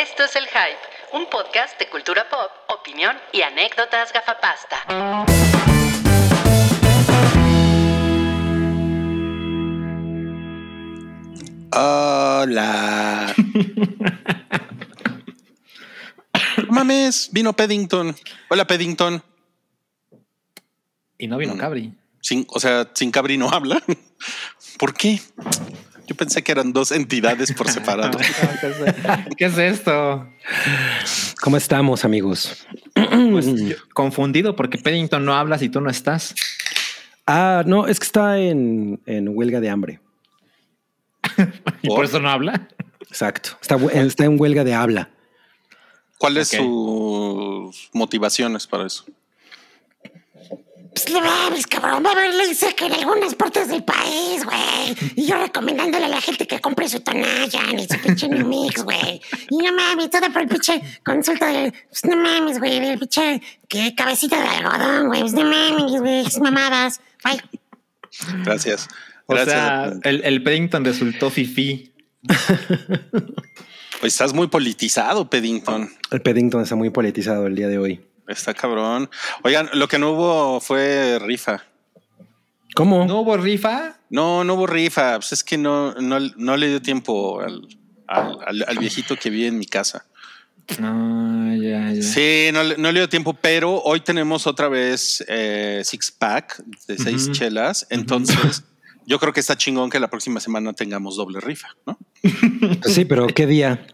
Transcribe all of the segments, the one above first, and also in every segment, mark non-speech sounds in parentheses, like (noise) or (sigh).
Esto es El Hype, un podcast de cultura pop, opinión y anécdotas gafapasta. Hola. No Mames, vino Paddington. Hola, Paddington. Y no vino Mm. Cabri. Sin, o sea, sin Cabri no habla. (laughs) ¿Por qué? Yo pensé que eran dos entidades por separado. (laughs) ¿Qué, es, qué es esto? ¿Cómo estamos, amigos? Pues, yo- confundido porque Paddington no hablas y tú no estás. Ah, no, es que está en, en huelga de hambre. (laughs) Y ¿Por? por eso no habla. Exacto. Está, está en huelga de habla. ¿Cuáles Ok. sus motivaciones para eso? Pues no mames, cabrón. Va a haber ley seca en algunas partes del país, güey. Y yo recomendándole a la gente que compre su Tonayan y su pinche New Mix, güey. Y no mames, todo por el pinche consulta de. Pues no mames, güey, del pinche que cabecita de algodón, güey. Pues no mames, güey, mamadas. Bye. Gracias. O Gracias. sea, el, el Paddington resultó fifi. Pues estás muy politizado, Paddington. El Paddington está muy politizado el día de hoy. Está cabrón. Oigan, lo que no hubo fue rifa. ¿Cómo? ¿No hubo rifa? No, no hubo rifa. Pues es que no, no, no le dio tiempo al, al, al- al viejito que vive en mi casa. No, ya, ya. Sí, no, le- no le dio tiempo, pero hoy tenemos otra vez eh, six pack de seis chelas. Entonces, yo creo que está chingón que la próxima semana tengamos doble rifa, ¿no? (laughs) Sí, pero ¿qué día?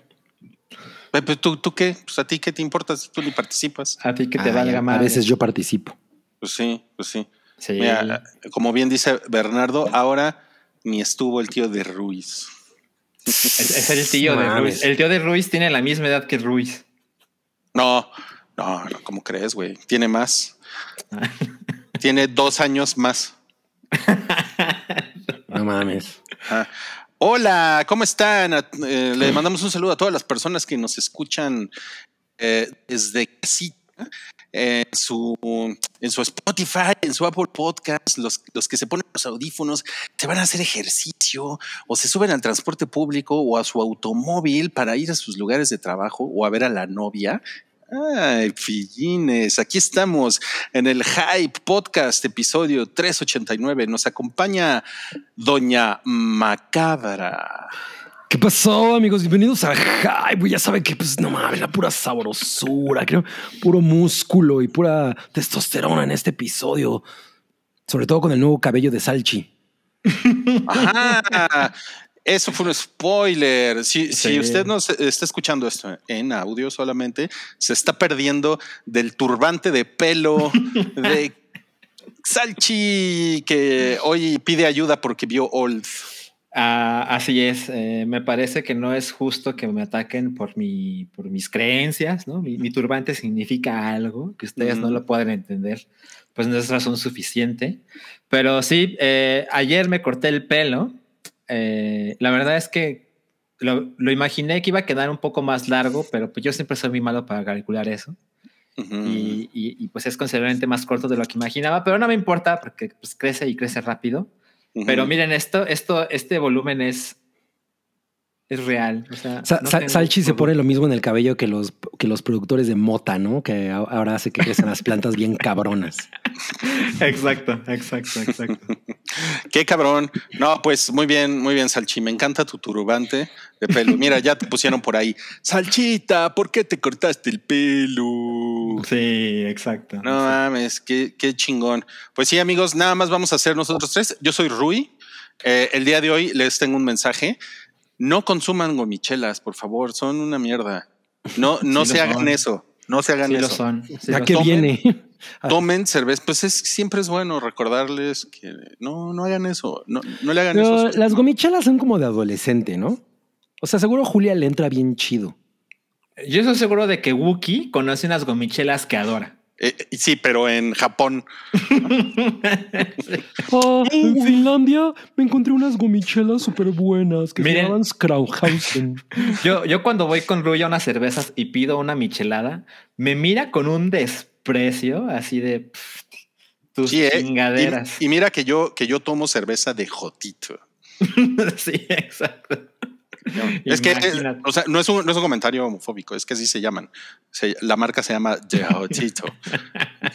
Pues, ¿Tú, ¿Tú qué? Pues a ti qué te importa si tú ni participas. A ti que te Ah, valga más. A veces yo participo. Pues sí, pues sí. Sí. Mira, como bien dice Bernardo, ahora ni estuvo el tío de Ruiz. es, es el tío No de. Ruiz. El tío de Ruiz tiene la misma edad que Ruiz. No, no, no, ¿cómo crees, güey? Tiene más. (laughs) Tiene dos años más. No mames. Ah. Hola, ¿cómo están? Eh, le mandamos un saludo a todas las personas que nos escuchan eh, desde casita. eh, En su, en su Spotify, en su Apple Podcast, los, los que se ponen los audífonos, se van a hacer ejercicio o se suben al transporte público o a su automóvil para ir a sus lugares de trabajo o a ver a la novia. Ay, pillines, aquí estamos en el Hype Podcast, episodio 389. Nos acompaña Doña Macabra. ¿Qué pasó, amigos? Bienvenidos a Hype. Ya saben que, pues, no mames, la pura sabrosura, creo, puro músculo y pura testosterona en este episodio. Sobre todo con el nuevo cabello de Salchi. Ajá. Eso fue un spoiler. Si, usted no se- está escuchando esto en audio solamente, se está perdiendo del turbante de pelo (laughs) de Salchi que hoy pide ayuda porque vio Old. Ah, así es. eh, me parece que no es justo que me ataquen por mi, por mis creencias, ¿no? Mi, mi turbante significa algo que ustedes no lo pueden entender. Pues no es razón suficiente. Pero sí, eh, ayer me corté el pelo. Eh, la verdad es que lo, lo imaginé que iba a quedar un poco más largo, pero pues yo siempre soy muy malo para calcular eso. Ujú. y, y- y, pues es considerablemente más corto de lo que imaginaba, pero no me importa porque pues, crece y crece rápido. Ujú. Pero miren, esto, esto, este volumen es, es real. O sea, Sa- no Sa- Salchi se pone lo mismo en el cabello que los, que los productores de mota, ¿no? Que ahora hace que crezcan las plantas bien cabronas. Exacto, exacto, exacto. (laughs) Qué cabrón. No, pues muy bien, muy bien, Salchi. Me encanta tu turbante de pelo. Mira, ya te pusieron por ahí. Salchita, ¿por qué te cortaste el pelo? Sí, exacto. No mames, qué, qué chingón. Pues sí, amigos, nada más vamos a hacer nosotros tres. Yo soy Rui. Eh, el día de hoy les tengo un mensaje. No consuman gomichelas, por favor, son una mierda. No, no Sí se hagan eso. No se hagan Sí lo eso. son. sí ya lo que son. viene. (laughs) Tomen cerveza, pues es, siempre es bueno recordarles que no, no hagan eso. No, no le hagan eso. a Pero sus- las gomichelas son como de adolescente, ¿no? O sea, seguro Julia le entra bien chido. Yo estoy seguro de que Wookie conoce unas gomichelas que adora. Eh, eh, sí, pero en Japón. (laughs) Oh, en Finlandia me encontré unas gomichelas súper buenas que Miren. se llaman Skrauhausen. (laughs) Yo, yo cuando voy con Rui a unas cervezas y pido una michelada, me mira con un desprecio así de pff, tus Sí, eh, chingaderas. Y, y mira que yo, que yo tomo cerveza de Jotito. (laughs) sí, exacto. (laughs) Es que, o sea, no es, un, no es un comentario homofóbico, es que así se llaman. Se- la marca se llama. (laughs)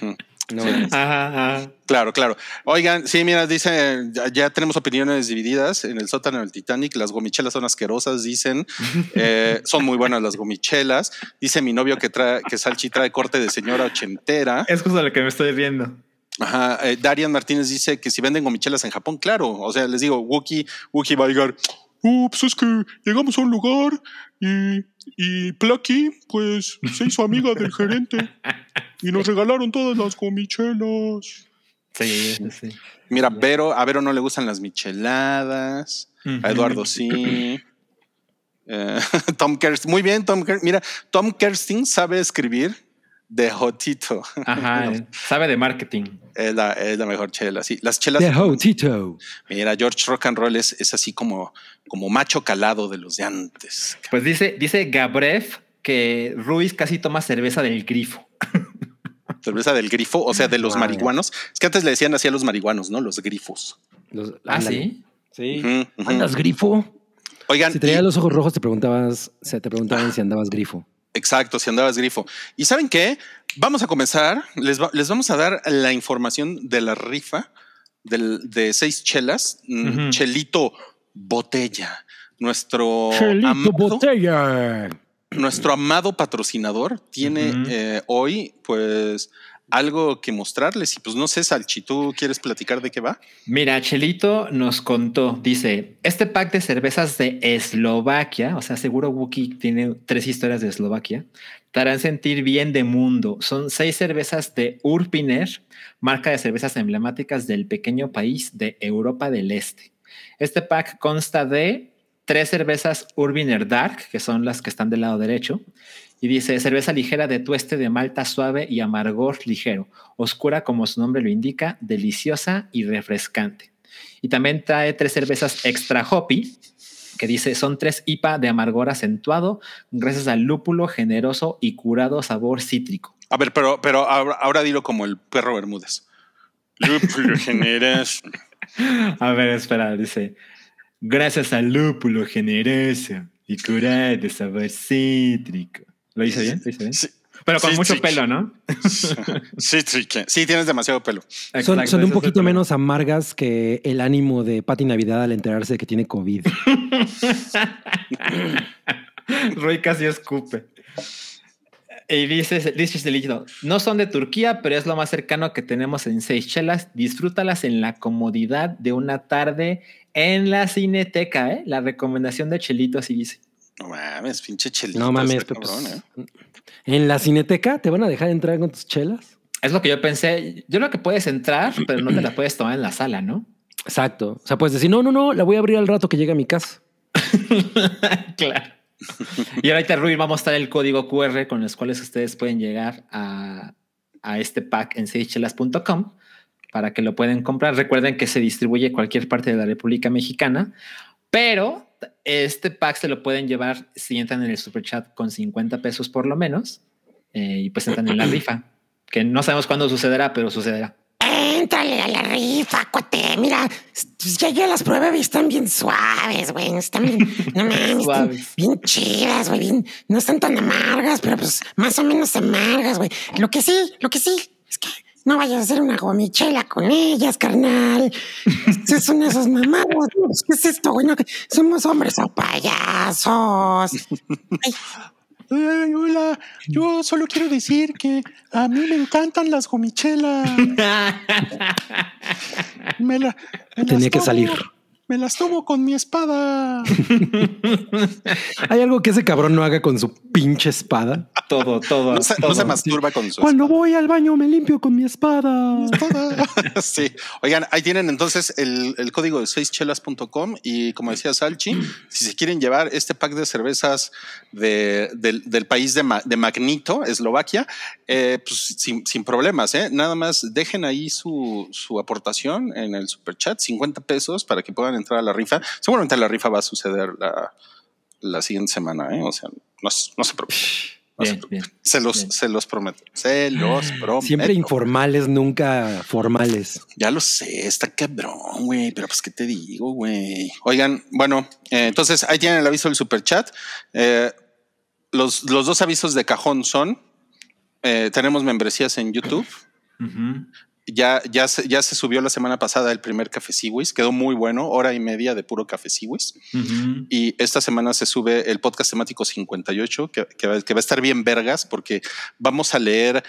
Ujú. No. Ajá, ajá. Claro, claro. Oigan, sí, mira, dice, ya, ya tenemos opiniones divididas en el sótano del Titanic. Las gomichelas son asquerosas, dicen. (laughs) Eh, son muy buenas las gomichelas. Dice mi novio que trae, que Salchi trae corte de señora ochentera. Es justo lo que me estoy viendo. Ajá. eh, Darian Martínez dice que si venden gomichelas en Japón, claro. O sea, les digo, Wookie, Wookie va a llegar. "Oh, pues es que llegamos a un lugar y, y Plucky, pues se hizo amiga del (laughs) gerente y nos regalaron todas las gomichelas. Sí, sí, sí. Mira, Vero, a Vero no le gustan las micheladas. A Eduardo sí. (laughs) Eh, (laughs) Tom Kerstin, muy bien, Tom Kerstin. Mira, Tom Kerstin sabe escribir de Jotito. Ajá, (laughs) sabe de marketing. Es la, es la mejor chela, sí. Las chelas. The Hotito. Mira, George Rock and Roll es, es así como, como macho calado de los de antes. Pues dice, dice Gabrev que Ruiz casi toma cerveza del grifo. (laughs) Cerveza del grifo, o sea, de los marihuanos. Es que antes le decían así a los marihuanos, ¿no? Los grifos. Los- Ah, sí. Sí. ¿Andas grifo? Oigan, Si traías y- los ojos rojos, te preguntabas, se te preguntaban si andabas grifo. Exacto, si andabas grifo. ¿Y saben qué? Vamos a comenzar. Les, va- les vamos a dar la información de la rifa del- de seis chelas. Mm. Chelito Botella. Nuestro Chelito amado, Botella. nuestro amado patrocinador tiene eh, hoy, pues, algo que mostrarles. Y pues no sé, Salchi, ¿tú quieres platicar de qué va? Mira, Chelito nos contó, dice, este pack de cervezas de Eslovaquia, o sea, seguro Wookie tiene tres historias de Eslovaquia, te harán sentir bien de mundo. Son seis cervezas de Urpiner, marca de cervezas emblemáticas del pequeño país de Europa del Este. Este pack consta de tres cervezas Urbiner Dark, que son las que están del lado derecho, y dice cerveza ligera de tueste de malta suave y amargor ligero, oscura como su nombre lo indica, deliciosa y refrescante. Y también trae tres cervezas extra hoppy, que dice son tres IPA de amargor acentuado, gracias al lúpulo generoso y curado sabor cítrico. A ver, pero, pero ahora, ahora dilo como el perro Bermúdez. Lúpulo (laughs) generoso. A ver, espera, dice gracias al lúpulo generoso y curado de sabor cítrico. ¿Lo hice bien? ¿Lo hice bien? Sí, Pero con mucho pelo, ¿no? sí, sí, tienes demasiado pelo. Son, un poquito menos amargas que el ánimo de Pati Navidad al enterarse de que tiene COVID. (laughs) Roy casi escupe. Y dice, dice este líquido, no son de Turquía, pero es lo más cercano que tenemos en Seychelles. Disfrútalas en la comodidad de una tarde en la cineteca, ¿eh? La recomendación de Chelito así dice. No mames, pinche chelito. No mames, cabrón, pues, ¿eh? ¿En la cineteca te van a dejar entrar con tus chelas? Es lo que yo pensé. Yo creo que puedes entrar, pero no te la (clears throat) puedes tomar en la sala, ¿no? Exacto. O sea, puedes decir, no, no, no, la voy a abrir al rato que llegue a mi casa. (laughs) claro. Y ahorita, Rui, va a mostrar el código QR con los cuales ustedes pueden llegar a, a este pack en seychelas.com para que lo pueden comprar. Recuerden que se distribuye en cualquier parte de la República Mexicana, pero este pack se lo pueden llevar si entran en el super chat con 50 pesos por lo menos eh, y pues entran en la (clears throat) rifa, que no sabemos cuándo sucederá, pero sucederá. Éntrale a la rifa, cuate. Mira, s- ya yo las pruebas y están bien suaves, güey. Están bien, (laughs) no mames, están bien chidas, güey. Bien, no están tan amargas, pero pues más o menos amargas, güey. Lo que sí, lo que sí es que no vayas a hacer una gomichela con ellas, carnal. Son esos mamados. ¿Qué es esto, güey? No, somos hombres o payasos. Ay, Ay, hola, yo solo quiero decir que a mí me encantan las gomichelas. (laughs) Me la- me las Tenía que salir. Me las tomo con mi espada. (laughs) ¿Hay algo que ese cabrón no haga con su pinche espada? todo, todo. No se, no se todo. masturba con su Cuando voy al baño me limpio con mi espada. espada. (laughs) Sí. Oigan, ahí tienen entonces el, el código de seischelas.com y como decía Salchi, si se quieren llevar este pack de cervezas de- del, del país de, Ma- de Magnito, Eslovaquia, eh, pues sin, sin problemas, ¿eh? Nada más dejen ahí su, su aportación en el super chat, 50 pesos para que puedan entrar a la rifa. Seguramente la rifa va a suceder la, la siguiente semana, ¿eh? O sea, no, se preocupen. No se Bien, preocupen. bien. Se los, bien. se los prometo. Se los prometo. Siempre informales, nunca formales. Ya lo sé, está cabrón, güey. Pero pues, ¿qué te digo, güey? Oigan, bueno, eh, entonces ahí tienen el aviso del super chat. Eh, los, los dos avisos de cajón son: eh, tenemos membresías en YouTube. Ya, ya, se, ya se subió la semana pasada el primer Café Siwis. Quedó muy bueno, hora y media de puro Café Siwis. Y esta semana se sube el podcast temático 58, que, que va, que va a estar bien vergas, porque vamos a leer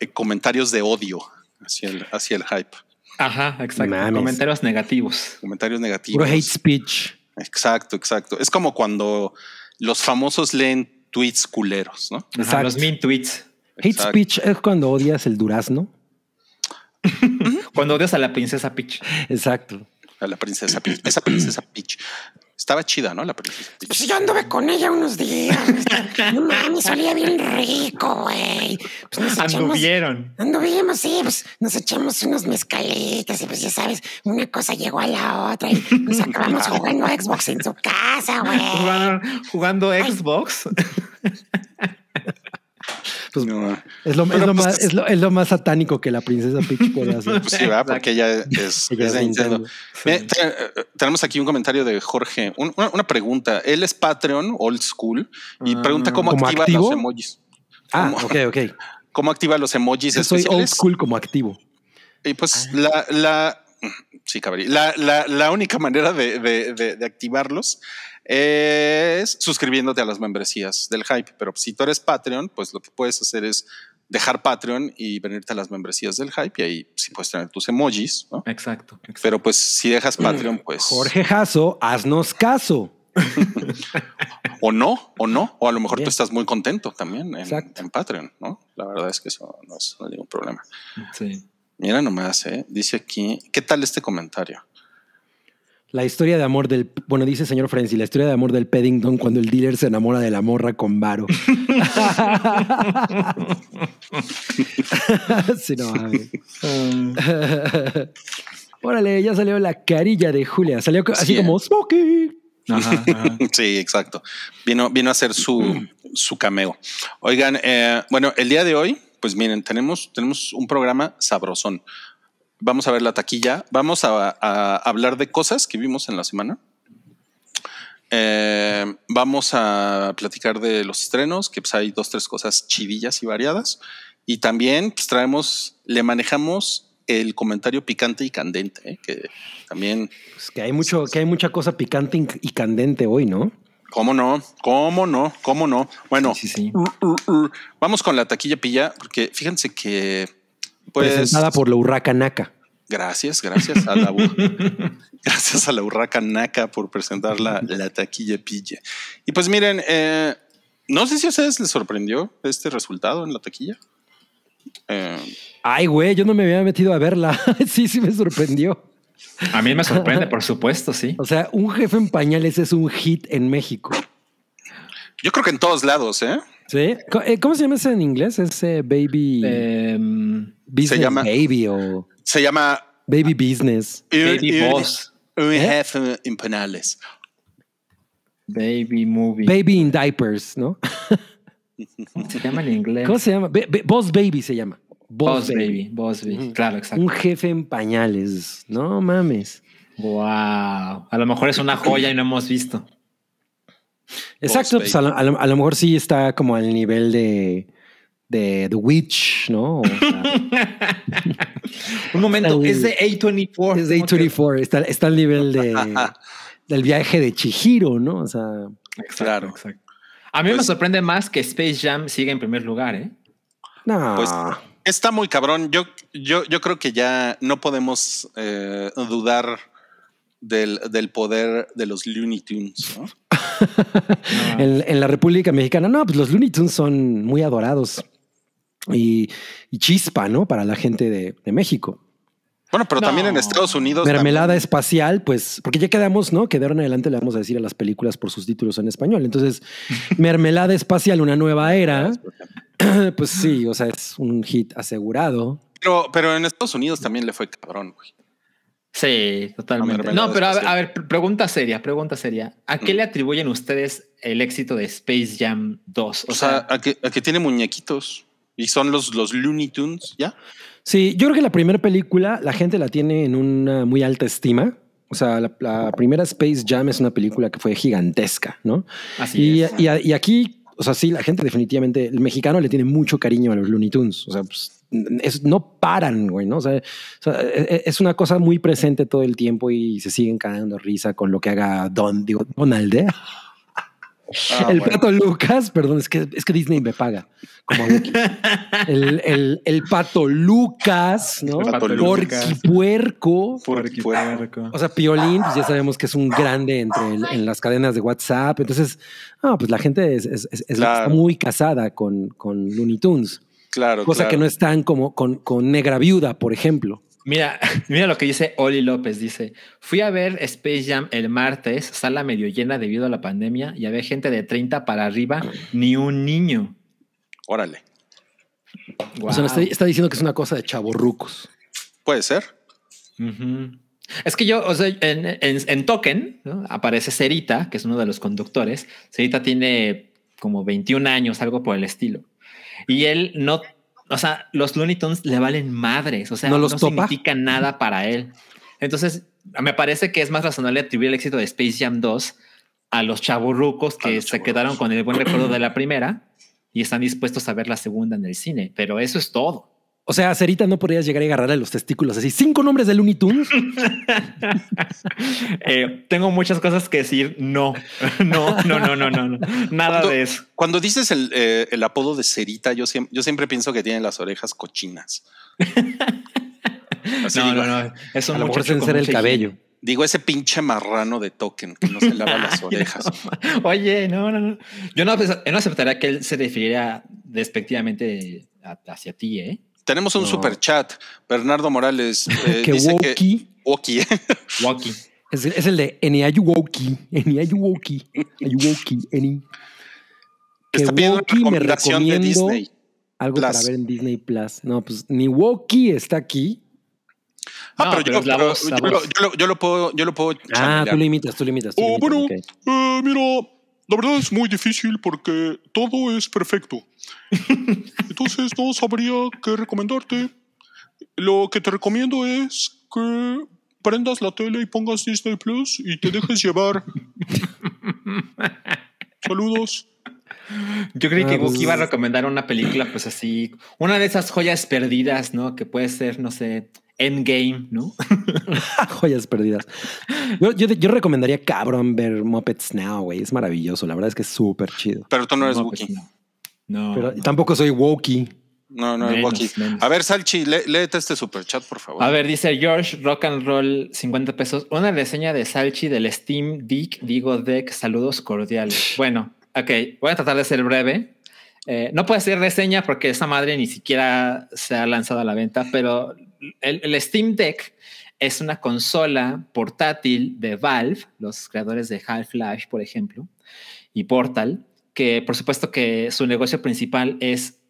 eh, comentarios de odio hacia el, hacia el hype. Ajá, exacto. Mames. Comentarios negativos. Comentarios negativos. Puro hate speech. Exacto, exacto. Es como cuando los famosos leen tweets culeros, ¿no? Ajá, Exacto. los mean tweets. Hate Exacto. speech es cuando odias el durazno. (laughs) Cuando odias a la princesa Peach. Exacto. A la princesa Peach. Esa princesa Peach. Estaba chida, ¿no? La princesa Peach. Pues yo anduve con ella unos días. (laughs) No mames, olía bien rico, güey. Pues nos echamos. Anduvieron. Anduvimos, sí, pues nos echamos unos mezcalitas y pues ya sabes, una cosa llegó a la otra y nos acabamos jugando Xbox en su casa, güey. (laughs) Jugando, jugando Xbox. Pues No, es, lo, es, Pero, lo pues, más, es, lo, es lo más satánico que la princesa Peach puede hacer. pues (laughs) sí, va, porque ella es, (laughs) Ella es de Nintendo. Eh, tenemos aquí un comentario de Jorge. Un- una, una pregunta. Él es Patreon, old school, y Ah. pregunta cómo, ¿Como activa activo? los emojis. Ah, ¿Cómo, ok, ok. (laughs) cómo activa los emojis Yo soy old school como activo. Y pues la, la, sí, cabrí. La, la, la única manera de, de- de- de activarlos es suscribiéndote a las membresías del hype. Pero si tú eres Patreon, pues lo que puedes hacer es dejar Patreon y venirte a las membresías del hype y ahí sí puedes tener tus emojis, ¿no? Exacto. exacto. Pero pues si dejas Patreon, pues Jorge Jasso, haznos caso. (laughs) o no, o no, o a lo mejor Bien. tú estás muy contento también en, Patreon, ¿no? La verdad es que eso no es, no es ningún problema. Sí. Mira nomás, ¿eh? dice aquí, ¿qué tal este comentario? La historia de amor del. Bueno, dice señor Frenzy, la historia de amor del Paddington cuando el dealer se enamora de la morra con varo. (laughs) (laughs) sí, no, mames. Órale, ya salió la carilla de Julia. Salió así Sí, ¿eh? como Smokey. Ajá, ajá. (laughs) Sí, exacto. Vino, vino a hacer su, su cameo. Oigan, eh, bueno, el día de hoy, pues miren, tenemos, tenemos un programa sabrosón. Vamos a ver la taquilla. Vamos a, a hablar de cosas que vimos en la semana. Eh, vamos a platicar de los estrenos, que pues hay dos, tres cosas chidillas y variadas. Y también pues, traemos, le manejamos el comentario picante y candente, ¿eh? que también Pues que hay mucho, que hay mucha cosa picante y candente hoy, ¿no? ¿Cómo no? ¿Cómo no? ¿Cómo no? Bueno, Sí, sí. uh, uh, uh, vamos con la taquilla pilla, porque fíjense que pues Presentada por la Urraca Naca. gracias, gracias a la (laughs) gracias a la Urraca Naca por presentar la, la taquilla pilla. Y pues miren, eh, no sé si a ustedes les sorprendió este resultado en la taquilla. Eh, Ay, güey, yo no me había metido a verla. (laughs) sí, sí me sorprendió. A mí me (laughs) sorprende, por supuesto, sí. O sea, un jefe en pañales es un hit en México. yo creo que en todos lados, ¿eh? ¿Sí? Eh, ¿Cómo se llama ese en inglés? Ese baby Em, business se llama- baby o Se llama baby business. Baby Un- Boss. Un ¿Eh? jefe en penales. Baby Movie. Baby in diapers, ¿no? Se llama en inglés. ¿Cómo se llama? Be- be- Boss Baby se llama. Boss Baby. Boss Baby. Claro, exacto. Un jefe en pañales. No mames. Wow. A lo mejor es una joya y no hemos visto. Exacto, pues a lo, a lo- a lo mejor sí está como al nivel de, de The Witch, ¿no? O sea, (laughs) Un momento, es de A24. es de ¿Cómo que- A24, está, está al nivel de, (laughs) del viaje de Chihiro, ¿no? O sea, Exacto, Claro. exacto. A mí me Pues- sorprende más que Space Jam siga en primer lugar, ¿eh? no. Pues está muy cabrón. Yo, yo, yo creo que ya no podemos eh, dudar del, del poder de los Looney Tunes. ¿no? (laughs) en, en la República Mexicana, no, pues los Looney Tunes son muy adorados y, y chispa, ¿no? Para la gente de, de México. Bueno, pero No. también en Estados Unidos. Mermelada también- espacial, pues, porque ya quedamos, ¿no? Que de ahora en adelante le vamos a decir a las películas por sus títulos en español. Entonces, (laughs) Mermelada espacial, una nueva era, (clears throat) pues sí, o sea, es un hit asegurado. Pero, pero en Estados Unidos también le fue cabrón, güey. Sí, totalmente. No, pero a ver, a ver, pre- pregunta seria, pregunta seria. ¿A qué Mm. le atribuyen ustedes el éxito de Space Jam 2? O sea, a que, a que tiene muñequitos y son los, los Looney Tunes, ¿ya? Sí, yo creo que la primera película la gente la tiene en una muy alta estima. O sea, la, la primera Space Jam es una película que fue gigantesca, ¿no? así Y, es. y- y aquí, o sea, sí, la gente definitivamente, el mexicano le tiene mucho cariño a los Looney Tunes. O sea, pues, es- no paran, güey, ¿no? O sea, e- e- es una cosa muy presente todo el tiempo y se siguen cagando risa con lo que haga Don, digo, Donald, ¿eh? Ah, el bueno. pato Lucas, perdón, es que, es que Disney me paga. Como el, el- el pato Lucas, ¿no? El pato Lucas. Porky Puerco. Porque fue- O sea, Piolín, pues ya sabemos que es un grande entre el- en las cadenas de WhatsApp. Entonces, ah, pues la gente es, es- es- es- Claro. está muy casada con, con Looney Tunes. Claro, Cosa claro. que no están como con, con Negra Viuda, por ejemplo. Mira, (laughs) mira lo que dice Oli López. Dice, fui a ver Space Jam el martes, sala medio llena debido a la pandemia y había gente de 30 para arriba, ni un niño. Órale. O sea, está, está diciendo que es una cosa de chavorrucos. Puede ser. Es que yo, o sea, en, en- en Token ¿no? aparece Cerita, que es uno de los conductores. Cerita tiene como 21 años, algo por el estilo. Y él no, o sea, los Looney Tunes le valen madres, o sea, ¿No no, los significa nada para él. Entonces, me parece que es más razonable atribuir el éxito de Space Jam 2 a los chaburrucos que los se quedaron con el buen recuerdo de la primera y están dispuestos a ver la segunda en el cine. Pero eso es todo. O sea, Cerita no podrías llegar y agarrarle los testículos así. Cinco nombres de Looney Tunes. (laughs) Eh, tengo muchas cosas que decir. No, (laughs) no, no, no, no, no, no. Nada Cuando- de eso. Cuando dices el, eh, el apodo de Cerita, yo siempre, yo siempre pienso que tiene las orejas cochinas. (laughs) Así No, digo, no, no. Es A lo mejor muchacho se con encera el cabello. Digo, ese pinche marrano de token que no se lava las orejas. Oye, no, no, no. Yo no, yo no aceptaría que él se refiriera despectivamente a- hacia ti, ¿eh? Tenemos un No. super chat. Bernardo Morales (laughs) eh, que dice que Woki. Walkie. (laughs) es, es el de Eniayuwoki. Eniayuwoki. Ayuwoki. Eni. Que está pidiendo una Wookie me de Disney. algo Plus. para ver en Disney Plus. No, pues ni Wookie está aquí. Ah, No, pero, pero yo, pero voz, lo- voz. yo lo, yo lo puedo, yo lo puedo Ah, tú lo imitas, tú lo imitas. Tú Oh, bueno, eh, mira, la verdad es muy difícil porque todo es perfecto. (laughs) Entonces no sabría qué recomendarte. Lo que te recomiendo es que prendas la tele y pongas Disney Plus y te dejes llevar. (laughs) Saludos. Yo creí Ah, que pues- Wookie iba a recomendar una película, pues así, una de esas joyas perdidas, ¿no? Que puede ser, no sé, Endgame, ¿no? (laughs) Joyas perdidas. Yo, yo, yo recomendaría cabrón ver Muppets Now, güey. Es maravilloso. La verdad es que es súper chido. Pero tú no eres No, tampoco soy Wookie. No, no Menos. A ver, Salchi, lé- léete este super chat, por favor. A ver, dice George Rock and Roll 50 pesos. Una reseña de Salchi del Steam Dick, digo Deck. Saludos cordiales. (laughs) Bueno, ok, voy a tratar de ser breve. Eh, no puede ser reseña porque esa madre ni siquiera se ha lanzado a la venta, pero el, el Steam Deck es una consola portátil de Valve, los creadores de Half-Life, por ejemplo, y Portal, que por supuesto que su negocio principal es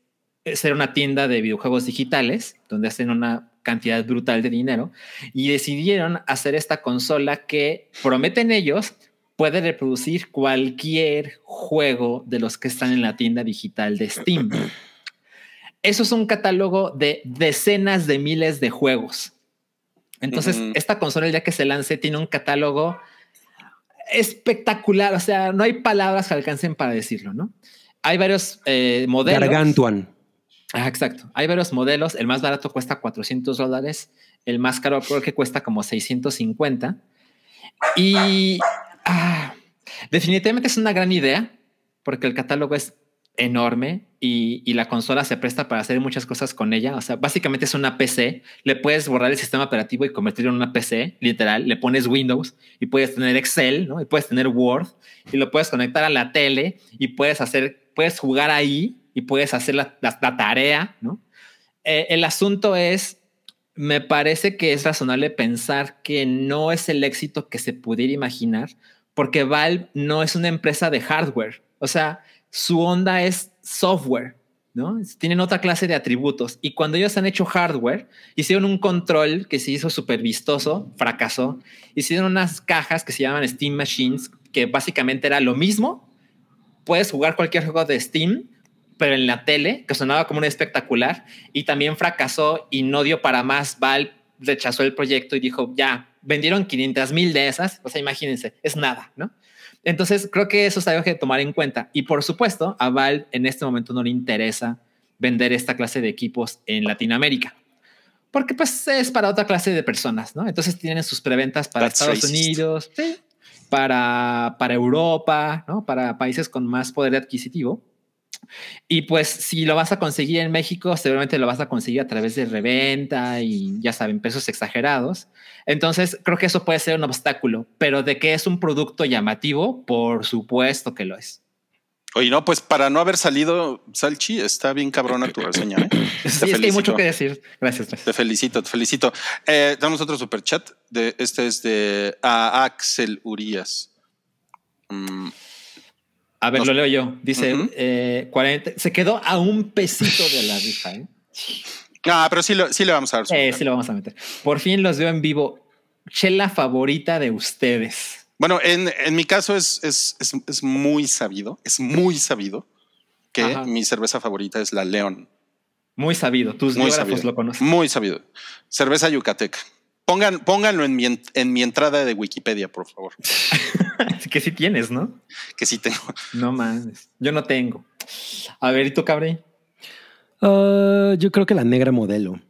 ser una tienda de videojuegos digitales, donde hacen una cantidad brutal de dinero, y decidieron hacer esta consola que prometen ellos puede reproducir cualquier juego de los que están en la tienda digital de Steam. (clears throat) Eso es un catálogo de decenas de miles de juegos. Entonces, esta consola, el día que se lance, tiene un catálogo espectacular. O sea, no hay palabras que alcancen para decirlo, ¿no? Hay varios eh, modelos. Gargantuan. Ah, exacto. Hay varios modelos. El más barato cuesta 400 dólares. El más caro creo que cuesta como 650. Y ah, definitivamente es una gran idea porque el catálogo es enorme y, la consola se presta para hacer muchas cosas con ella. O sea, básicamente es una PC. Le puedes borrar el sistema operativo y convertirlo en una PC, literal. Le pones Windows y puedes tener Excel, ¿no? Y puedes tener Word y lo puedes conectar a la tele y puedes hacer, puedes jugar ahí y puedes hacer la tarea, ¿no? Eh, el asunto es, me parece que es razonable pensar que no es el éxito que se pudiera imaginar, porque Valve no es una empresa de hardware. O sea, su onda es software, ¿no? Tienen otra clase de atributos. Y cuando ellos han hecho hardware, hicieron un control que se hizo súper vistoso, fracasó. Hicieron unas cajas que se llaman Steam Machines, que básicamente era lo mismo. Puedes jugar cualquier juego de Steam, pero en la tele, que sonaba como un espectacular, y también fracasó y no dio para más. Valve rechazó el proyecto y dijo, ya, vendieron 500 mil de esas, o sea, imagínense, es nada, ¿no? Entonces, creo que eso es algo que tomar en cuenta. Y por supuesto, a Valve en este momento no le interesa vender esta clase de equipos en Latinoamérica. Porque pues es para otra clase de personas, ¿no? Entonces tienen sus preventas para That's Estados racist. Unidos, sí, para, para Europa, ¿no? Para países con más poder adquisitivo. Y pues si lo vas a conseguir en México, seguramente lo vas a conseguir a través de reventa y ya saben, pesos exagerados. Entonces creo que eso puede ser un obstáculo, pero de que es un producto llamativo, por supuesto que lo es. Oye, no, pues para no haber salido, Salchi, está bien cabrona tu reseña. ¿eh? (clears throat) Sí, es que hay mucho que decir. Gracias. gracias. Te felicito, te felicito. Eh, tenemos otro super chat. De, este es de a Axel Urias. Mm, A ver, Nos- lo leo yo. Dice eh, 40. Se quedó a un pesito de la rifa. ¿eh? Ah, pero sí, lo- sí le vamos a dar. Eh, sí, lo vamos a meter. Por fin los veo en vivo. Chela favorita de ustedes. Bueno, en, en mi caso es, es, es, es muy sabido, es muy sabido que Ajá. mi cerveza favorita es la León. Muy sabido. Tus Muy biógrafos sabido. lo conocen. Muy sabido. Cerveza yucateca. Pongan, pónganlo en mi, en- mi entrada de Wikipedia, por favor. (laughs) que sí tienes, ¿no? Que sí tengo. No mames. Yo no tengo. A ver, ¿y tú, Cabri? Ah, yo creo que la negra modelo.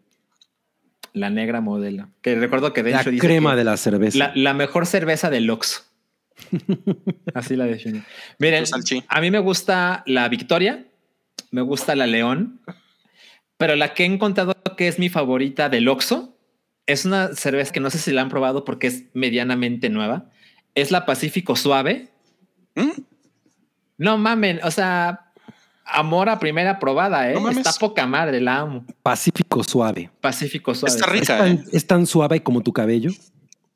La negra modelo. Que recuerdo que de La hecho dice crema de la cerveza. la, la mejor cerveza del Oxxo. (laughs) Así la define. Miren, Salchi. a mí me gusta la Victoria, me gusta la León, pero la que he encontrado que es mi favorita del Oxxo es una cerveza que no sé si la han probado porque es medianamente nueva. Es la Pacífico Suave. ¿Mm? No mamen, o sea, amor a primera probada, ¿eh? No. Está poca madre, la amo. Pacífico suave. Pacífico Suave. Está ¿Es rica. tan, ¿eh? es tan suave como tu cabello?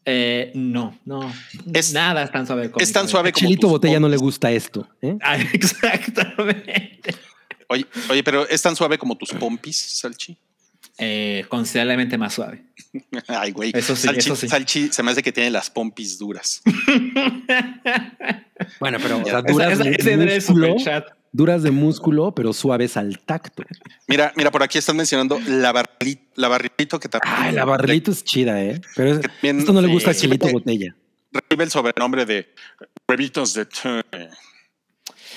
Eh, no, no. Es- Nada es tan suave como Es tan suave como. Chelito tus Botella no le gusta esto. ¿eh? (laughs) Ah, exactamente. Oye, oye, pero es tan suave como tus pompis, Salchi. Eh, considerablemente más suave. (laughs) Ay, güey. Eso sí, Salchi, eso sí. Salchi se me hace que tiene las pompis duras. (laughs) Bueno, pero o sea, duras esa- de músculo, duras de músculo, pero suaves al tacto. Mira, mira, por aquí están mencionando la, barrili- la barrilito que también. Ay, la barrilito es chida, ¿eh? Pero es- que también- esto no le gusta a sí, Chelito sí, Botella. Recibe el sobrenombre de huevitos de.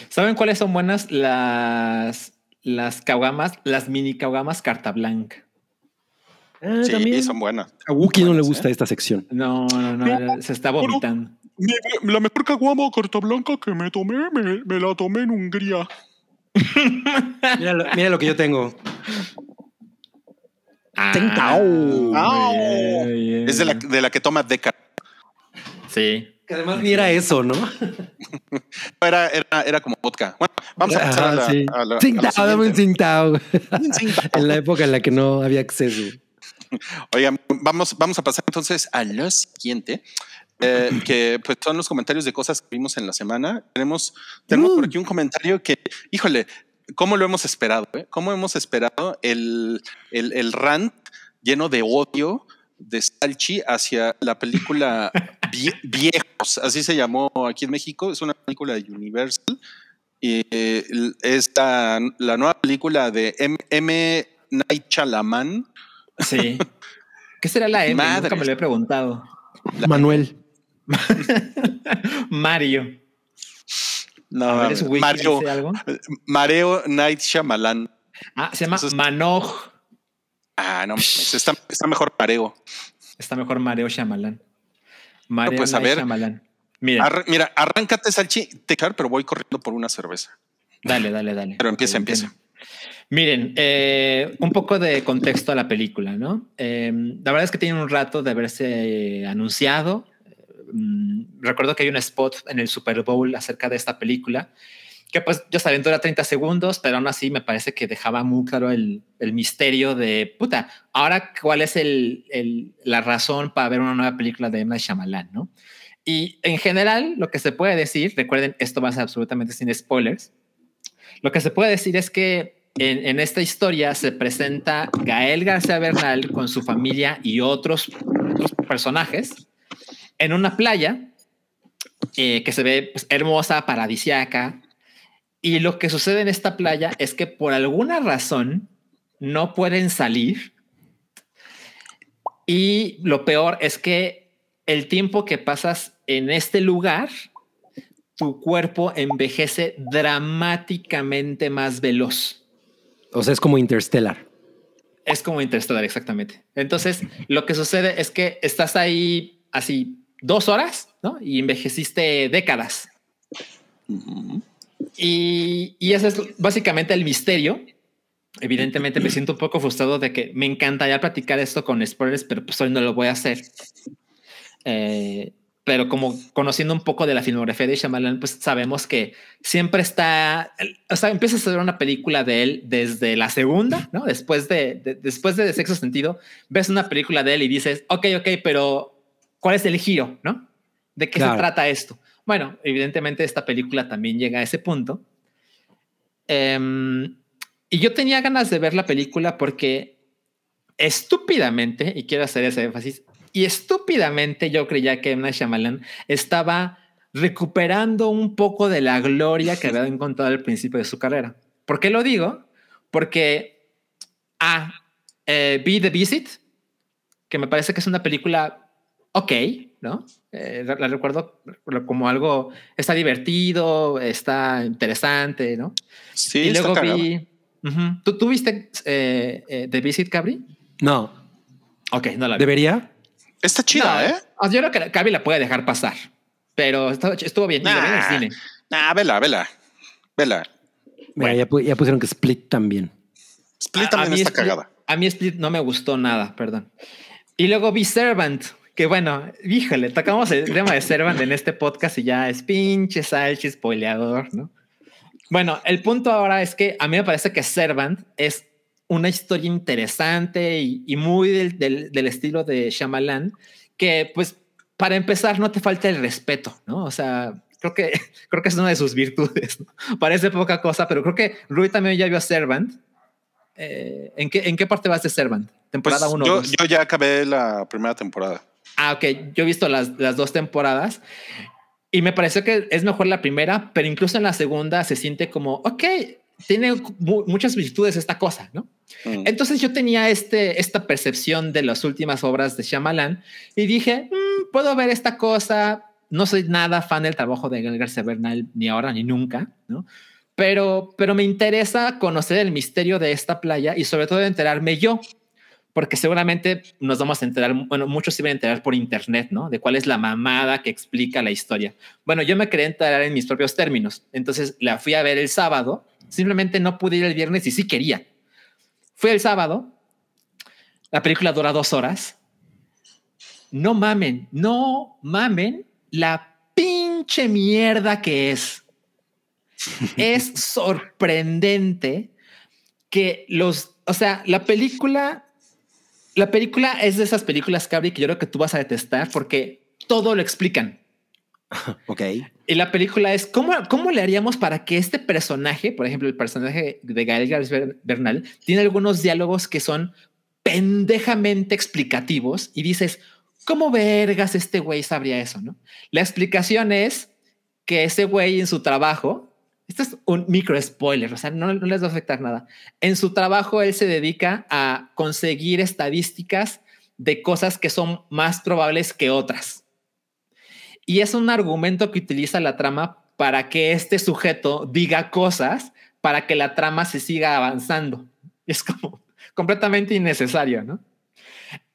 ¿Saben cuáles son buenas? Las, las caguamas, las mini caguamas carta blanca. Ah, Sí, también. son buenas. A Wookie no le gusta ¿eh? esta sección. No, no, no, se está vomitando. Mi- la mejor caguama carta blanca que me tomé, me, me la tomé en Hungría. (laughs) Mira lo, mira lo que yo tengo. Ah, muy bien. Es de la, de la que toma Deca. Sí. Que además ni era eso, ¿no? (laughs) Era, era, era como vodka. Bueno, vamos a pasar a Ajá, la, sí. a la- a la Tsingtao, dame un tsingtao. (laughs) en la época en la que no había acceso. Oigan, vamos, vamos a pasar entonces a lo siguiente, eh, que pues son los comentarios de cosas que vimos en la semana. Tenemos, tenemos por aquí un comentario que, híjole, ¿cómo lo hemos esperado? eh? ¿Cómo hemos esperado el, el, el rant lleno de odio de Salchi hacia la película Vie- Viejos? Así se llamó aquí en México. Es una película de Universal. Y eh, es la, nueva película de M. M. Night Shyamalan. Sí. ¿Qué será la M? Nunca me lo he preguntado. Manuel. (laughs) Mario. No, ver, ¿es Mario, algo? Mareo Night Shyamalan. Ah, se llama Manoj. Ah, no, está, está mejor Mareo. Está mejor Mareo Shyamalan. Mareo pues, a Night ver. Shyamalan. Mira, Arr- mira, arráncate, Salchi, te pero voy corriendo por una cerveza. dale, dale, dale. Pero empieza, empieza. Miren, eh, un poco de contexto a la película, ¿no? Eh, la verdad es que tiene un rato de haberse anunciado. Mm, recuerdo que hay un spot en el Super Bowl acerca de esta película que pues ya saben, dura 30 segundos, pero aún así me parece que dejaba muy claro el, misterio de, puta, ahora cuál es la razón para ver una nueva película de Emma Shyamalan, ¿no? Y en general, lo que se puede decir, recuerden, esto va a ser absolutamente sin spoilers, lo que se puede decir es que en, esta historia se presenta Gael García Bernal con su familia y otros, otros personajes en una playa eh, que se ve pues, hermosa, paradisiaca. Y lo que sucede en esta playa es que por alguna razón no pueden salir. Y lo peor es que el tiempo que pasas en este lugar, tu cuerpo envejece dramáticamente más veloz. O sea, es como Interstellar. Es como Interstellar, exactamente. Entonces, lo que sucede es que estás ahí así dos horas, ¿no? Y envejeciste décadas. y, y ese es básicamente el misterio. Evidentemente me siento un poco frustrado de que me encantaría platicar esto con spoilers, pero pues hoy no lo voy a hacer. Eh, pero como conociendo un poco de la filmografía de Shyamalan, pues sabemos que siempre está, o sea, empiezas a ver una película de él desde la segunda, ¿no? Después de, de, después de Sexo Sentido, ves una película de él y dices, ok, ok, pero ¿cuál es el giro, no? ¿De qué Claro. se trata esto? Bueno, evidentemente esta película también llega a ese punto. Em, y yo tenía ganas de ver la película porque estúpidamente, y quiero hacer ese énfasis, y estúpidamente yo creía que. Night Shyamalan estaba recuperando un poco de la gloria que había encontrado al principio de su carrera. ¿Por qué lo digo? Porque, ah, eh, vi The Visit, que me parece que es una película ok, ¿no? Eh, la, la recuerdo como algo, está divertido, está interesante, ¿no? Sí, y luego vi... ¿Tú, tú viste eh, eh, The Visit, Cabri? No, Ok, no la vi. debería. Está chida, No, ¿eh? ah, Yo creo que Cabri la puede dejar pasar, pero estuvo, estuvo bien. en el Nah. cine. Nah, vela, vela. Vela. Mira, Bueno. ya, pu- ya pusieron que Split también. Split A- a también está Split- cagada. A mí Split no me gustó nada, perdón. Y luego vi Servant, que bueno, híjole, tocamos el tema de Servant en este podcast y ya es pinche salchi spoileador, ¿no? Bueno, el punto ahora es que a mí me parece que Servant es una historia interesante y, y muy del, del- del estilo de Shyamalan, que pues para empezar no te falta el respeto, ¿no? O sea, creo que, (laughs) creo que es una de sus virtudes. ¿no? Parece poca cosa, pero creo que Rui también ya vio a Servant. Eh, ¿en, qué, ¿En qué parte vas de Servant? Pues ¿Temporada 1 yo, yo ya acabé la primera temporada. Ah, ok. Yo he visto las, las dos temporadas y me pareció que es mejor la primera, pero incluso en la segunda se siente como, ok, tiene mu- muchas virtudes esta cosa, ¿no? Mm. Entonces yo tenía este, esta percepción de las últimas obras de Shyamalan y dije, "Mm, puedo ver esta cosa. No soy nada fan del trabajo de García Bernal ni ahora ni nunca, ¿no? Pero, pero me interesa conocer el misterio de esta playa y sobre todo enterarme yo, porque seguramente nos vamos a enterar, bueno, muchos se van a enterar por internet, ¿no? De cuál es la mamada que explica la historia. Bueno, yo me quería enterar en mis propios términos, entonces la fui a ver el sábado, simplemente no pude ir el viernes y sí quería. Fui el sábado, la película dura dos horas. No mamen, no mamen la pinche mierda que es. (laughs) Es sorprendente que los, o sea, la película, la película es de esas películas, Cabri, que yo creo que tú vas a detestar porque todo lo explican. (laughs) Ok. Y la película es cómo, cómo le haríamos para que este personaje, por ejemplo, el personaje de Gael García Bernal, tiene algunos diálogos que son pendejamente explicativos y dices, ¿cómo vergas este güey sabría eso? No? La explicación es que ese güey en su trabajo, esto es un micro spoiler, o sea, no, no les va a afectar nada. En su trabajo, él se dedica a conseguir estadísticas de cosas que son más probables que otras. Y es un argumento que utiliza la trama para que este sujeto diga cosas para que la trama se siga avanzando. (laughs) Es completamente innecesario, ¿no?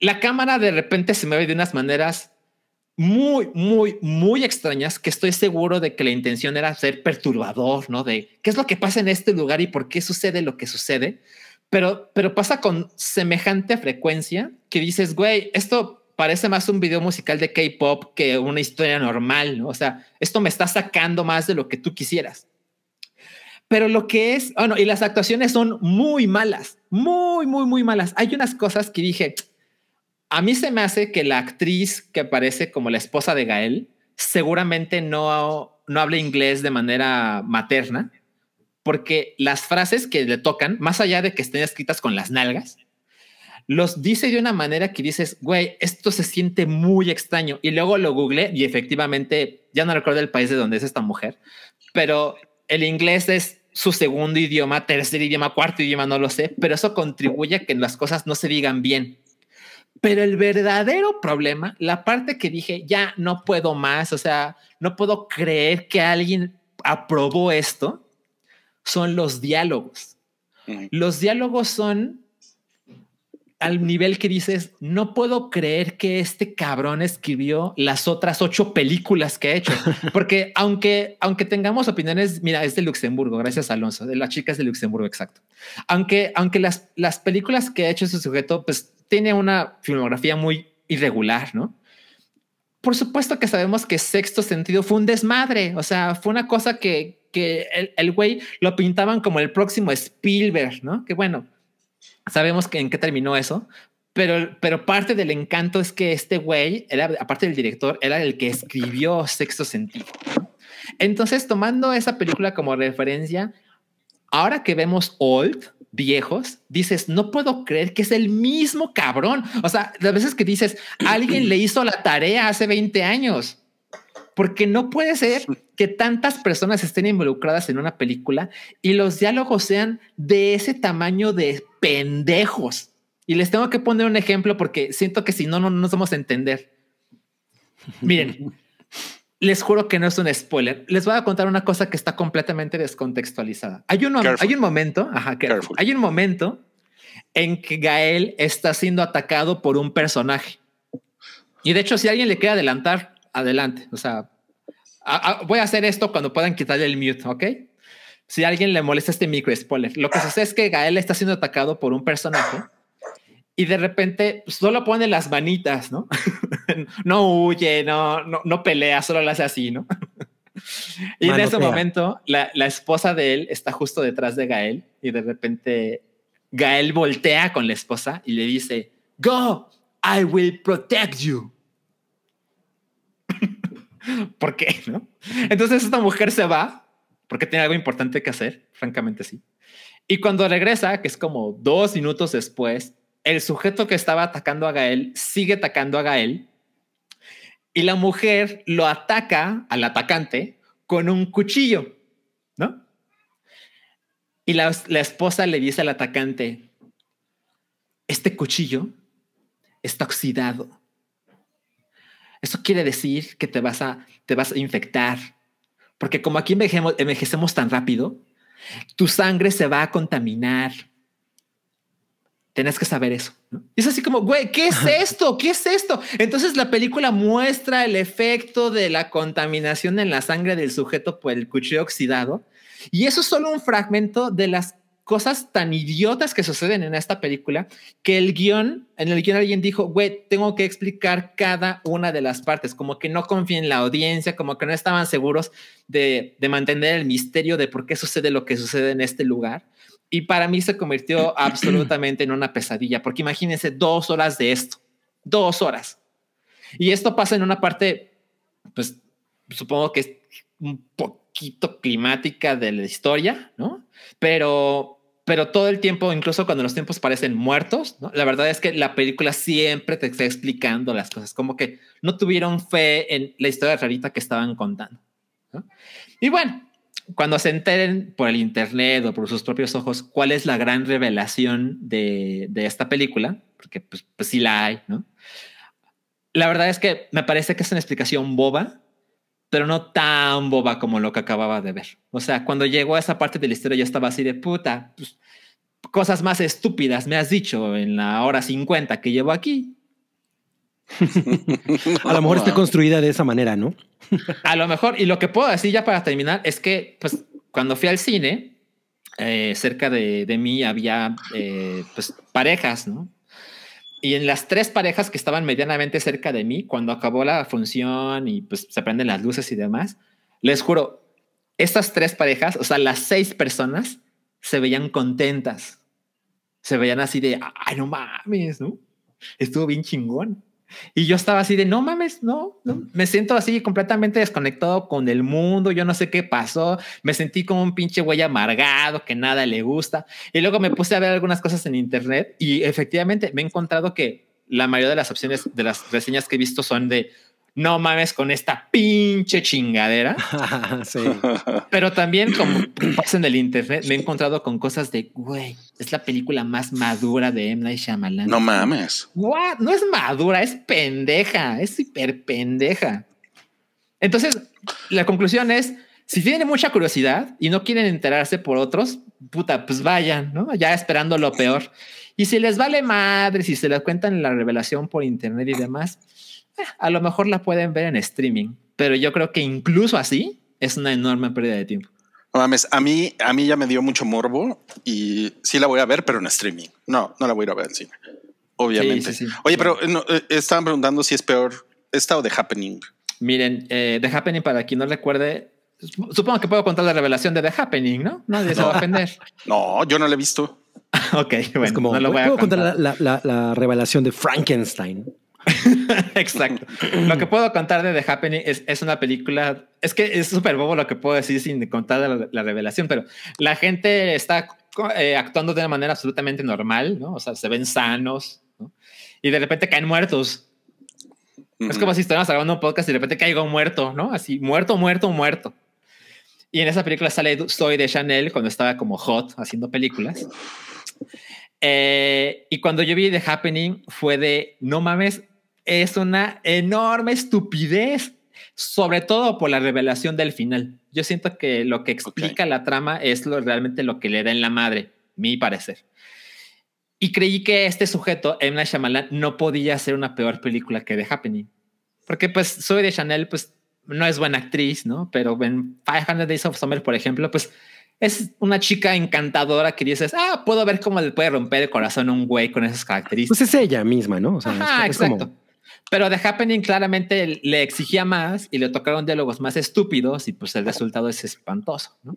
La cámara de repente se mueve de unas maneras muy, muy, muy extrañas que estoy seguro de que la intención era ser perturbador, ¿no? De qué es lo que pasa en este lugar y por qué sucede lo que sucede. Pero, pero pasa con semejante frecuencia que dices, güey, esto parece más un video musical de K-pop que una historia normal, ¿no? O sea, esto me está sacando más de lo que tú quisieras. Pero lo que es, bueno, y las actuaciones son muy malas, muy, muy, muy malas. Hay unas cosas que dije, a mí se me hace que la actriz que aparece como la esposa de Gael seguramente no, no habla inglés de manera materna, porque las frases que le tocan, más allá de que estén escritas con las nalgas, los dice de una manera que dices, güey, esto se siente muy extraño. Y luego lo googleé y efectivamente, ya no recuerdo el país de donde es esta mujer, pero el inglés es su segundo idioma, tercer idioma, cuarto idioma, no lo sé, pero eso contribuye a que las cosas no se digan bien. Pero el verdadero problema, la parte que dije, ya no puedo más, o sea, no puedo creer que alguien aprobó esto, son los diálogos. Los diálogos son al nivel que dices, no puedo creer que este cabrón escribió las otras ocho películas que ha hecho. (laughs) Porque aunque, aunque tengamos opiniones, mira, es de Luxemburgo, gracias Alonso, de la chica es de Luxemburgo, exacto. Aunque, aunque las, las películas que ha hecho ese sujeto, pues tiene una filmografía muy irregular, ¿no? Por supuesto que sabemos que Sexto Sentido fue un desmadre, o sea, fue una cosa que, que el, el güey lo pintaban como el próximo Spielberg, ¿no? Que bueno, sabemos que en qué terminó eso, pero, pero parte del encanto es que este güey, era, aparte del director, era el que escribió Sexto Sentido. Entonces, tomando esa película como referencia, ahora que vemos Old, viejos, dices, no puedo creer que es el mismo cabrón. O sea, las veces que dices, alguien le hizo la tarea hace 20 años. Porque no puede ser que tantas personas estén involucradas en una película y los diálogos sean de ese tamaño de pendejos. Y les tengo que poner un ejemplo porque siento que si no, no nos vamos a entender. (laughs) Miren, les juro que no es un spoiler. Les voy a contar una cosa que está completamente descontextualizada. Hay un, hay un momento, ajá, hay un momento en que Gael está siendo atacado por un personaje. Y de hecho, si alguien le quiere adelantar, adelante. O sea, a- a- voy a hacer esto cuando puedan quitarle el mute, ¿ok? Si a alguien le molesta este micro spoiler, lo que sucede es que Gael está siendo atacado por un personaje y de repente solo pone las manitas, ¿no? (laughs) no huye, no, no, no pelea, solo lo hace así, ¿no? (laughs) y en ese momento la, la esposa de él está justo detrás de Gael y de repente Gael voltea con la esposa y le dice, Go, I will protect you. (laughs) ¿Por qué? ¿No? Entonces esta mujer se va porque tiene algo importante que hacer, francamente sí. Y cuando regresa, que es como dos minutos después, el sujeto que estaba atacando a Gael sigue atacando a Gael y la mujer lo ataca al atacante con un cuchillo, ¿no? Y la, la esposa le dice al atacante, este cuchillo está oxidado. Eso quiere decir que te vas a, te vas a infectar. Porque como aquí envejecemos tan rápido, tu sangre se va a contaminar. Tenés que saber eso. ¿no? Y es así como, güey, ¿qué es esto? ¿Qué es esto? Entonces la película muestra el efecto de la contaminación en la sangre del sujeto por el cuchillo oxidado. Y eso es solo un fragmento de las cosas tan idiotas que suceden en esta película que el guion, en el guion alguien dijo, güey, tengo que explicar cada una de las partes, como que no confían en la audiencia, como que no estaban seguros de, de mantener el misterio de por qué sucede lo que sucede en este lugar. Y para mí se convirtió (clears throat) absolutamente en una pesadilla, porque imagínense dos horas de esto, dos horas. Y esto pasa en una parte, pues supongo que es un poquito climática de la historia, ¿no? Pero, pero todo el tiempo, incluso cuando los tiempos parecen muertos, la verdad es que la película siempre te está explicando las cosas, como que no tuvieron fe en la historia rarita que estaban contando. Y bueno, cuando se enteren por el internet o por sus propios ojos cuál es la gran revelación de, de esta película, porque pues, pues sí la hay, ¿no? La verdad es que me parece que es una explicación boba, pero no tan boba como lo que acababa de ver. O sea, cuando llegó a esa parte de la historia, yo estaba así de puta, pues, cosas más estúpidas me has dicho en la hora 50 que llevo aquí. A lo mejor está construida de esa manera, ¿no? A lo mejor, y lo que puedo decir ya para terminar es que, pues, cuando fui al cine, eh, cerca de, de mí había, eh, pues, parejas, ¿no? Y en las tres parejas que estaban medianamente cerca de mí, cuando acabó la función y pues se prenden las luces y demás, les juro, estas tres parejas, o sea, las seis personas, se veían contentas. Se veían así de, ay, no mames, ¿no? Estuvo bien chingón. Y yo estaba así de no mames, no, no, me siento así completamente desconectado con el mundo. Yo no sé qué pasó. Me sentí como un pinche güey amargado que nada le gusta. Y luego me puse a ver algunas cosas en internet y efectivamente me he encontrado que la mayoría de las opciones de las reseñas que he visto son de no mames con esta pinche chingadera. (laughs) sí. Pero también, como pasa en el internet, me he encontrado con cosas de, güey, es la película más madura de M. Night Shyamalan. No mames. What? No es madura, es pendeja, es hiper pendeja. Entonces, la conclusión es, si tienen mucha curiosidad y no quieren enterarse por otros, puta, pues vayan, ¿no? Ya esperando lo peor. Y si les vale madre, si se les cuentan la revelación por internet y demás, a lo mejor la pueden ver en streaming. Pero yo creo que incluso así es una enorme pérdida de tiempo. No mames, a mí, a mí ya me dio mucho morbo y sí la voy a ver, pero en streaming. No, no la voy a ir a ver en cine. Obviamente. Sí, sí, sí. Oye, pero no, eh, estaban preguntando si es peor esta o The Happening. Miren, eh, The Happening, para quien no recuerde, supongo que puedo contar la revelación de The Happening, ¿no? Nadie se va a ofender. (laughs) No, yo no la he visto. (laughs) ok, bueno, es como, no lo voy a puedo contar contar. la, la- la- la revelación de Frankenstein. (laughs) Exacto. Lo que puedo contar de The Happening es, es una película. Es que es súper bobo lo que puedo decir sin contar la, la revelación, pero la gente está eh, actuando de una manera absolutamente normal, ¿no? O sea, se ven sanos, ¿no? Y de repente caen muertos. Es como si estuviéramos grabando un podcast y de repente caiga un muerto, ¿no? Así, muerto, muerto, muerto. Y en esa película sale Soy de Chanel cuando estaba como hot haciendo películas. Eh, y cuando yo vi The Happening fue de, no mames, es una enorme estupidez, sobre todo por la revelación del final. Yo siento que lo que explica la trama es lo, realmente lo que le da en la madre, mi parecer. Y creí que este sujeto. Night Shyamalan, no podía hacer una peor película que The Happening. Porque pues soy de Chanel, pues no es buena actriz, ¿no? Pero en 500 Days of Summer, por ejemplo, pues es una chica encantadora que dices, ah, puedo ver cómo le puede romper el corazón a un güey con esas características. Pues es ella misma, ¿no? O sea, Ajá, es- es como-. Pero The Happening claramente le exigía más y le tocaron diálogos más estúpidos y pues el resultado es espantoso, ¿no?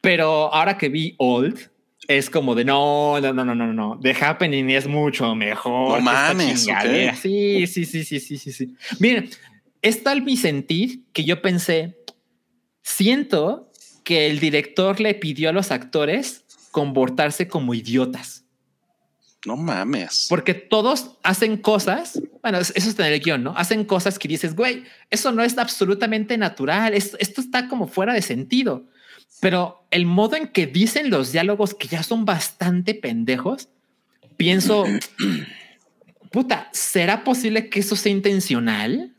Pero ahora que vi Old, es como de no, no, no, no, no, no. The Happening es mucho mejor. No mames. Sí, sí, sí, sí, sí, sí, sí. Miren, es tal mi sentir que yo pensé, siento que el director le pidió a los actores comportarse como idiotas. No mames. Porque todos hacen cosas, bueno, eso es tener el guion, ¿no? Hacen cosas que dices, güey, eso no es absolutamente natural, es- esto está como fuera de sentido. Pero el modo en que dicen los diálogos, que ya son bastante pendejos, pienso, (clears throat) puta, ¿será posible que eso sea intencional?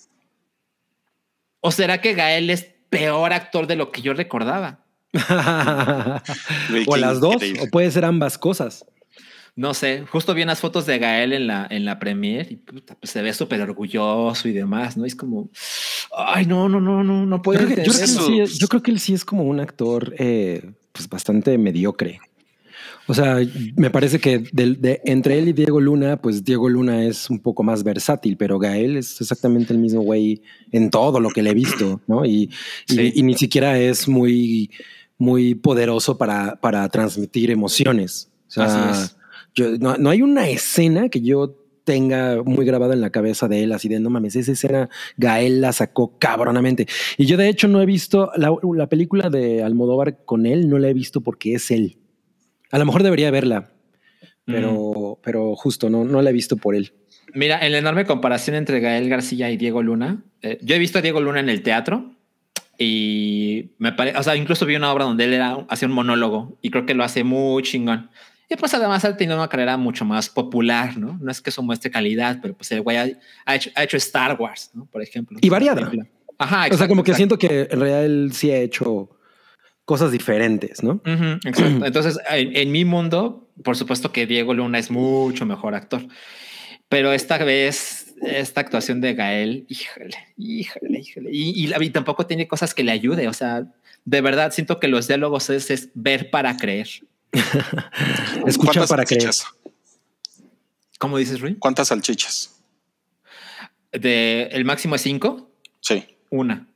¿O será que Gael es peor actor de lo que yo recordaba? (laughs) (laughs) O las dos, o puede ser ambas cosas. No sé, justo vi unas fotos de Gael en la, en la premier y puta, pues se ve súper orgulloso y demás, ¿no? Es como, ay, no, no, no, no, no Yo puedo creo, que, yo creo que él Eso- sí es, yo creo que él sí es como un actor eh, pues bastante mediocre. O sea, me parece que de, entre él y Diego Luna, pues Diego Luna es un poco más versátil, pero Gael es exactamente el mismo güey en todo lo que le he visto, ¿no? Y, y- Sí. y ni siquiera es muy, muy poderoso para, para transmitir emociones. O sea, Así es. Yo- no, no hay una escena que yo tenga muy grabada en la cabeza de él, así de no mames, esa escena Gael la sacó cabronamente. Y yo de hecho no he visto la, la película de Almodóvar con él, no la he visto porque es él. A lo mejor debería verla, pero, pero justo no, no la he visto por él. Mira, en la enorme comparación entre Gael García y Diego Luna, eh, yo he visto a Diego Luna en el teatro y me parece, o sea, incluso vi una obra donde él era, hacía un monólogo y creo que lo hace muy chingón. Y pues además ha tenido una carrera mucho más popular, ¿no? No es que eso muestre calidad, pero pues el güey ha, ha hecho, ha hecho Star Wars, ¿no? Por ejemplo. Y variada. Ajá, o sea, como que exacto. siento que en realidad él sí ha hecho cosas diferentes, ¿no? Ujú, exacto. Entonces, en, en mi mundo, por supuesto que Diego Luna es mucho mejor actor. Pero esta vez, esta actuación de Gael, híjole, híjole, híjole. Y, y, y tampoco tiene cosas que le ayude. O sea, de verdad siento que los diálogos es, es ver para creer. (laughs) Escuchar ¿Cuántas para creer. salchichas? ¿Cómo dices, Rui? ¿Cuántas salchichas? De el máximo es cinco, Sí. una.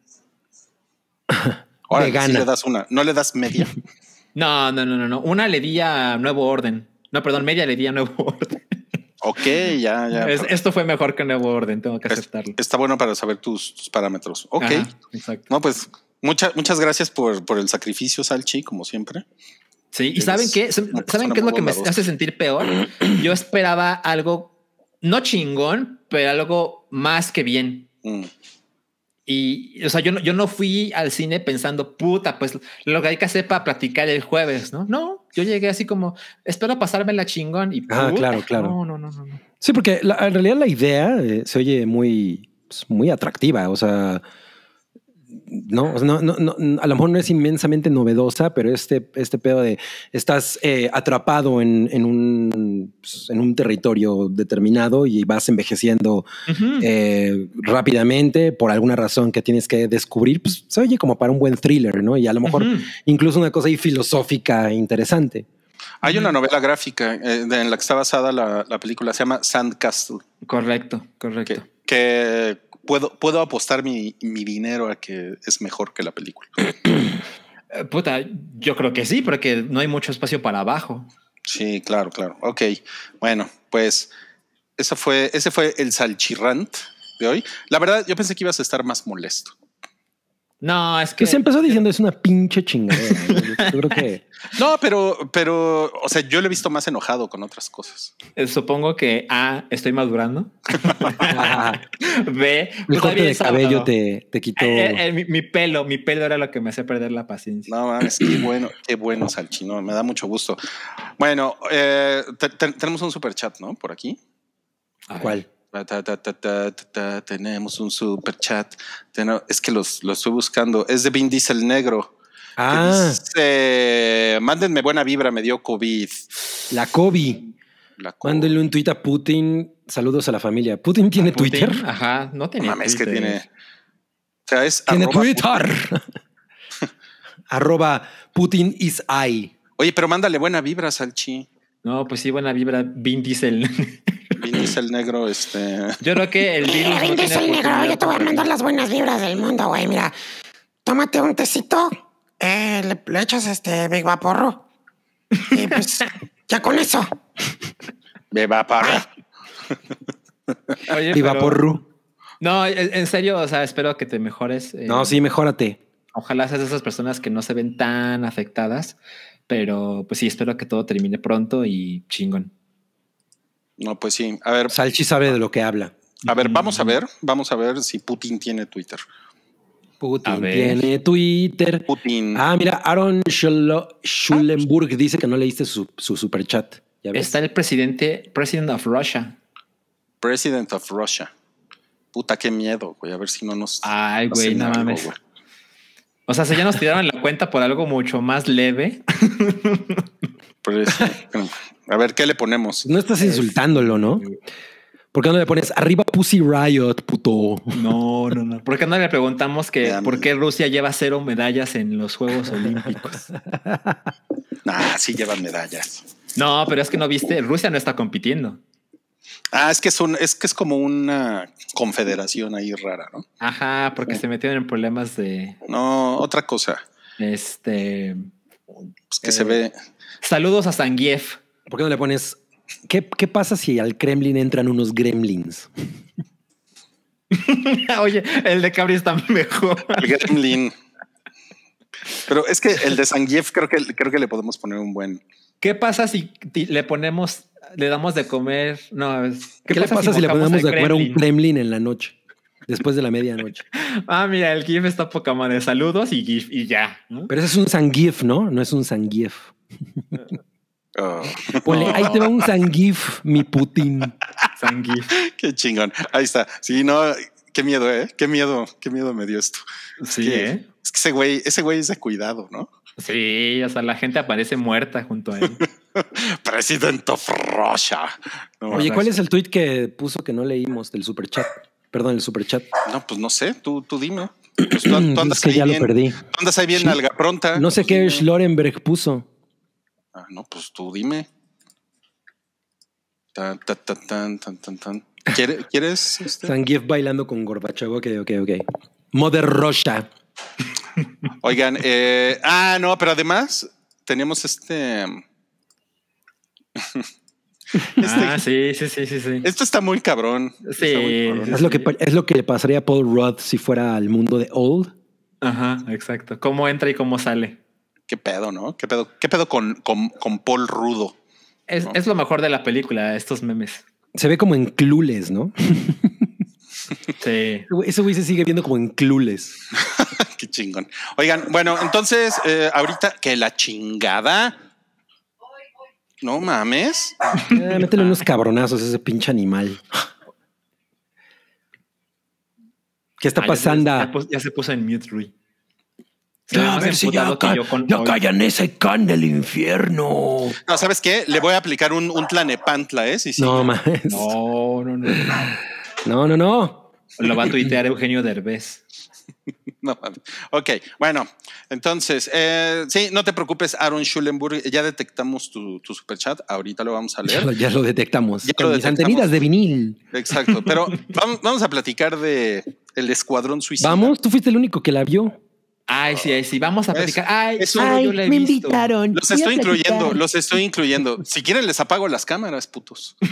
(laughs) Ahora sí le das una. ¿No le das media? (laughs) No, no, no, no, no. Una le di a nuevo orden. No, perdón, media le di a nuevo orden. Ok, ya, ya. Es- esto fue mejor que Nuevo Orden, tengo que aceptarlo. Está bueno para saber tus, tus parámetros. Ok. Ajá, exacto. No, pues muchas muchas gracias por, por el sacrificio, Salchi, como siempre. Sí, y ¿saben qué? ¿Saben qué es lo que me hace sentir peor? Yo esperaba algo, no chingón, pero algo más que bien. Mm. Y, o sea, yo no, yo no fui al cine pensando, puta, pues lo que hay que hacer para platicar el jueves, ¿no? No, yo llegué así como, espero pasarme la chingón y Ah, puta, claro, claro. No, no, no, no. no. Sí, porque la- en realidad la idea eh, se oye muy, pues, muy atractiva. O sea, no, O sea, no, no, no, a lo mejor no es inmensamente novedosa, pero este, este pedo de estás eh, atrapado en, en un, pues, en un territorio determinado y vas envejeciendo eh, rápidamente por alguna razón que tienes que descubrir, pues se oye como para un buen thriller, ¿no? Y a lo mejor incluso una cosa ahí filosófica interesante. Hay una novela gráfica eh, en la que está basada la, la película, se llama Sandcastle, Correcto, correcto. que, que puedo, puedo apostar mi, mi dinero a que es mejor que la película. (clears throat) Eh, Puta, yo creo que sí, porque no hay mucho espacio para abajo. Sí, claro, claro. Ok, bueno, pues eso fue, ese fue el salchirrant de hoy. La verdad, yo pensé que ibas a estar más molesto. No, es que se empezó diciendo es una pinche chingadera. ¿no? Yo, creo (laughs) que No, pero, pero, o sea, yo lo he visto más enojado con otras cosas. eh, supongo que A, estoy madurando. (laughs) B, el corte de cabello te, te quitó. Eh, eh, mi, mi pelo, mi pelo era lo que me hacía perder la paciencia. No mames, qué bueno, qué bueno, Salchino. Me da mucho gusto. Bueno, eh, te- te- tenemos un super chat, ¿no? Por aquí. ¿Cuál? Ta, ta, ta, ta, ta, ta, ta, Tenemos un super chat. Es que los, lo estoy buscando. Es de Vin Diesel Negro. que Ah, dice, mándenme buena vibra, me dio COVID. la Kobe. La co- Mándenle un tuit a Putin. Saludos a la familia. ¿Putin tiene Putin, Twitter? Ajá, no tenía mames, que Twitter. tiene. O sea, es Tiene arroba Twitter. (laughs) Arroba Putin is I. Oye, pero mándale buena vibra, Salchi. No, pues sí, buena vibra. Vin Diesel. (laughs) Vin Diesel Negro, este. Yo creo que el virus Eh, no tiene negro, yo te voy a mandar las buenas vibras del mundo, güey. Mira, tómate un tecito, eh, le, le echas este Big Vaporro. Y pues, (laughs) ya con eso. Me va para. Oye, Viva pero- porru. No, en en serio, o sea, espero que te mejores. eh, No, sí, mejórate. Ojalá seas de esas personas que no se ven tan afectadas, pero pues sí, espero que todo termine pronto y chingón. No, pues sí. A ver, Salchi sabe de lo que habla. a ver, vamos a ver, vamos a ver si Putin tiene Twitter. Putin tiene Twitter. Putin. Ah, mira, Aaron Schulenburg dice que no leíste su, su super chat. ¿Ya ves? Está el presidente, President of Russia. President of Russia. Puta, qué miedo, güey. A ver si no nos. Ay, güey, no algo, mames. güey. O sea, si ya nos tiraron la cuenta por algo mucho más leve. (laughs) A ver, ¿qué le ponemos? No estás insultándolo, ¿no? ¿Por qué no le pones arriba Pussy Riot, puto? No, no, no. ¿Por qué no le preguntamos que por qué Rusia lleva cero medallas en los Juegos Olímpicos? (laughs) Ah, sí llevan medallas. No, pero es que no viste, Rusia no está compitiendo. Ah, es que es un, es que es como una confederación ahí rara, ¿no? Ajá, porque se metieron en problemas de No, otra cosa. este. Pues que se ve. Saludos a Zangief. ¿Por qué no le pones qué, qué pasa si al Kremlin entran unos gremlins? (laughs) Oye, el de Cabri está mejor. El Gremlin. Pero es que el de Zangief creo que creo que le podemos poner un buen. ¿Qué pasa si le ponemos, le damos de comer? No, ¿Qué, le pasa si le ponemos de comer a un Kremlin? Kremlin en la noche? Después de la medianoche. (laughs) Ah, mira, el GIF está poca madre. Saludos y GIF y ya. ¿no? Pero ese es un Zangief, ¿no? No es un Zangief. (laughs) Oh, Ponle, ahí te va un Zangief, mi Putin. (laughs) Zangief. qué chingón. Ahí está. Sí, no, qué miedo, eh. Qué miedo, qué miedo me dio esto. Sí, que- ¿eh? Es que ese güey, ese güey es de cuidado, ¿no? Sí, o sea, la gente aparece muerta junto a él. (laughs) President of Russia. No, Oye, ¿cuál es el tweet que puso que no leímos del superchat? Perdón, el superchat. No, pues no sé, tú, tú dime. Pues tú, tú (clears throat) andas Es que ahí ya lo perdí. tú andas ahí bien Sí. nalga pronta. No sé Pues qué dime. Schlorenberg puso. Ah, no, pues tú dime. Tan, tan, tan, tan, tan, tan, tan. ¿Quiere- ¿Quieres? este? Zangief bailando con Gorbachev. Ok, ok, ok. Mother Russia. Oigan, eh, ah, no, pero además tenemos este. (laughs) Este- Ah, sí, sí, sí, sí, sí. Esto está muy cabrón. Sí, Está muy cabrón. sí, Es lo, que, es lo que le pasaría a Paul Rudd si fuera al mundo de Old. Ajá, exacto. Cómo entra y cómo sale. Qué pedo, ¿no? Qué pedo, qué pedo con, con, con Paul Rudo. Es, es lo mejor de la película, estos memes. Se ve como en Clueless, ¿no? Sí. (laughs) Ese güey- se sigue viendo como en Clueless. (laughs) Qué chingón. Oigan, bueno, entonces, eh, ahorita que la chingada. No mames. Eh, métele unos cabronazos a ese pinche animal. ¿Qué está Ah, ya se- pasando? Ya se puso en mute, Rui. Ya, a más ver si ya, ca- yo con ya callan ese can del infierno. No, ¿sabes qué? Le voy a aplicar un, un tlanepantla, ¿eh? Sí, sí. No mames. No, no, no. No, no, no. Lo va a tuitear Eugenio Derbez. (laughs) No ok, bueno, entonces, eh, sí, no te preocupes, Aaron Schulenburg, ya detectamos tu, tu superchat, ahorita lo vamos a Ya lo, leer. ya lo detectamos. Ya Con lo mis detectamos. antenitas de vinil. Exacto, pero vamos, vamos a platicar de el escuadrón suicida. Vamos, tú fuiste el único que la vio. Ay, sí, ay, sí. Vamos a platicar. Ay, Ay, yo la he visto. Los estoy incluyendo, los estoy incluyendo. Si quieren les apago las cámaras, putos. (laughs)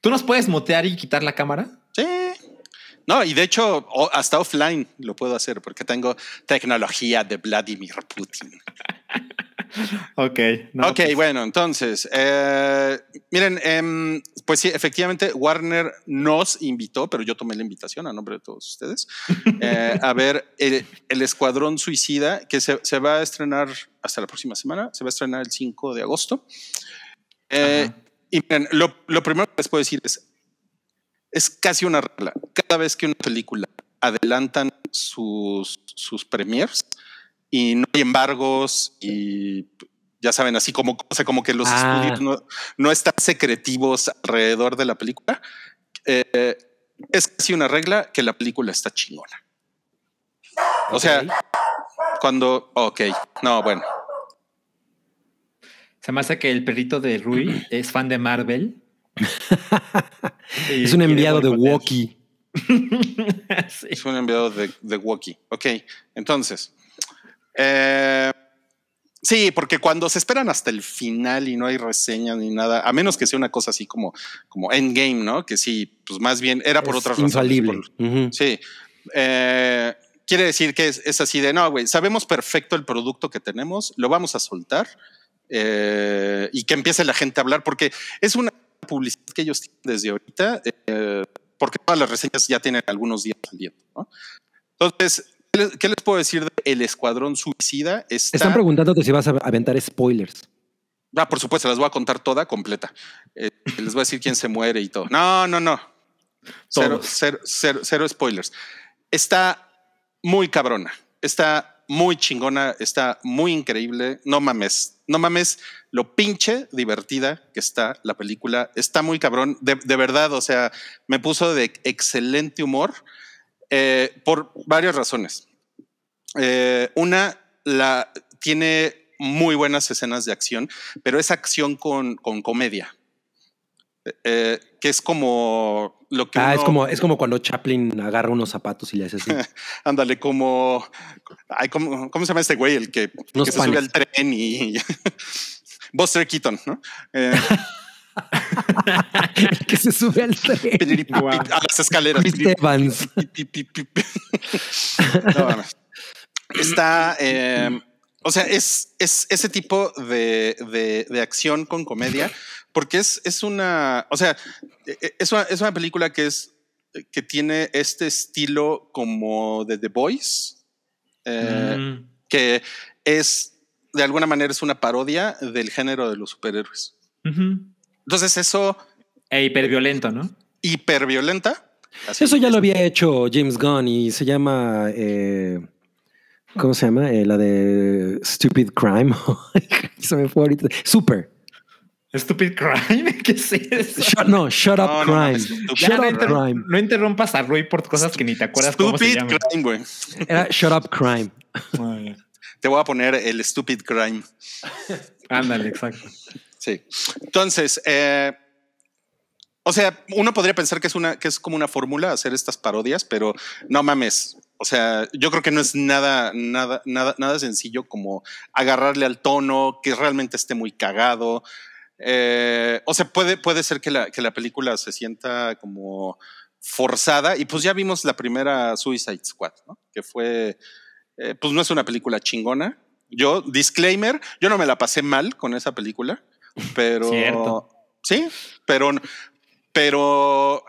¿Tú nos puedes mutear y quitar la cámara? Sí. No, y de hecho, hasta offline lo puedo hacer porque tengo tecnología de Vladimir Putin. (laughs) (laughs) Ok. no, ok, pues, bueno, entonces, eh, miren, em, pues sí, efectivamente, Warner nos invitó, pero yo tomé la invitación a nombre de todos ustedes, (laughs) eh, a ver el, el Escuadrón Suicida, que se, se va a estrenar hasta la próxima semana, se va a estrenar el 5 de agosto. Eh, y miren, lo, lo primero que les puedo decir es, es casi una regla. Cada vez que una película adelantan sus, sus premiers y no hay embargos y ya saben, así como, o sea, como que los Ah. estudios no, no están secretivos alrededor de la película, eh, es casi una regla que la película está chingona. O sea, cuando, ok, no, bueno, Se me hace que el perrito de Rui es fan de Marvel. (laughs) Es un enviado de. (laughs) Sí. Es un enviado de, de Woki. Ok, entonces. Eh, sí, porque cuando se esperan hasta el final y no hay reseñas ni nada, a menos que sea una cosa así como, como Endgame, ¿no? Que sí, pues más bien era por Es otras razones. infalible. por- Ujú. sí. Eh, quiere decir que es, es así de no, güey. Sabemos perfecto el producto que tenemos, lo vamos a soltar eh, y que empiece la gente a hablar, porque es una publicidad que ellos tienen desde ahorita, eh, porque todas las reseñas ya tienen algunos días saliendo. ¿no? Entonces, ¿qué les, qué les puedo decir de El Escuadrón Suicida? Está, Están preguntándote si vas a aventar spoilers. Ah, por supuesto, las voy a contar toda completa. Eh, les voy a decir quién se muere y todo. No, no, no. Cero, cero, cero, cero spoilers. Está muy cabrona. Está muy chingona. Está muy increíble. No mames. No mames lo pinche divertida que está la película. Está muy cabrón. De, de verdad, o sea, me puso de excelente humor eh, por varias razones. Eh, una, la tiene muy buenas escenas de acción, pero es acción con, con comedia. Eh, que es como lo que Ah, es como, es como cuando Chaplin agarra unos zapatos y le hace así. (laughs) ándale como ay, ¿cómo, cómo se llama este güey el que, que se sube al tren y (laughs) Buster Keaton, ¿no? (laughs) (laughs) Que se sube al tren. a las escaleras. Chris Evans. No, mames. Está, eh, o sea, es, es ese tipo de, de- de acción con comedia, porque es, es una, o sea, es una, es una película que es que tiene este estilo como de The Boys, eh, Mm. que es de alguna manera es una parodia del género de los superhéroes. Ujú. Entonces, eso E hiperviolento, ¿no? hiperviolenta. así, Eso ya lo había hecho James Gunn y se llama. eh, ¿Cómo se llama? Eh, la de Stupid Crime. (laughs) se me fue ahorita. Super. Stupid Crime. (laughs) ¿Qué es eso? Shut- no, Shut Up No, no Crime. Stupid Ya Shut no, Up inter- Crime. no interrumpas a Rui por cosas que ni te acuerdas cómo se Stupid llaman. crime, güey. Era Shut Up Crime. Te voy a poner el stupid crime. Ándale, exacto. Sí. Entonces, eh, o sea, uno podría pensar que es una, que es como una fórmula hacer estas parodias, pero no mames. O sea, yo creo que no es nada, nada, nada, nada sencillo como agarrarle al tono, que realmente esté muy cagado. Eh, o sea, puede, puede ser que la, que la película se sienta como forzada y pues ya vimos la primera Suicide Squad, ¿no? Que fue, eh, pues no es una película chingona. Yo, disclaimer, yo no me la pasé mal con esa película, pero... Cierto. Sí, pero, pero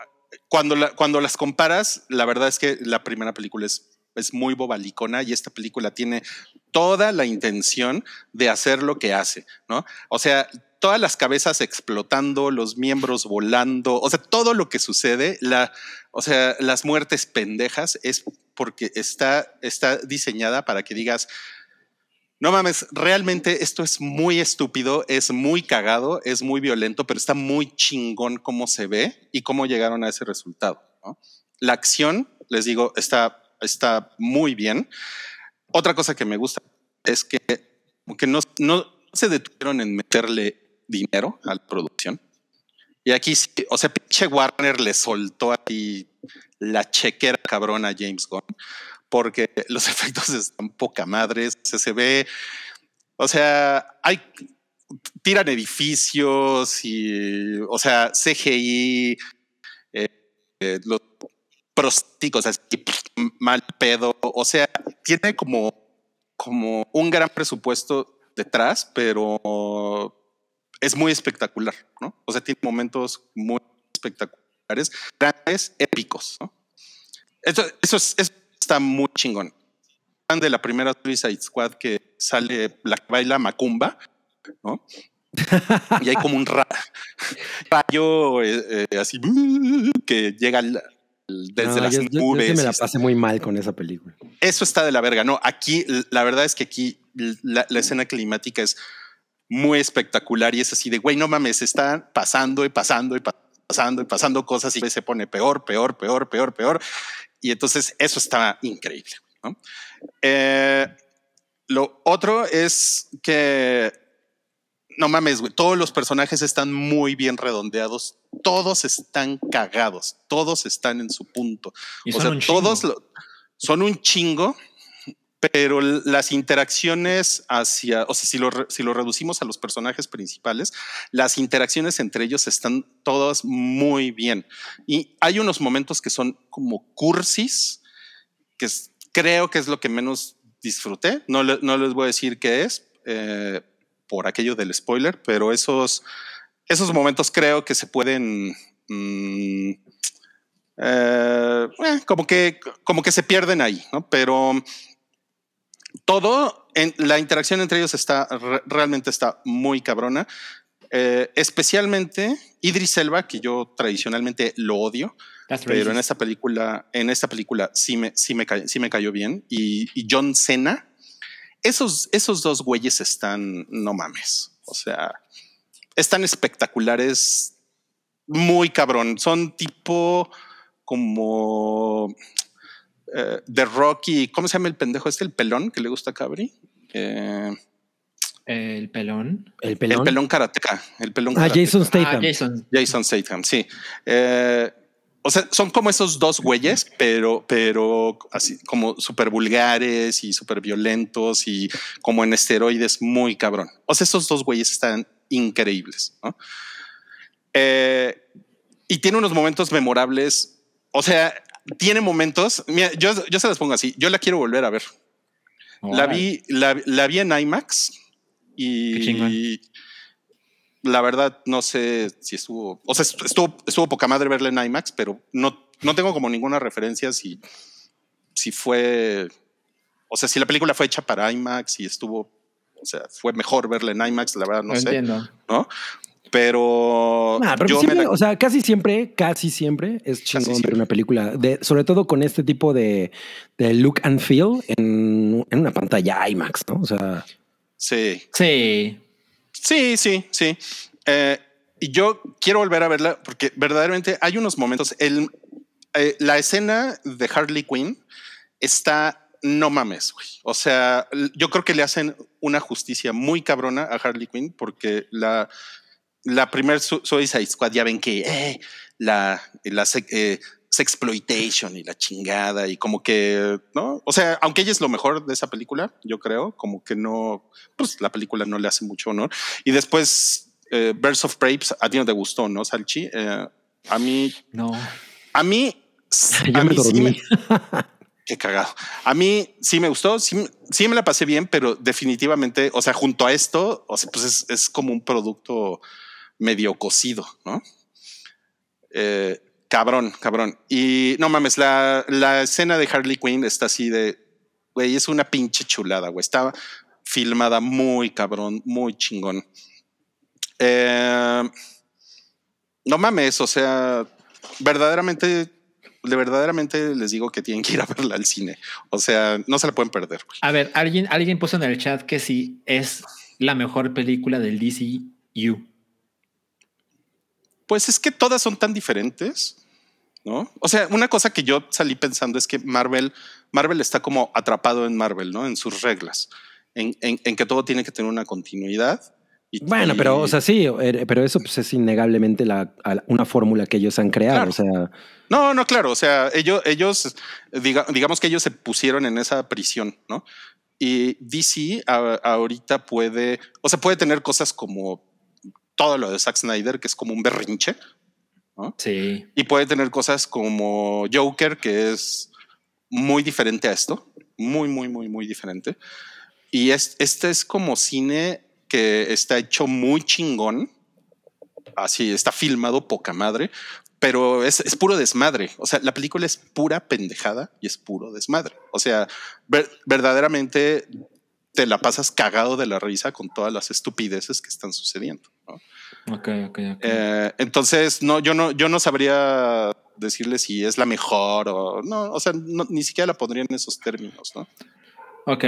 cuando, la- cuando las comparas, la verdad es que la primera película es, es muy bobalicona y esta película tiene toda la intención de hacer lo que hace, ¿no? O sea, todas las cabezas explotando, los miembros volando, o sea, todo lo que sucede, la, o sea, las muertes pendejas es porque está, está diseñada para que digas, no mames, realmente esto es muy estúpido, es muy cagado, es muy violento, pero está muy chingón cómo se ve y cómo llegaron a ese resultado. ¿no? La acción, les digo, está, está muy bien. Otra cosa que me gusta es que, que no, no se detuvieron en meterle dinero a la producción. Y aquí sí, o sea, pinche Warner le soltó ahí la chequera cabrona James Gunn porque (laughs) los efectos están poca madre, se, se ve, o sea, hay tiran edificios y, o sea, CGI, eh, eh, los prostíticos así mal pedo, o sea, tiene como, como un gran presupuesto detrás, pero es muy espectacular, ¿no? O sea, tiene momentos muy espectaculares, grandes, épicos, ¿no? Eso, eso, es, eso está muy chingón. De la primera Suicide Squad que sale la que baila Macumba, ¿no? (laughs) y hay como un ra- rayo eh, eh, así que llega al- desde No, las yo, yo- yo nubes. me la pasé muy mal con esa película. eso está de la verga. No, aquí la verdad es que aquí la, la escena climática es muy espectacular y es así de güey, no mames, está pasando y pasando y pa- pasando y pasando cosas y se pone peor, peor, peor, peor, peor. Y entonces eso está increíble. ¿no? Eh, lo otro es que no mames, güey, todos los personajes están muy bien redondeados, todos están cagados, todos están en su punto. Y o sea, todos lo- son un chingo, pero las interacciones hacia, o sea, si lo, si lo reducimos a los personajes principales, las interacciones entre ellos están todas muy bien. Y hay unos momentos que son como cursis, que es- creo que es lo que menos disfruté. No, no les voy a decir qué es eh, por aquello del spoiler, pero esos, esos momentos creo que se pueden... mm, eh, eh, como que como que se pierden ahí, ¿no? Pero todo en la interacción entre ellos está re- realmente está muy cabrona. Eh, especialmente Idris Elba, que yo tradicionalmente lo odio, That's pero en esta película, en esta película sí me, sí me, cayó, sí me cayó bien. Y, y John Cena, esos, esos dos güeyes están, no mames. O sea, están espectaculares, muy cabrón. Son tipo como eh, The Rocky. ¿Cómo se llama el pendejo este? El pelón que le gusta a Cabri. Eh, El pelón. El pelón. el pelón karateca. El pelón Ah. Jason Statham. Ah, Jason. Jason Statham, sí. Eh, o sea, son como esos dos güeyes, pero, pero así como súper vulgares y súper violentos y como en esteroides muy cabrón. O sea, esos dos güeyes están increíbles, ¿no? Eh, y tiene unos momentos memorables. O sea, tiene momentos. Mira, yo, yo se las pongo así. Yo la quiero volver a ver. La vi, la, la vi en IMAX y la verdad no sé si estuvo, o sea, estuvo, estuvo poca madre verla en IMAX, pero no, no tengo como ninguna referencia si, si fue, o sea, si la película fue hecha para IMAX y estuvo, o sea, fue mejor verla en IMAX, la verdad no Lo sé, entiendo. ¿no? Pero, Nah, pero yo siempre, me la- o sea, casi siempre, casi siempre es chingón ver una película, de, sobre todo con este tipo de, de look and feel en, en una pantalla IMAX, ¿no? O sea, sí, Sí. Sí, sí, sí. Eh, y yo quiero volver a verla porque verdaderamente hay unos momentos. El, eh, la escena de Harley Quinn está no mames, güey. O sea, yo creo que le hacen una justicia muy cabrona a Harley Quinn porque la, la primer Su- Suicide Squad ya ven que eh, la, la se- eh, sexploitation y la chingada y como que, ¿no? O sea, aunque ella es lo mejor de esa película, yo creo, como que no, pues la película no le hace mucho honor. Y después eh, Birds of Prey, a ti no te gustó, ¿no, Salchi? Eh, a mí, No. a mí, (laughs) Yo a me mí sí dormí. me- (laughs) Qué cagado. A mí sí me gustó, sí, sí me la pasé bien, pero definitivamente, o sea, junto a esto, o sea, pues es, es como un producto medio cocido, ¿no? Eh, cabrón, cabrón. Y no mames, la, la escena de Harley Quinn está así de, güey, es una pinche chulada, güey. Está filmada muy cabrón, muy chingón. Eh, no mames, o sea, verdaderamente, de verdaderamente les digo que tienen que ir a verla al cine. O sea, no se la pueden perder. A ver, alguien, alguien puso en el chat que sí es la mejor película del DCU. Pues es que todas son tan diferentes, ¿no? O sea, una cosa que yo salí pensando es que Marvel, Marvel está como atrapado en Marvel, ¿no? En sus reglas, en, en- en que todo tiene que tener una continuidad. Y, Bueno, y- pero, o sea, sí, eh, pero eso pues, es innegablemente la, una fórmula que ellos han creado. Claro. O sea, No, no, claro. O sea, ellos, ellos diga- digamos que ellos se pusieron en esa prisión, ¿no? Y DC a- ahorita puede, o sea, puede tener cosas como todo lo de Zack Snyder, que es como un berrinche, Sí. y puede tener cosas como Joker, que es muy diferente a esto, muy, muy, muy, muy diferente. Y es, este es como cine que está hecho muy chingón, así está filmado poca madre, pero es, es puro desmadre. O sea, la película es pura pendejada y es puro desmadre. O sea, ver- verdaderamente te la pasas cagado de la risa con todas las estupideces que están sucediendo. ¿no? Ok, ok, ok. Eh, entonces, no, yo no, yo no sabría decirle si es la mejor o no, o sea, no- ni siquiera la pondría en esos términos, ¿no? Ok.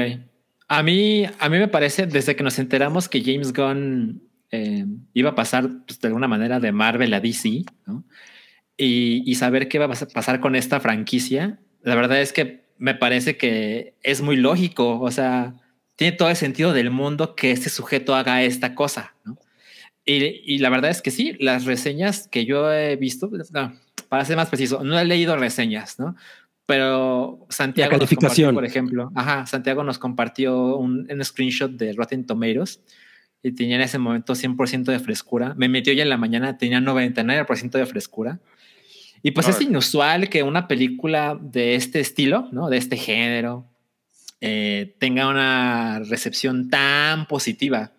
A mí, a mí me parece, desde que nos enteramos que James Gunn eh, iba a pasar pues, de alguna manera de Marvel a DC, ¿no? Y, y saber qué va a pas- pasar con esta franquicia, la verdad es que me parece que es muy lógico, o sea, tiene todo el sentido del mundo que este sujeto haga esta cosa, ¿no? Y, y la verdad es que sí, las reseñas que yo he visto, no, para ser más preciso, no he leído reseñas, ¿no? Pero Santiago, calificación. por ejemplo, ajá, Santiago nos compartió un, un screenshot de Rotten Tomatoes y tenía en ese momento 100% de frescura. Me metió ya en la mañana, tenía 99% de frescura. Y pues es Órale. inusual que una película de este estilo, ¿no? De este género, eh, tenga una recepción tan positiva.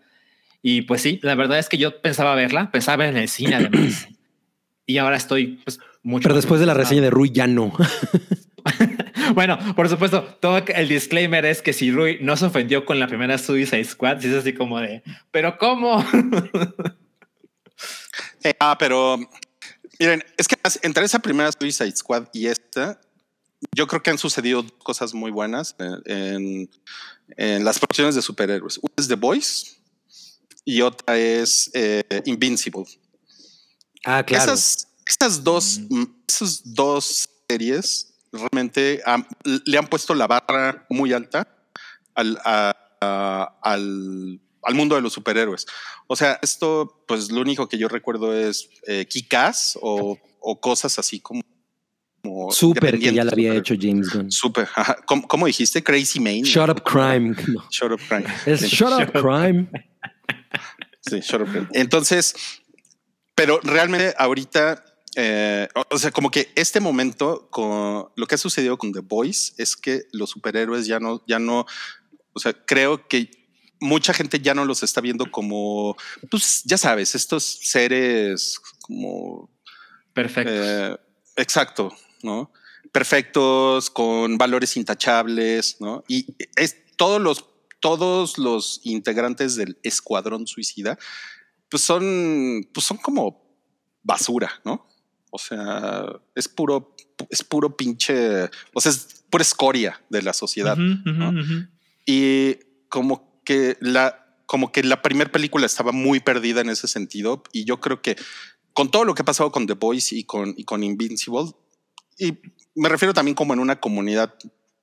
Y pues sí, la verdad es que yo pensaba verla, pensaba ver en el cine además. (clears throat) y ahora estoy pues mucho. pero después de la reseña de Rui ya no. (laughs) (laughs) Bueno, por supuesto, todo el disclaimer es que si Rui no se ofendió con la primera Suicide Squad, sí es así como de, pero ¿cómo? (laughs) Eh, ah, pero miren, es que entre esa primera Suicide Squad y esta, yo creo que han sucedido cosas muy buenas en, las producciones de superhéroes. Una es The Voice y otra es eh, Invincible. Ah, claro. Esas, esas dos, mm, esas dos series realmente han- le han puesto la barra muy alta al, a- a- al, al mundo de los superhéroes. O sea, esto, pues lo único que yo recuerdo es eh, Kick-Ass o, o cosas así como. Como Súper que ya la había hecho James Gunn. Súper. (laughs) ¿Cómo, cómo dijiste? Crazy Main. Shut up crime. No. (laughs) Shut up crime. (laughs) Es Sí. shut up crime. Sí, shut up. Entonces, pero realmente ahorita, eh, o sea, como que este momento con lo que ha sucedido con The Boys es que los superhéroes ya no, ya no, o sea, creo que mucha gente ya no los está viendo como, pues ya sabes, estos seres como Perfecto. eh, exacto, ¿no? Perfectos, con valores intachables, ¿no? Y es todos los, todos los integrantes del escuadrón suicida, pues son, pues son como basura, ¿no? O sea, es puro, es puro pinche, o sea, es pura escoria de la sociedad. Y como que la, como que la primera película estaba muy perdida en ese sentido. Y yo creo que con todo lo que ha pasado con The Boys y con, y con Invincible, y me refiero también como en una comunidad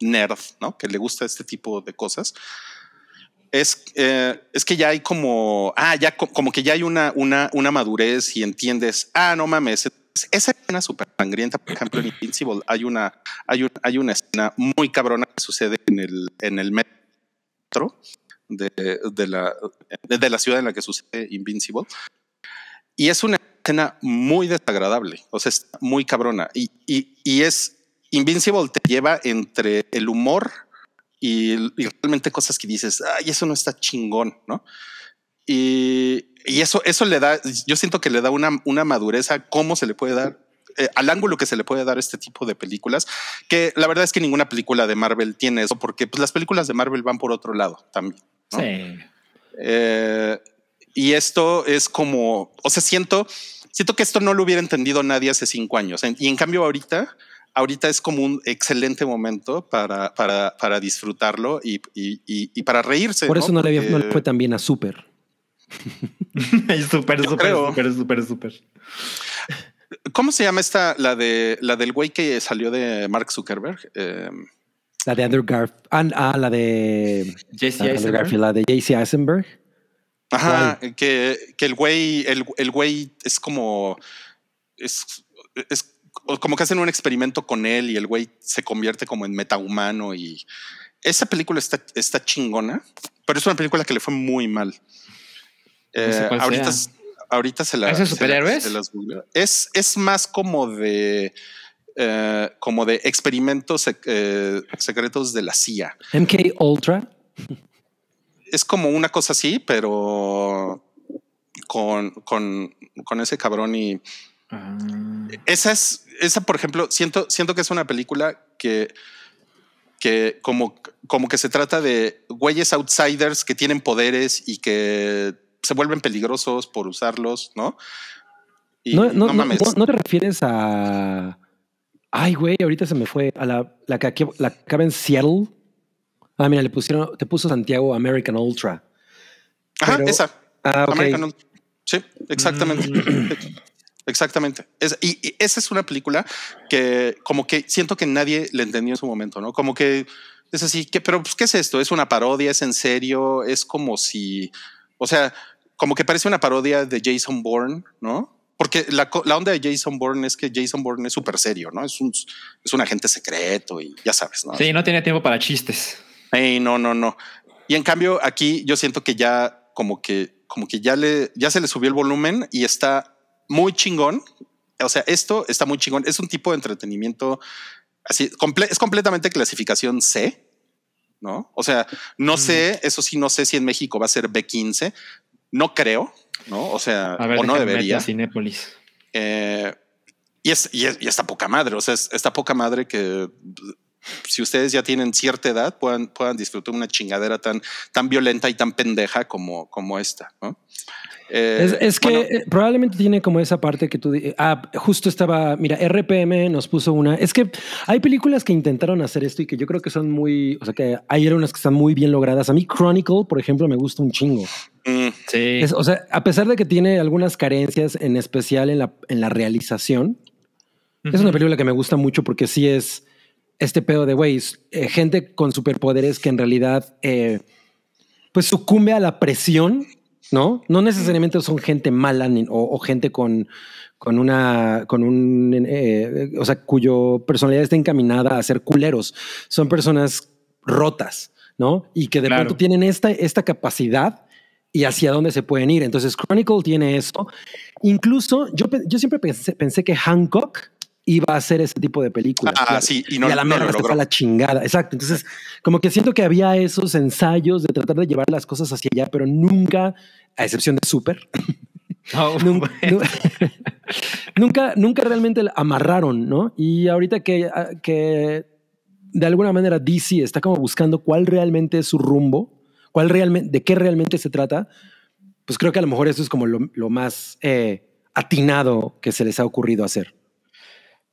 nerd, ¿no? Que le gusta este tipo de cosas. Es, eh, es que ya hay como, ah, ya co- como que ya hay una, una, una madurez y entiendes, ah, no mames, es- esa escena súper sangrienta, por ejemplo, en Invincible hay una, hay, un- hay una escena muy cabrona que sucede en el, en el metro de, de la, de la ciudad en la que sucede Invincible. y es una escena muy desagradable, o sea, es muy cabrona. Y, y, y es Invincible te lleva entre el humor y, y realmente cosas que dices, ay, eso no está chingón, ¿no? Y, y eso, eso le da, yo siento que le da una, una madurez a cómo se le puede dar, eh, al ángulo que se le puede dar a este tipo de películas, que la verdad es que ninguna película de Marvel tiene eso, porque pues, las películas de Marvel van por otro lado también. ¿no? Sí. Eh, y esto es como, o sea, siento, siento que esto no lo hubiera entendido nadie hace cinco años. Y en cambio ahorita, ahorita es como un excelente momento para, para, para disfrutarlo y, y, y- y para reírse. Por eso no, le, había- no le fue tan bien a Super. (laughs) Es súper, súper, súper, súper, súper. ¿Cómo se llama esta, la de la del güey que salió de Mark Zuckerberg? Eh, La de Andrew Garfield. Ah, ah, la de Jesse la de Andrew Eisenberg. Garfield, la de JC Eisenberg. Ajá, que, que el güey, el, el güey es como es, es como que hacen un experimento con él y el güey se convierte como en metahumano y esa película está, está chingona, pero es una película que le fue muy mal. No sé Eh, ahorita, sea. ahorita se la ¿Es de se la- superhéroes? se las googleo. es, es más como de eh, como de experimentos sec- eh, secretos de la CIA. MK Ultra. (laughs) Es como una cosa así, pero con, con, con ese cabrón y Ah. esa es, esa por ejemplo, siento, siento que es una película que, que como, como que se trata de güeyes outsiders que tienen poderes y que se vuelven peligrosos por usarlos, ¿no? Y No, no, no, mames. no- no te refieres a. Ay, güey, ahorita se me fue a la, la que aquí- la que acaba en Seattle. Ah, mira, le pusieron, te puso Santiago American Ultra. Ajá, pero- esa. Ah. American Ul- Sí, exactamente. Mm. Exactamente. Es- y, y esa es una película que como que siento que nadie le entendió en su momento, ¿no? Como que es así, que, pero pues, ¿qué es esto? ¿Es una parodia? ¿Es en serio? Es como si, o sea, como que parece una parodia de Jason Bourne, ¿no? Porque la, la onda de Jason Bourne es que Jason Bourne es súper serio, ¿no? Es un, es un agente secreto y ya sabes, ¿no? Sí, no tenía tiempo para chistes. No, no, no. Y en cambio, aquí yo siento que ya como que, como que ya le, ya se le subió el volumen y está muy chingón. O sea, esto está muy chingón. Es un tipo de entretenimiento así, comple- es completamente clasificación C, ¿no? O sea, no sé, eso sí, no sé si en México va a ser B15. No creo, ¿no? O sea, A ver, o no debería. Cinépolis. Eh, y, es, y, es- y está poca madre, o sea, es, está poca madre que si ustedes ya tienen cierta edad puedan, puedan disfrutar una chingadera tan, tan violenta y tan pendeja como, como esta. ¿no? Eh, Es, es que bueno, eh, probablemente tiene como esa parte que tú... Ah, justo estaba... Mira, RPM nos puso una... Es que hay películas que intentaron hacer esto y que yo creo que son muy... O sea, que hay unas que están muy bien logradas. A mí Chronicle, por ejemplo, me gusta un chingo. mm, Sí. Es- o sea, a pesar de que tiene algunas carencias, en especial en la, en la realización, es una película que me gusta mucho porque sí es este pedo de, güey, eh, gente con superpoderes que en realidad, eh, pues sucumbe a la presión, ¿no? No necesariamente son gente mala ni- o, o gente con, con una, con un, eh, o sea, cuyo personalidad está encaminada a ser culeros. Son personas rotas, ¿no? Y que de Claro. pronto tienen esta, esta capacidad y hacia dónde se pueden ir. Entonces, Chronicle tiene eso. Incluso yo, yo siempre pensé, pensé que Hancock iba a hacer ese tipo de películas. Ah, Y a- sí, y no- a la no mierda lo logró. la chingada. Exacto. Entonces, como que siento que había esos ensayos de tratar de llevar las cosas hacia allá, pero nunca, a excepción de Super, Oh, (laughs) nunca, (laughs) nunca, nunca realmente amarraron, ¿no? Y ahorita que, ah, que de alguna manera DC está como buscando cuál realmente es su rumbo, cuál realmente, de qué realmente se trata, pues creo que a lo mejor eso es como lo, lo más eh, atinado que se les ha ocurrido hacer.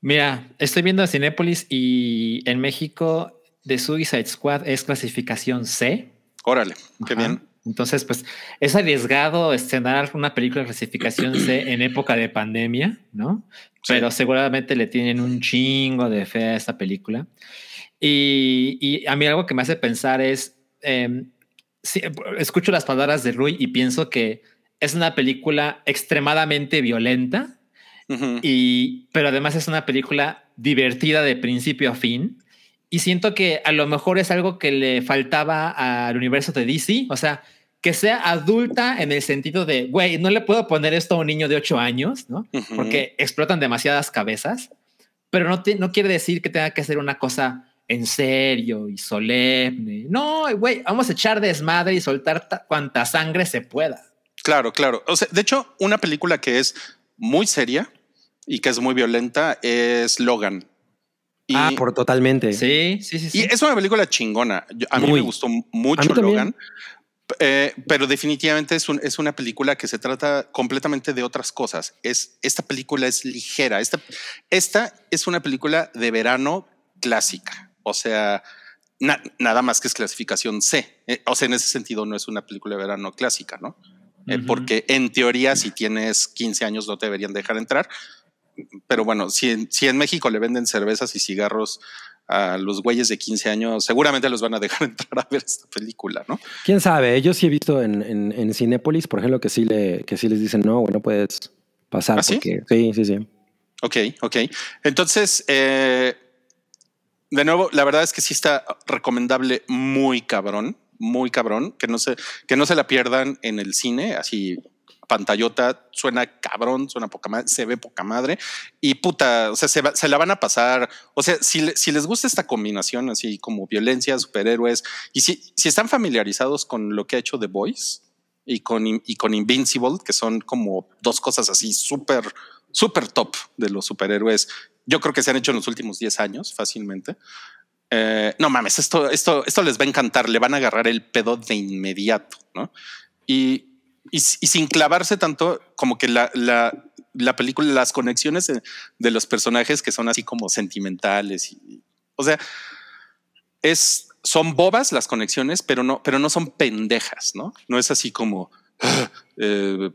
Mira, estoy viendo a Cinépolis y en México The Suicide Squad es clasificación C. órale, qué Ajá. bien. Entonces, pues es arriesgado estrenar una película de clasificación C en época de pandemia, ¿no? Sí. Pero seguramente le tienen un chingo de fe a esta película. Y, y a mí algo que me hace pensar es, eh, sí, escucho las palabras de Rui y pienso que es una película extremadamente violenta, Ujú. y, pero además es una película divertida de principio a fin. Y siento que a lo mejor es algo que le faltaba al universo de DC. O sea, que sea adulta en el sentido de, güey, no le puedo poner esto a un niño de 8 años, ¿no? Ujú. Porque explotan demasiadas cabezas, pero no, te- no quiere decir que tenga que ser una cosa en serio y solemne. No, güey, vamos a echar desmadre y soltar ta- cuanta sangre se pueda. Claro, claro. O sea, de hecho, una película que es muy seria y que es muy violenta es Logan. Y, Ah, por totalmente. Sí, sí, sí. sí. y es una película chingona. A mí Muy. me gustó A mucho. Logan. Eh, pero definitivamente es, un- es una película que se trata completamente de otras cosas. Es, esta película es ligera. Esta, esta es una película de verano clásica. O sea, na- nada más que es clasificación C. Eh, o sea, en ese sentido no es una película de verano clásica, ¿no? Eh, Ujú. Porque en teoría, si tienes 15 años, no te deberían dejar entrar. Pero bueno, si en, si en México le venden cervezas y cigarros a los güeyes de 15 años, seguramente los van a dejar (laughs) entrar a ver esta película, ¿no? Quién sabe, yo sí he visto en, en, en Cinépolis, por ejemplo, que sí, le, que sí les dicen, no, güey, no puedes pasar. ¿Ah, sí? porque, sí, sí, sí. Ok, ok. Entonces, eh, de nuevo, la verdad es que sí está recomendable muy cabrón, muy cabrón, que no se, que no se la pierdan en el cine, así pantallota, suena cabrón, suena poca madre, se ve poca madre y puta, o sea, se, la van a pasar, o sea, si, le- si les gusta esta combinación así como violencia, superhéroes, y si, están familiarizados con lo que ha hecho The Voice y con, Invincible, que son como dos cosas así súper, súper top de los superhéroes, yo creo que se han hecho en los últimos 10 años fácilmente. Eh, no mames, esto, esto, esto les va a encantar, le van a agarrar el pedo de inmediato, ¿no? Y, y, sin clavarse tanto, como que la, la, la película, las conexiones de, los personajes que son así como sentimentales y, o sea, es, son bobas las conexiones, pero no, pero no son pendejas, ¿no? No es así como (gasps) eh,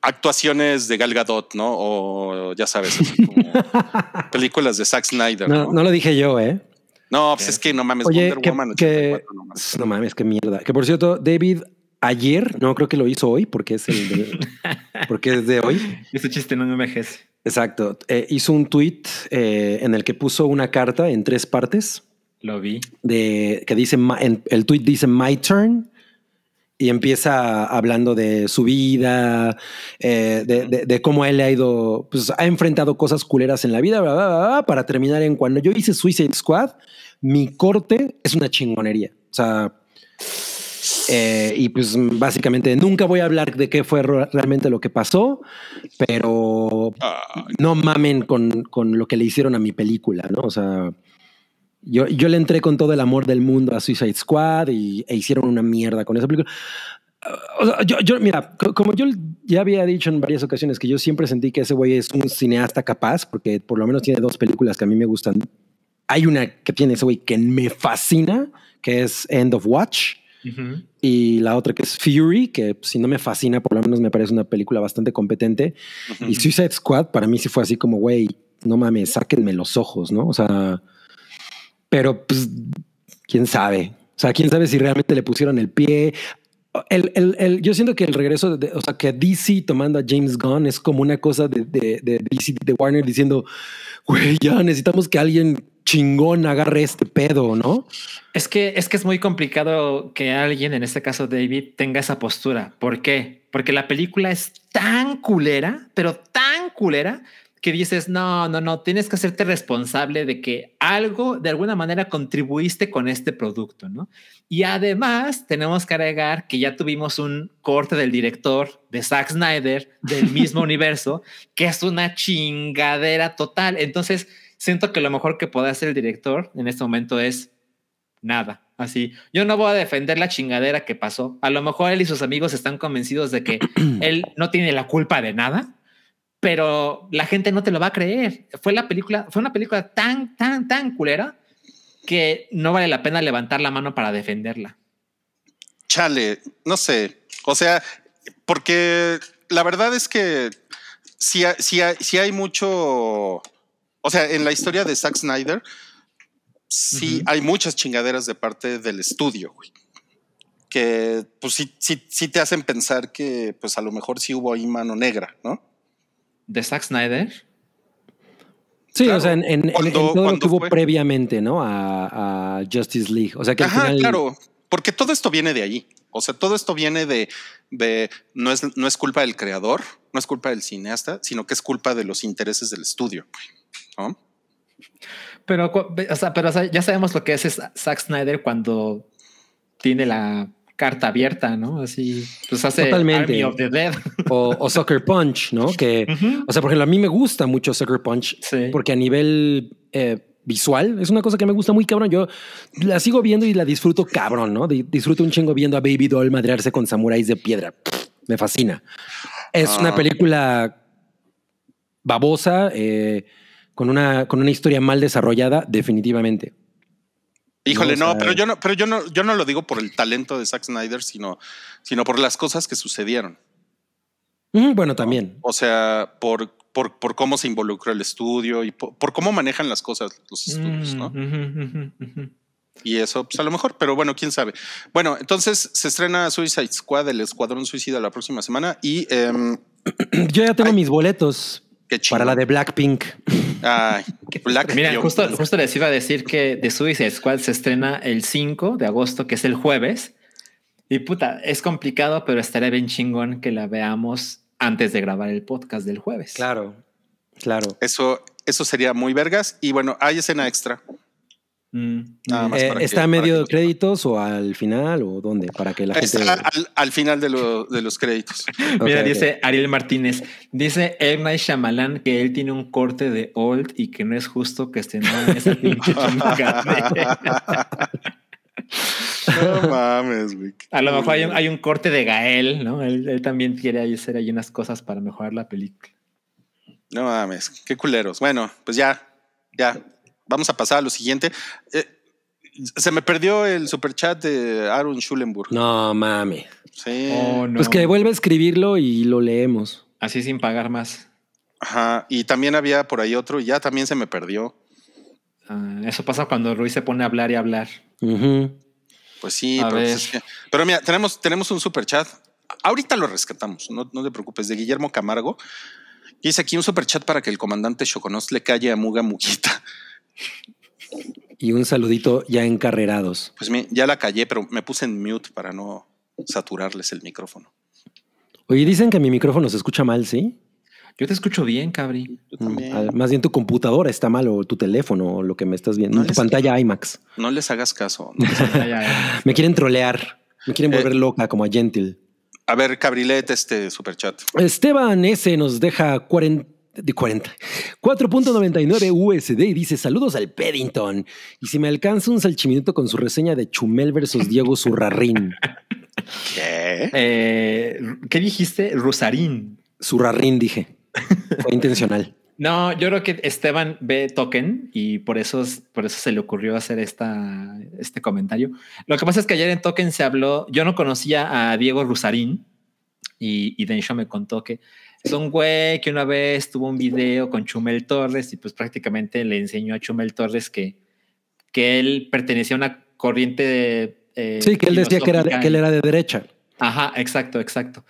actuaciones de Gal Gadot, ¿no? O ya sabes, así como (laughs) películas de Zack Snyder. No, No, no lo dije yo, ¿eh? No, pues es que no mames, Oye, Wonder que, Woman que- 84, no mames. no mames, qué mierda. Que por cierto, David ayer, no creo que lo hizo hoy porque es el de, (laughs) porque es de hoy. Ese chiste no envejece. Exacto. Eh, hizo un tweet eh, en el que puso una carta en tres partes Lo vi. de que dice el tweet dice my turn y empieza hablando de su vida, eh, de, de- de cómo él ha ido, pues ha enfrentado cosas culeras en la vida, bla, bla, bla, bla, para terminar en cuando yo hice Suicide Squad, mi corte es una chingonería. O sea, eh, y pues básicamente nunca voy a hablar de qué fue realmente lo que pasó, pero no mamen con, con lo que le hicieron a mi película, ¿no? O sea, yo, yo le entré con todo el amor del mundo a Suicide Squad y, e hicieron una mierda con esa película. O sea, yo, yo, mira, co- como yo ya había dicho en varias ocasiones que yo siempre sentí que ese güey es un cineasta capaz, porque por lo menos tiene dos películas que a mí me gustan. Hay una que tiene ese güey que me fascina, que es End of Watch, Y la otra que es Fury, que si no me fascina, por lo menos me parece una película bastante competente. Y Suicide Squad para mí sí fue así como, güey, no mames, sáquenme los ojos, ¿no? O sea, pero pues, quién sabe. O sea, quién sabe si realmente le pusieron el pie. El, el- el- yo siento que el regreso, de, o sea, que DC tomando a James Gunn es como una cosa de, de, de DC, de Warner diciendo, güey, ya necesitamos que alguien chingón agarre este pedo, ¿no? Es que, es que es muy complicado que alguien, en este caso David, tenga esa postura. ¿Por qué? Porque la película es tan culera, pero tan culera, que dices, no, no, no, tienes que hacerte responsable de que algo de alguna manera contribuiste con este producto, ¿no? Y además tenemos que agregar que ya tuvimos un corte del director de Zack Snyder del mismo (laughs) universo, que es una chingadera total. Entonces, siento que lo mejor que puede hacer el director en este momento es nada. Así, yo no voy a defender la chingadera que pasó. A lo mejor él y sus amigos están convencidos de que (clears throat) él no tiene la culpa de nada, pero la gente no te lo va a creer. Fue la película, fue una película tan, tan, tan culera que no vale la pena levantar la mano para defenderla. chale, no sé. O sea, porque la verdad es que si hay, sí hay mucho. O sea, en la historia de Zack Snyder, sí hay muchas chingaderas de parte del estudio, güey. Que pues sí, sí, sí te hacen pensar que pues a lo mejor sí hubo ahí mano negra, ¿no? De Zack Snyder. Sí, Claro. o sea, en, en- en- todo lo que hubo fue- previamente, ¿no? A, a Justice League. O sea, que al Ajá, final. claro. porque todo esto viene de allí. O sea, todo esto viene de, de no, es, no es culpa del creador, no es culpa del cineasta, sino que es culpa de los intereses del estudio. ¿No? Pero, o sea, pero o sea, ya sabemos lo que es es Zack Snyder cuando tiene la carta abierta, ¿no? Así, pues hace Totalmente. Army of the Dead. O, o Sucker Punch, ¿no? Que, o sea, por ejemplo, a mí me gusta mucho Sucker Punch Sí. porque a nivel eh, visual es una cosa que me gusta muy cabrón. Yo la sigo viendo y la disfruto cabrón, ¿no? Di- Disfruto un chingo viendo a Baby Doll madrearse con samuráis de piedra. Me fascina. Es una Ah. película babosa, eh, con, una, con una historia mal desarrollada, definitivamente. Híjole, No, o no, sea- pero yo no, pero yo no, yo no lo digo por el talento de Zack Snyder, sino, sino por las cosas que sucedieron. Bueno, también. O sea, por, por, por cómo se involucró el estudio y por, por cómo manejan las cosas los estudios, ¿no? Mm, ujú, ujú. Y eso, pues a lo mejor, pero bueno, quién sabe. Bueno, entonces se estrena Suicide Squad, el Escuadrón Suicida, la próxima semana. Y em, (clears throat) Yo ya tengo mis boletos qué chido. para la de Blackpink. Ay, Black Mira, Yo- justo, justo les iba a decir que The Suicide Squad se estrena el 5 de agosto, que es el jueves. Y puta, es complicado, pero estaría bien chingón que la veamos antes de grabar el podcast del jueves. Claro, claro. Eso, eso sería muy vergas. Y bueno, hay escena extra. Mm, Nada más Eh, para que- ¿Está a para medio créditos o al final o dónde? Para que la gente. Está al, al final de, lo- de los créditos. (laughs) Mira, dice Ariel Martínez, dice. Night Shyamalan que él tiene un corte de old y que no es justo que estén en esa (laughs) pinche chingada. No mames, güey. A lo mejor hay un, hay un corte de Gael, ¿no? Él, él también quiere hacer ahí unas cosas para mejorar la película. No mames, qué culeros. Bueno, pues ya, ya. Vamos a pasar a lo siguiente. Eh, se me perdió el superchat de Aaron Schulenburg. No mames. Sí. Oh, no. Pues que vuelve a escribirlo y lo leemos. Así sin pagar más. Ajá. Y también había por ahí otro y ya también se me perdió. Ah, eso pasa cuando Ruiz se pone a hablar y hablar. Ujú. Pues sí, A pero, pues es que- pero mira, tenemos, tenemos un superchat. Ahorita lo rescatamos, no, no te preocupes, de Guillermo Camargo. Y dice aquí un superchat para que el comandante Choconos le calle a Muga Muguita. Y un saludito ya encarrerados. Pues ya la callé, pero me puse en mute para no saturarles el micrófono. Oye, dicen que mi micrófono se escucha mal, ¿sí? Yo te escucho bien, cabri. Yo Mm, también. Más bien tu computadora está mal o tu teléfono o lo que me estás viendo. No tu pantalla IMAX. No les hagas caso. (laughs) no les-. Me quieren trolear. Me quieren Eh. volver loca como a Gentil. A ver, Cabrilet, este superchat. Esteban S nos deja 40, de 40, 4.99 USD y dice saludos al Paddington. Y si me alcanza un salchiminuto con su reseña de Chumel versus Diego Zurrarrín. ¿Qué? Eh, ¿Qué dijiste? Rosarín. Zurrarrín dije. Fue intencional. No, yo creo que Esteban ve Token y por eso, por eso se le ocurrió hacer esta, este comentario. Lo que pasa es que ayer en Token se habló, yo no conocía a Diego Rusarín y, y Densho me contó que es un güey que una vez tuvo un video con Chumel Torres y pues prácticamente le enseñó a Chumel Torres que, que él pertenecía a una corriente de... eh, Sí, que él decía que, era que él era de derecha. Ajá, exacto, exacto.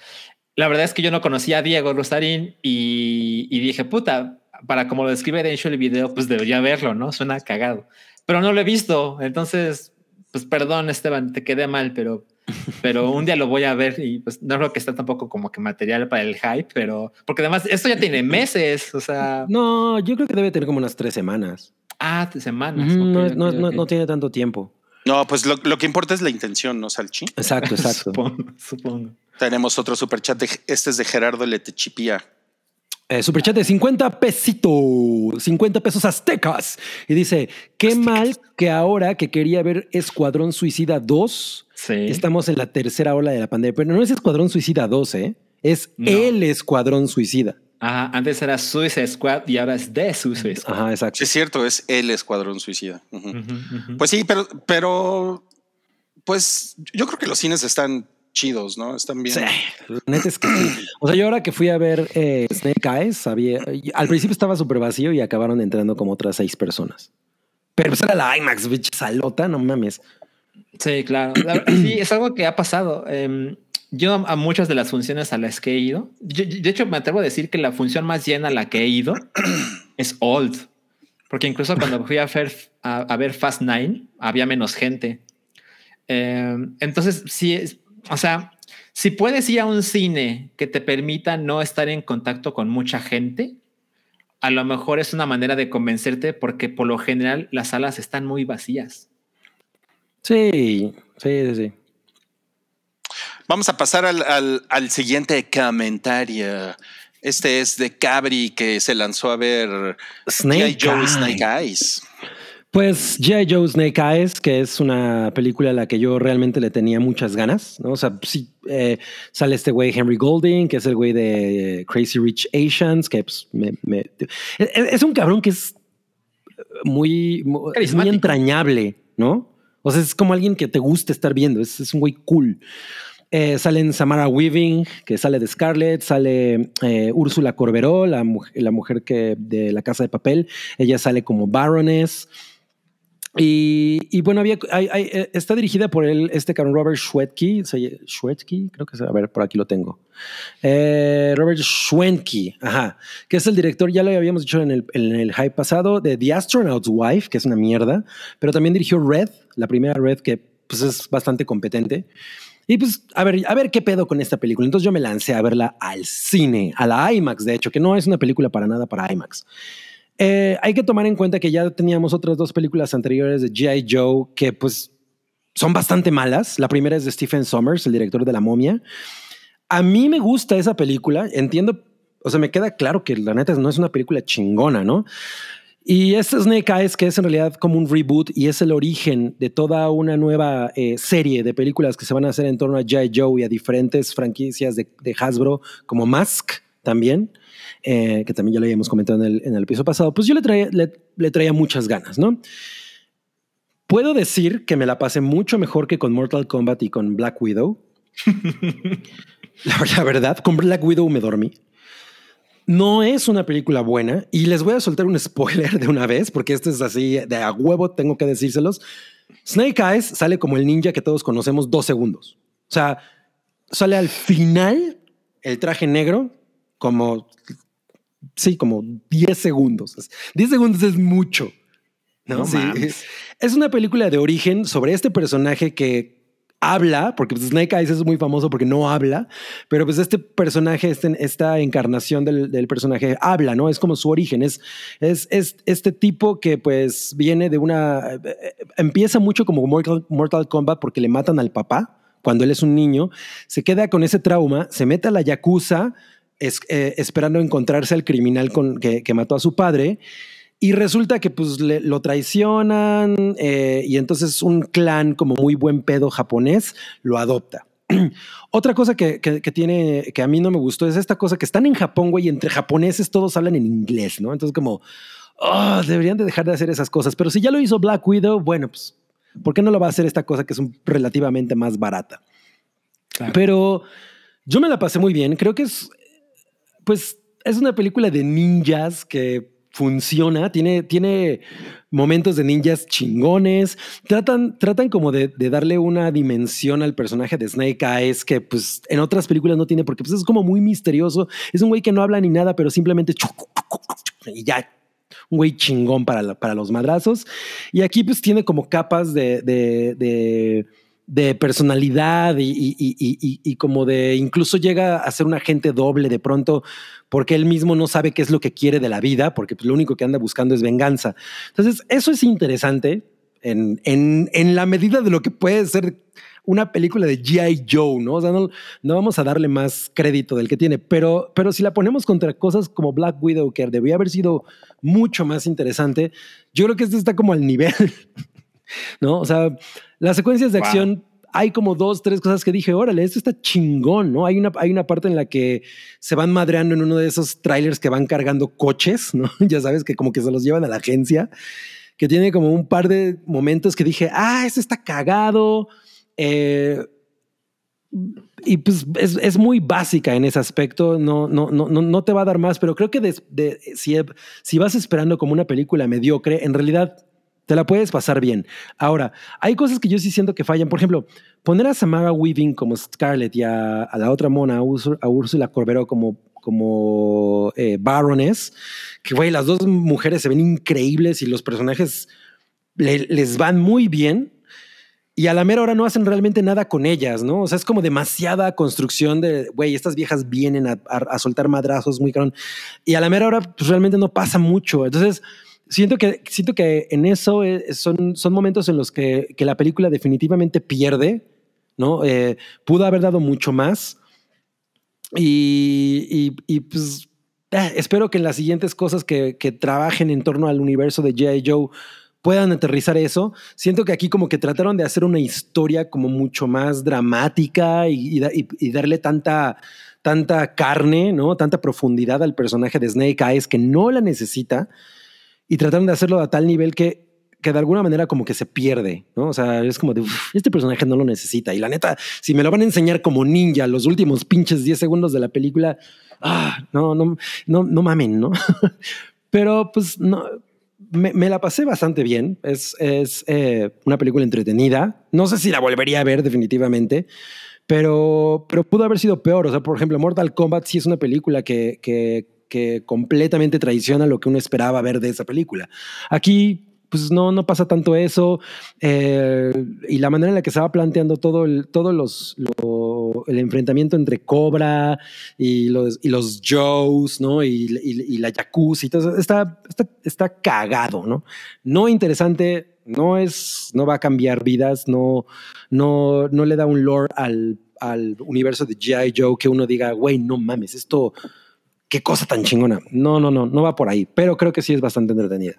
La verdad es que yo no conocía a Diego Rosarín y, y dije, puta, para como lo describe Densho el video, pues debería verlo, ¿no? Suena cagado. Pero no lo he visto, entonces, pues perdón, Esteban, te quedé mal, pero, pero un día lo voy a ver y pues no creo que está tampoco como que material para el hype, pero porque además esto ya tiene (laughs) meses, o sea, No, yo creo que debe tener como unas tres semanas. ah, semanas. Ujú, no, no, no- tiene tanto tiempo. No, pues lo, lo que importa es la intención, ¿no, Salchi? Exacto, exacto. (laughs) Supongo, supongo. Tenemos otro superchat. De, este es de Gerardo Letechipía. Eh, superchat de 50 pesitos, 50 pesos aztecas. Y dice, qué mal que ahora que quería ver Escuadrón Suicida 2, Sí. estamos en la tercera ola de la pandemia. Pero no es Escuadrón Suicida 2, ¿eh? Es No. el Escuadrón Suicida. Ajá, antes era Suicide Squad y ahora es The Suicide Squad. Ajá, exacto. Sí, es cierto, es el Escuadrón Suicida. Pues sí, pero, pero, pues yo creo que los cines están chidos, ¿no? Están bien. Sí, la neta es que sí. O sea, yo ahora que fui a ver eh, Snake Eyes, sabía, al principio estaba súper vacío y acabaron entrando como otras seis personas. Pero pues era la IMAX, bitch, salota, no mames. Sí, claro. Sí, es algo que ha pasado. Em, yo a muchas de las funciones a las que he ido, yo- de hecho me atrevo a decir que la función más llena a la que he ido (clears throat) es Old. Porque incluso cuando fui a, ver- a, a ver Fast Nine, había menos gente. Eh, entonces, sí, es, o sea, si puedes ir a un cine que te permita no estar en contacto con mucha gente, a lo mejor es una manera de convencerte porque por lo general las salas están muy vacías. Sí, sí, sí, sí. Vamos a pasar al, al- al siguiente comentario. Este es de Cabri que se lanzó a ver Snake. Joe. Snake Eyes. Pues G.I. Joe Snake Eyes, que es una película a la que yo realmente le tenía muchas ganas, ¿no? O sea, sí, eh, sale este güey Henry Golding, que es el güey de Crazy Rich Asians, que pues, me, me- es, es un cabrón que es muy, muy, es muy Carismático. entrañable, ¿no? O sea, es como alguien que te gusta estar viendo, es, es un güey cool. Eh, salen Samara Weaving, que sale de Scarlett, sale eh, Úrsula Corberó, la mujer que de la Casa de Papel, ella sale como Baroness. Y, y bueno, había, hay- hay- eh, está dirigida por el, este cabrón Robert Schwedke, Schwedke, creo que es, a ver, por aquí lo tengo. Eh, Robert Schwentke, ajá, que es el director, ya lo habíamos dicho en el, en el hype pasado, de The Astronaut's Wife, que es una mierda, pero también dirigió Red, la primera Red, que pues es bastante competente. Y pues, a ver, a ver qué pedo con esta película. Entonces yo me lancé a verla al cine, a la IMAX, de hecho, que no es una película para nada para IMAX. Eh, hay que tomar en cuenta que ya teníamos otras dos películas anteriores de G.I. Joe que pues son bastante malas. La primera es de Stephen Sommers, el director de La momia. A mí me gusta esa película, entiendo, o sea, me queda claro que la neta no es una película chingona, ¿no? Y este Snake Eyes, que es en realidad como un reboot y es el origen de toda una nueva eh, serie de películas que se van a hacer en torno a G.I. Joe y a diferentes franquicias de, de Hasbro, como Mask también, eh, que también ya lo habíamos comentado en el, en el episodio pasado, pues yo le traía, le, traía muchas ganas, ¿no? Puedo decir que me la pasé mucho mejor que con Mortal Kombat y con Black Widow. la, (laughs) la verdad, con Black Widow me dormí. No es una película buena y les voy a soltar un spoiler de una vez porque esto es así de a huevo, tengo que decírselos. Snake Eyes sale como el ninja que todos conocemos dos segundos. O sea, sale al final el traje negro como, sí, como 10 segundos. 10 segundos es mucho. ¿no? No Sí. Es una película de origen sobre este personaje que habla, porque pues, Snake Eyes es muy famoso porque no habla, pero pues este personaje, este- esta encarnación del, del personaje habla, ¿no? Es como su origen, es, es, es este tipo que pues viene de una... eh, empieza mucho como Mortal, Mortal Kombat porque le matan al papá cuando él es un niño, se queda con ese trauma, se mete a la Yakuza es- eh, esperando encontrarse al criminal con, que, que mató a su padre. Y resulta que pues le- lo traicionan eh, y entonces un clan como muy buen pedo japonés lo adopta. (clears throat) Otra cosa que, que- que tiene, que a mí no me gustó es esta cosa que están en Japón, güey, y entre japoneses todos hablan en inglés, ¿no? Entonces como, "Ah, deberían de dejar de hacer esas cosas. Pero si ya lo hizo Black Widow, bueno, pues, ¿por qué no lo va a hacer esta cosa que es un- relativamente más barata? Claro. Pero yo me la pasé muy bien. Creo que es, pues, es una película de ninjas que funciona. Tiene, tiene momentos de ninjas chingones. Tratan, tratan como de, darle una dimensión al personaje de Snake Eyes que, pues, en otras películas no tiene porque pues, es como muy misterioso. Es un güey que no habla ni nada, pero simplemente y ya un güey chingón para, para los madrazos. Y aquí pues tiene como capas de, de personalidad y, y- y- y- como de incluso llega a ser un agente doble de pronto porque él mismo no sabe qué es lo que quiere de la vida, porque pues, lo único que anda buscando es venganza. Entonces, eso es interesante en, en, en la medida de lo que puede ser una película de G.I. Joe, ¿no? O sea, no, no vamos a darle más crédito del que tiene, pero, pero si la ponemos contra cosas como Black Widow, que debería haber sido mucho más interesante, yo creo que este está como al nivel, (laughs) ¿no? O sea, las secuencias de Wow. acción, hay como dos, tres cosas que dije, órale, esto está chingón, ¿no? Hay una, hay una parte en la que se van madreando en uno de esos trailers que van cargando coches, ¿no? (laughs) Ya sabes que como que se los llevan a la agencia, que tiene como un par de momentos que dije, ah, esto está cagado. Eh, y pues es, es muy básica en ese aspecto, no, no, no, no, no te va a dar más, pero creo que des- de- si, si vas esperando como una película mediocre, en realidad te la puedes pasar bien. Ahora, hay cosas que yo sí siento que fallan. Por ejemplo, poner a Samara Weaving como Scarlett y a, la otra mona, a, Úrsula- a Úrsula Corberó como, como eh, Baroness, que güey, las dos mujeres se ven increíbles y los personajes le- les van muy bien. y a la mera hora no hacen realmente nada con ellas, ¿no? O sea, es como demasiada construcción de, güey, estas viejas vienen a soltar madrazos muy cabrón. Y a la mera hora, pues realmente no pasa mucho. Entonces, siento que, siento que en eso eh, son, son momentos en los que, que la película definitivamente pierde, ¿no? Eh, pudo haber dado mucho más. Y, y, y, pues eh, espero que en las siguientes cosas que, que trabajen en torno al universo de G.I. Joe puedan aterrizar eso. Siento que aquí como que trataron de hacer una historia como mucho más dramática y, y y darle tanta, tanta carne, ¿no? Tanta profundidad al personaje de Snake Eyes que no la necesita y trataron de hacerlo a tal nivel que, que de alguna manera como que se pierde, ¿no? O sea, es como de, "Uf, este personaje no lo necesita. Y la neta, si me lo van a enseñar como ninja los últimos pinches 10 segundos de la película, ah, no, no, no, no mamen, ¿no? (laughs) Pero pues no, me, me la pasé bastante bien. Es, es eh, una película entretenida. No sé si la volvería a ver definitivamente, pero, pero pudo haber sido peor. O sea, por ejemplo, Mortal Kombat sí es una película que, que, que completamente traiciona lo que uno esperaba ver de esa película. Aquí, pues no, no pasa tanto eso. eh, y la manera en la que se planteando todo el, todos los, lo- el enfrentamiento entre Cobra y los, y los Joes, ¿no? Y, la Yakuza y todo está, está, está cagado, ¿no? No interesante, no es, no va a cambiar vidas, no, no, no le da un lore al, al universo de G.I. Joe que uno diga, güey, no mames, esto, qué cosa tan chingona. No, no, no, no va por ahí, pero creo que sí es bastante entretenida.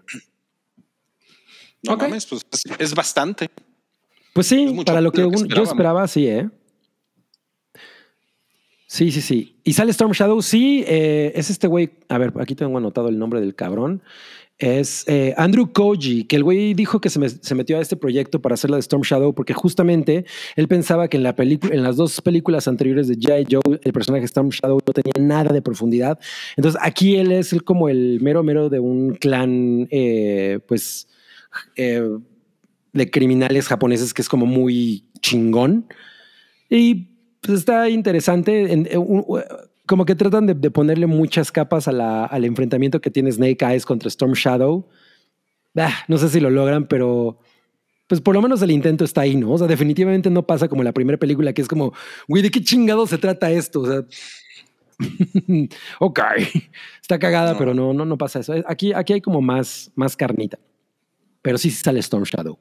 No Ok. mames, pues es, bastante. Pues sí, para lo que, lo que un- yo esperaba, sí, ¿eh? Sí, sí, sí. ¿Y sale Storm Shadow? Sí, eh, es este güey. A ver, aquí tengo anotado el nombre del cabrón. Es eh, Andrew Koji, que el güey dijo que se, se metió a este proyecto para hacer la de Storm Shadow porque justamente él pensaba que en, la en las dos películas anteriores de G.I. Joe, el personaje Storm Shadow no tenía nada de profundidad. Entonces aquí él es como el mero mero de un clan, eh, pues, eh, de criminales japoneses que es como muy chingón. Y pues está interesante. En- en como que tratan de, de ponerle muchas capas a la- al enfrentamiento que tiene Snake Eyes contra Storm Shadow. Ah, no sé si lo logran, pero pues por lo menos el intento está ahí, ¿no? O sea, definitivamente no pasa como la primera película, que es como, güey, ¿de qué chingado se trata esto? O sea, (laughs) ok, está cagada, No. pero no, no, no pasa eso. Aquí, aquí hay como más, más carnita. Pero sí sale Storm Shadow.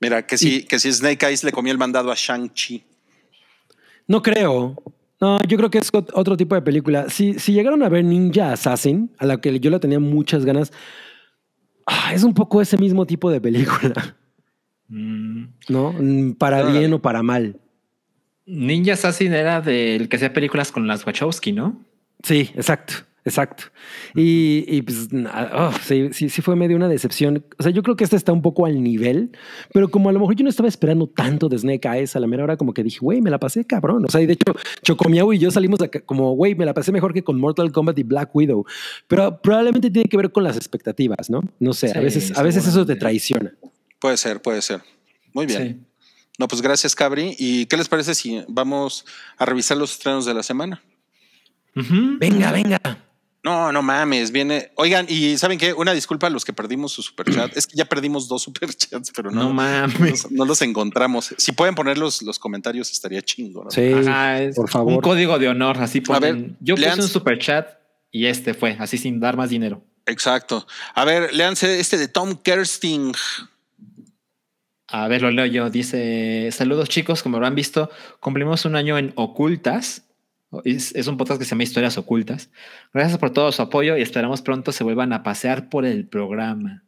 Mira, que si, que si Snake Eyes le comió el mandado a Shang-Chi. No creo. No, yo creo que es ot- otro tipo de película. Si, si llegaron a ver Ninja Assassin, a la que yo le tenía muchas ganas, ah, es un poco ese mismo tipo de película, Mm, ¿no? Para bien o para mal. Ninja Assassin era del que hacía películas con las Wachowski, ¿no? Sí, exacto, exacto. Y, y pues na- oh, sí, sí, sí fue medio una decepción. O sea, yo creo que esta está un poco al nivel, pero como a lo mejor yo no estaba esperando tanto de Snake Eyes, a la mera hora como que dije, güey, me la pasé cabrón. O sea, y de hecho, Chocomiao y yo salimos de acá como, güey, me la pasé mejor que con Mortal Kombat y Black Widow. Pero probablemente tiene que ver con las expectativas, ¿no? No sé, a veces, a veces eso te traiciona. Puede ser, puede ser. Muy bien. Sí. No, pues gracias, Cabri. ¿Y qué les parece si vamos a revisar los estrenos de la semana? Venga, venga. No, no mames, viene. Oigan, y ¿saben qué? Una disculpa a los que perdimos su superchat. es que ya perdimos dos superchats, pero no, No mames. los, no los encontramos. Si pueden poner los, los comentarios, estaría chingo. ¿no? Sí, Ajá, es por favor. un código de honor, así A ver, ponen. Yo puse un super chat y este fue, así sin dar más dinero. Exacto. A ver, léanse este de Tom Kersting. A ver, lo leo yo. Dice: Saludos, chicos. Como habrán visto, cumplimos un año en Ocultas. Es, es un podcast que se llama Historias Ocultas. Gracias por todo su apoyo y esperamos pronto se vuelvan a pasear por el programa.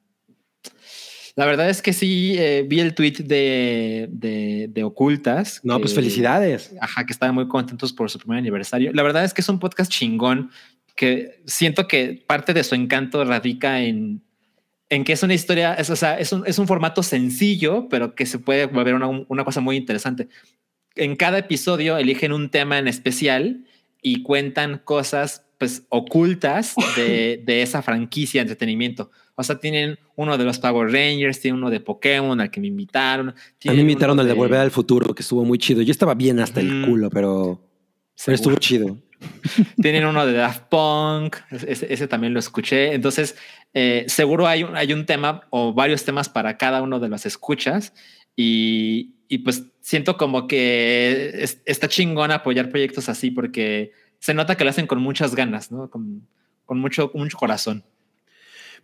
La verdad es que sí, eh, vi el tweet de, de, de Ocultas. No, pues felicidades. Ajá, que estaban muy contentos por su primer aniversario. La verdad es que es un podcast chingón que siento que parte de su encanto radica en, en que es una historia, es, o sea, es un, es un formato sencillo, pero que se puede volver una, una cosa muy interesante. En cada episodio eligen un tema en especial y cuentan cosas pues ocultas de, (laughs) de esa franquicia de entretenimiento. O sea, tienen uno de los Power Rangers, tienen uno de Pokémon al que me invitaron. A mí me invitaron al de Volver al Futuro, que estuvo muy chido. Yo estaba bien hasta el Ujú. culo, pero, pero estuvo chido. (laughs) Tienen uno de Daft Punk, ese, ese también lo escuché. Entonces, eh, seguro hay un, hay un tema o varios temas para cada uno de las escuchas. Y, y pues siento como que es- está chingón apoyar proyectos así porque se nota que lo hacen con muchas ganas, ¿no? Con, con mucho, mucho corazón.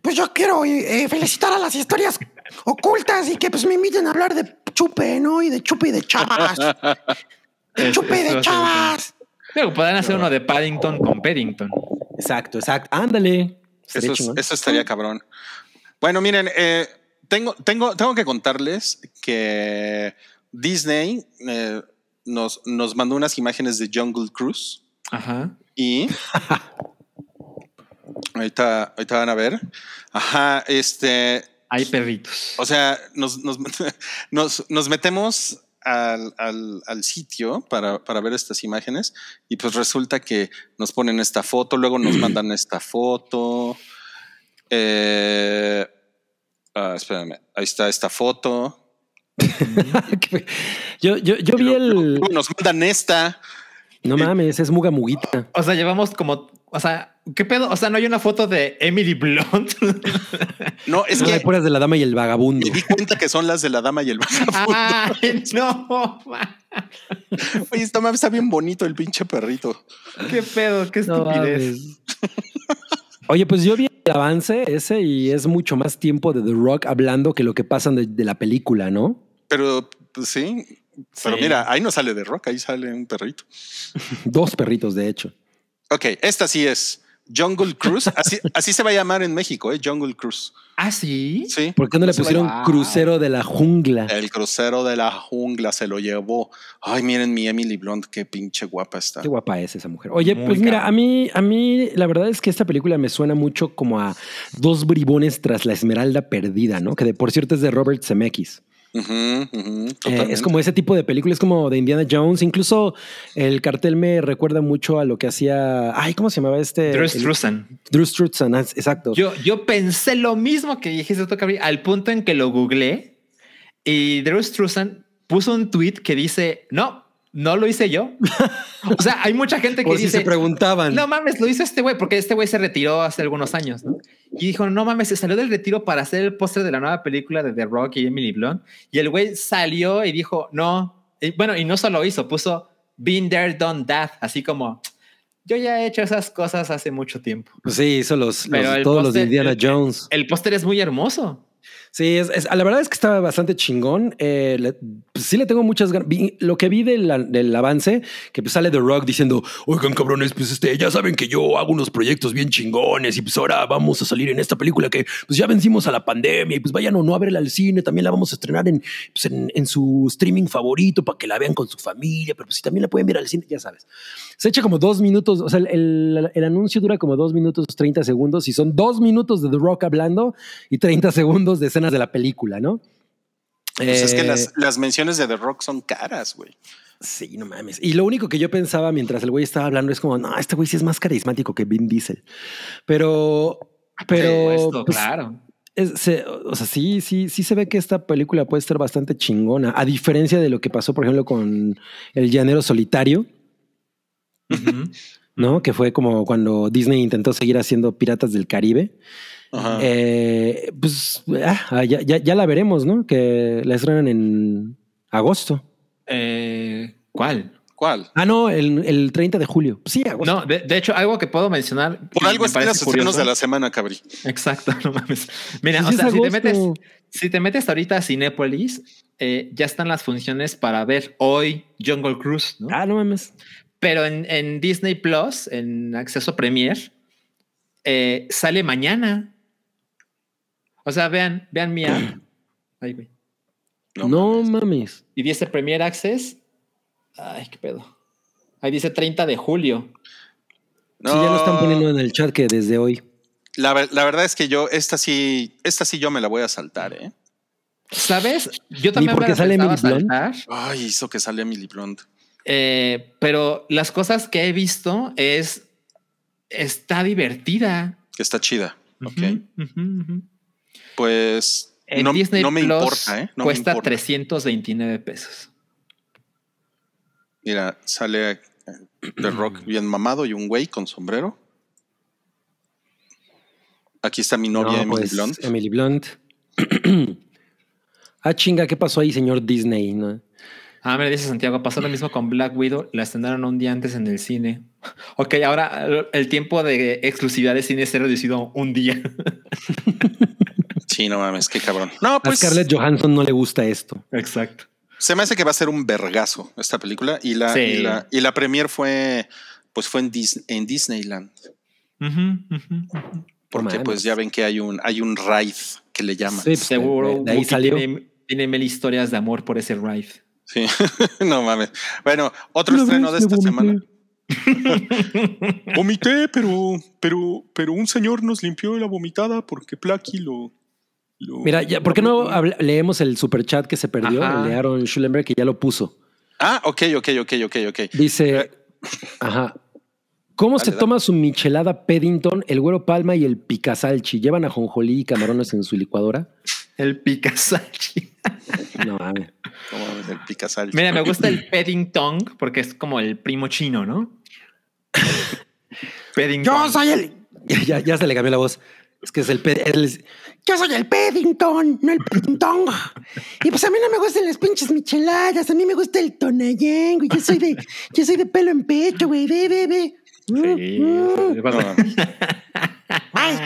Pues yo quiero eh, felicitar a las historias ocultas y que pues me inviten a hablar de chupe, ¿no? Y de chupe y de chavas. (laughs) De chupe y de chavas. Digo, podrían hacer uno de Paddington con Paddington. Exacto, exacto. Ándale. Eso, es- eso estaría cabrón. Bueno, miren, eh, tengo, tengo, tengo que contarles que Disney eh, nos, nos mandó unas imágenes de Jungle Cruise Ajá. y (laughs) ahorita, ahorita van a ver. Ajá, este, Hay perritos. o sea, nos, nos, (laughs) nos, nos metemos al, al- al sitio para, para ver estas imágenes y pues resulta que nos ponen esta foto, luego nos (clears throat) mandan esta foto. Eh, ah, espérame, ahí está esta foto. (laughs) yo, yo, yo vi el. nos mandan esta. No mames, es Muga Muguita. O sea, llevamos como, o sea, ¿qué pedo? O sea, no hay una foto de Emily Blunt. (laughs) No, es No, hay que puras de la dama y el vagabundo. me di cuenta que son las de la dama y el vagabundo. Ay, no, man. Oye, esta mames está bien bonito el pinche perrito. qué pedo, qué No estupidez. mames. (laughs) Oye, pues yo vi el avance ese y es mucho más tiempo de The Rock hablando que lo que pasan de, de la película, ¿no? Pero pues, sí, pero Sí. mira, ahí no sale de rock, ahí sale un perrito. (laughs) Dos perritos, de hecho. Ok, esta sí es Jungle Cruise. Así, así se va a llamar en México, ¿eh? Jungle Cruise. Ah, sí. Sí. ¿Por qué no le a pusieron crucero de la jungla? El crucero de la jungla se lo llevó. Ay, miren mi Emily Blunt, qué pinche guapa está. Qué guapa es esa mujer. Oye, Muy pues mira, a mí, a mí, la verdad es que esta película me suena mucho como a dos bribones tras la Esmeralda perdida, ¿no? Que de por cierto es de Robert Zemeckis. Eh, es como ese tipo de películas, como de Indiana Jones. Incluso el cartel me recuerda mucho a lo que hacía. Ay, ¿cómo se llamaba este? Drew Struzan. Drew Struzan, ah, exacto. Yo, yo pensé lo mismo que dijiste tú, al punto en que lo googleé y Drew Struzan puso un tweet que dice, no, no lo hice yo. o sea, hay mucha gente que (laughs) si dice, se preguntaban. no mames, lo hizo este güey, porque este güey se retiró hace algunos años, ¿no? Y dijo, no mames, se salió del retiro para hacer el póster de la nueva película de The Rock y Emily Blunt. Y el güey salió y dijo, no, y bueno, y no solo hizo, puso Been there, done that, así como, yo ya he hecho esas cosas hace mucho tiempo. Sí, hizo los, el todos los de póster- Indiana el- Jones. El póster es muy hermoso. Sí, la verdad es que estaba bastante chingón. Eh, pues sí le tengo muchas ganas. Lo que vi del, del avance, que pues sale The Rock diciendo, oigan cabrones, pues este, ya saben que yo hago unos proyectos bien chingones y pues ahora vamos a salir en esta película que pues ya vencimos a la pandemia y pues vayan o no a verla al cine, también la vamos a estrenar en, pues, en su streaming favorito para que la vean con su familia, pero pues si también la pueden ver al cine, ya sabes. Se echa como dos minutos, o sea, el, el- el anuncio dura como dos minutos 30 segundos y son dos minutos de The Rock hablando y 30 segundos de escenas de la película, ¿no? Pues es que Eh, las, las menciones de The Rock son caras, güey. Sí, no mames. Y lo único que yo pensaba mientras el güey estaba hablando es como, no, este güey sí es más carismático que Vin Diesel. Pero, pero, Esto, pues, claro. es- se- o sea, sí, sí, sí se ve que esta película puede estar bastante chingona, a diferencia de lo que pasó, por ejemplo, con El Llanero Solitario, ¿no? Que fue como cuando Disney intentó seguir haciendo Piratas del Caribe. Ajá. Eh, pues ah, ya, ya, ya la veremos, ¿no? Que la estrenan en agosto. Eh, ¿Cuál? ¿Cuál? Ah, no, el, el 30 de julio. Sí, agosto. No, de, de hecho, algo que puedo mencionar. Por algo me los estrenos de la semana, cabrí. Exacto, (laughs) no mames. Mira, Pues o sea, si te metes, si te metes ahorita a Cinépolis, eh, ya están las funciones para ver hoy Jungle Cruise, ¿no? Ah, no mames. Pero en, en Disney Plus, en acceso Premier, eh, sale mañana. O sea, vean, vean mi app. (clears throat) Ay, güey. No, mames. Y dice Premier Access. Ay, qué pedo. Ahí dice 30 de julio. No, Sí, ya lo están poniendo en el chat que desde hoy. La, ver- la verdad es que yo, esta sí, esta sí yo me la voy a saltar, ¿eh? ¿Sabes? Yo también porque me la sale Emily Blunt? Ay, hizo que sale Emily Blunt. Eh, pero las cosas que he visto es está divertida. Que está chida. Ok. Pues En no, Disney no me Plus importa, ¿eh? No me cuesta importa. 329 pesos. Mira, sale eh, The Rock bien mamado y un güey con sombrero. Aquí está mi novia No, Emily pues, Blunt. Emily Blunt. (clears throat) Ah, chinga, ¿qué pasó ahí, señor Disney? ¿no? Ah, me dice Santiago, pasó lo mismo con Black Widow, la estrenaron un día antes en el cine. (laughs) Ok, ahora el tiempo de exclusividad de cine se ha reducido un día. (laughs) Sí, no mames, qué cabrón. No, A pues Scarlett Johansson no le gusta esto. Exacto. se me hace que va a ser un vergazo esta película y la, Sí. y la, y la premier fue, pues fue en, Dis- en Disneyland. Porque pues ya ven que hay un, hay un ride que le llaman. Sí, pues, Seguro de, de ahí salió. Tiene, tiene mil historias de amor por ese ride. Sí. (laughs) no mames. Bueno, otro Una estreno de esta vomité. semana. (laughs) Vomité, pero, pero, pero un señor nos limpió la vomitada porque Plaki lo. lo- Mira, ya, ¿por qué no leemos el superchat que se perdió? Ajá. De Aaron Schulenberg, que ya lo puso. Ah, ok, ok, ok, ok, ok. Dice, ajá. ¿Cómo se Dale, toma su michelada Paddington, el güero palma y el picasalchi? ¿Llevan ajonjolí y camarones en su licuadora? El Picasachi. No mames. No mames, el picasal. Mira, me gusta el (clears throat) Paddington porque es como el primo chino, ¿no? (laughs) Paddington. Yo soy el. (laughs) Ya, ya, ya se le cambió la voz. Es que es el, el- Yo soy el Paddington, no el Paddington. Y pues a mí no me gustan las pinches micheladas, a mí me gusta el tonayán, güey. Yo soy de, yo soy de pelo en pecho, güey. Ve, ve, ve. Sí, Mm, mm. (laughs) Ay,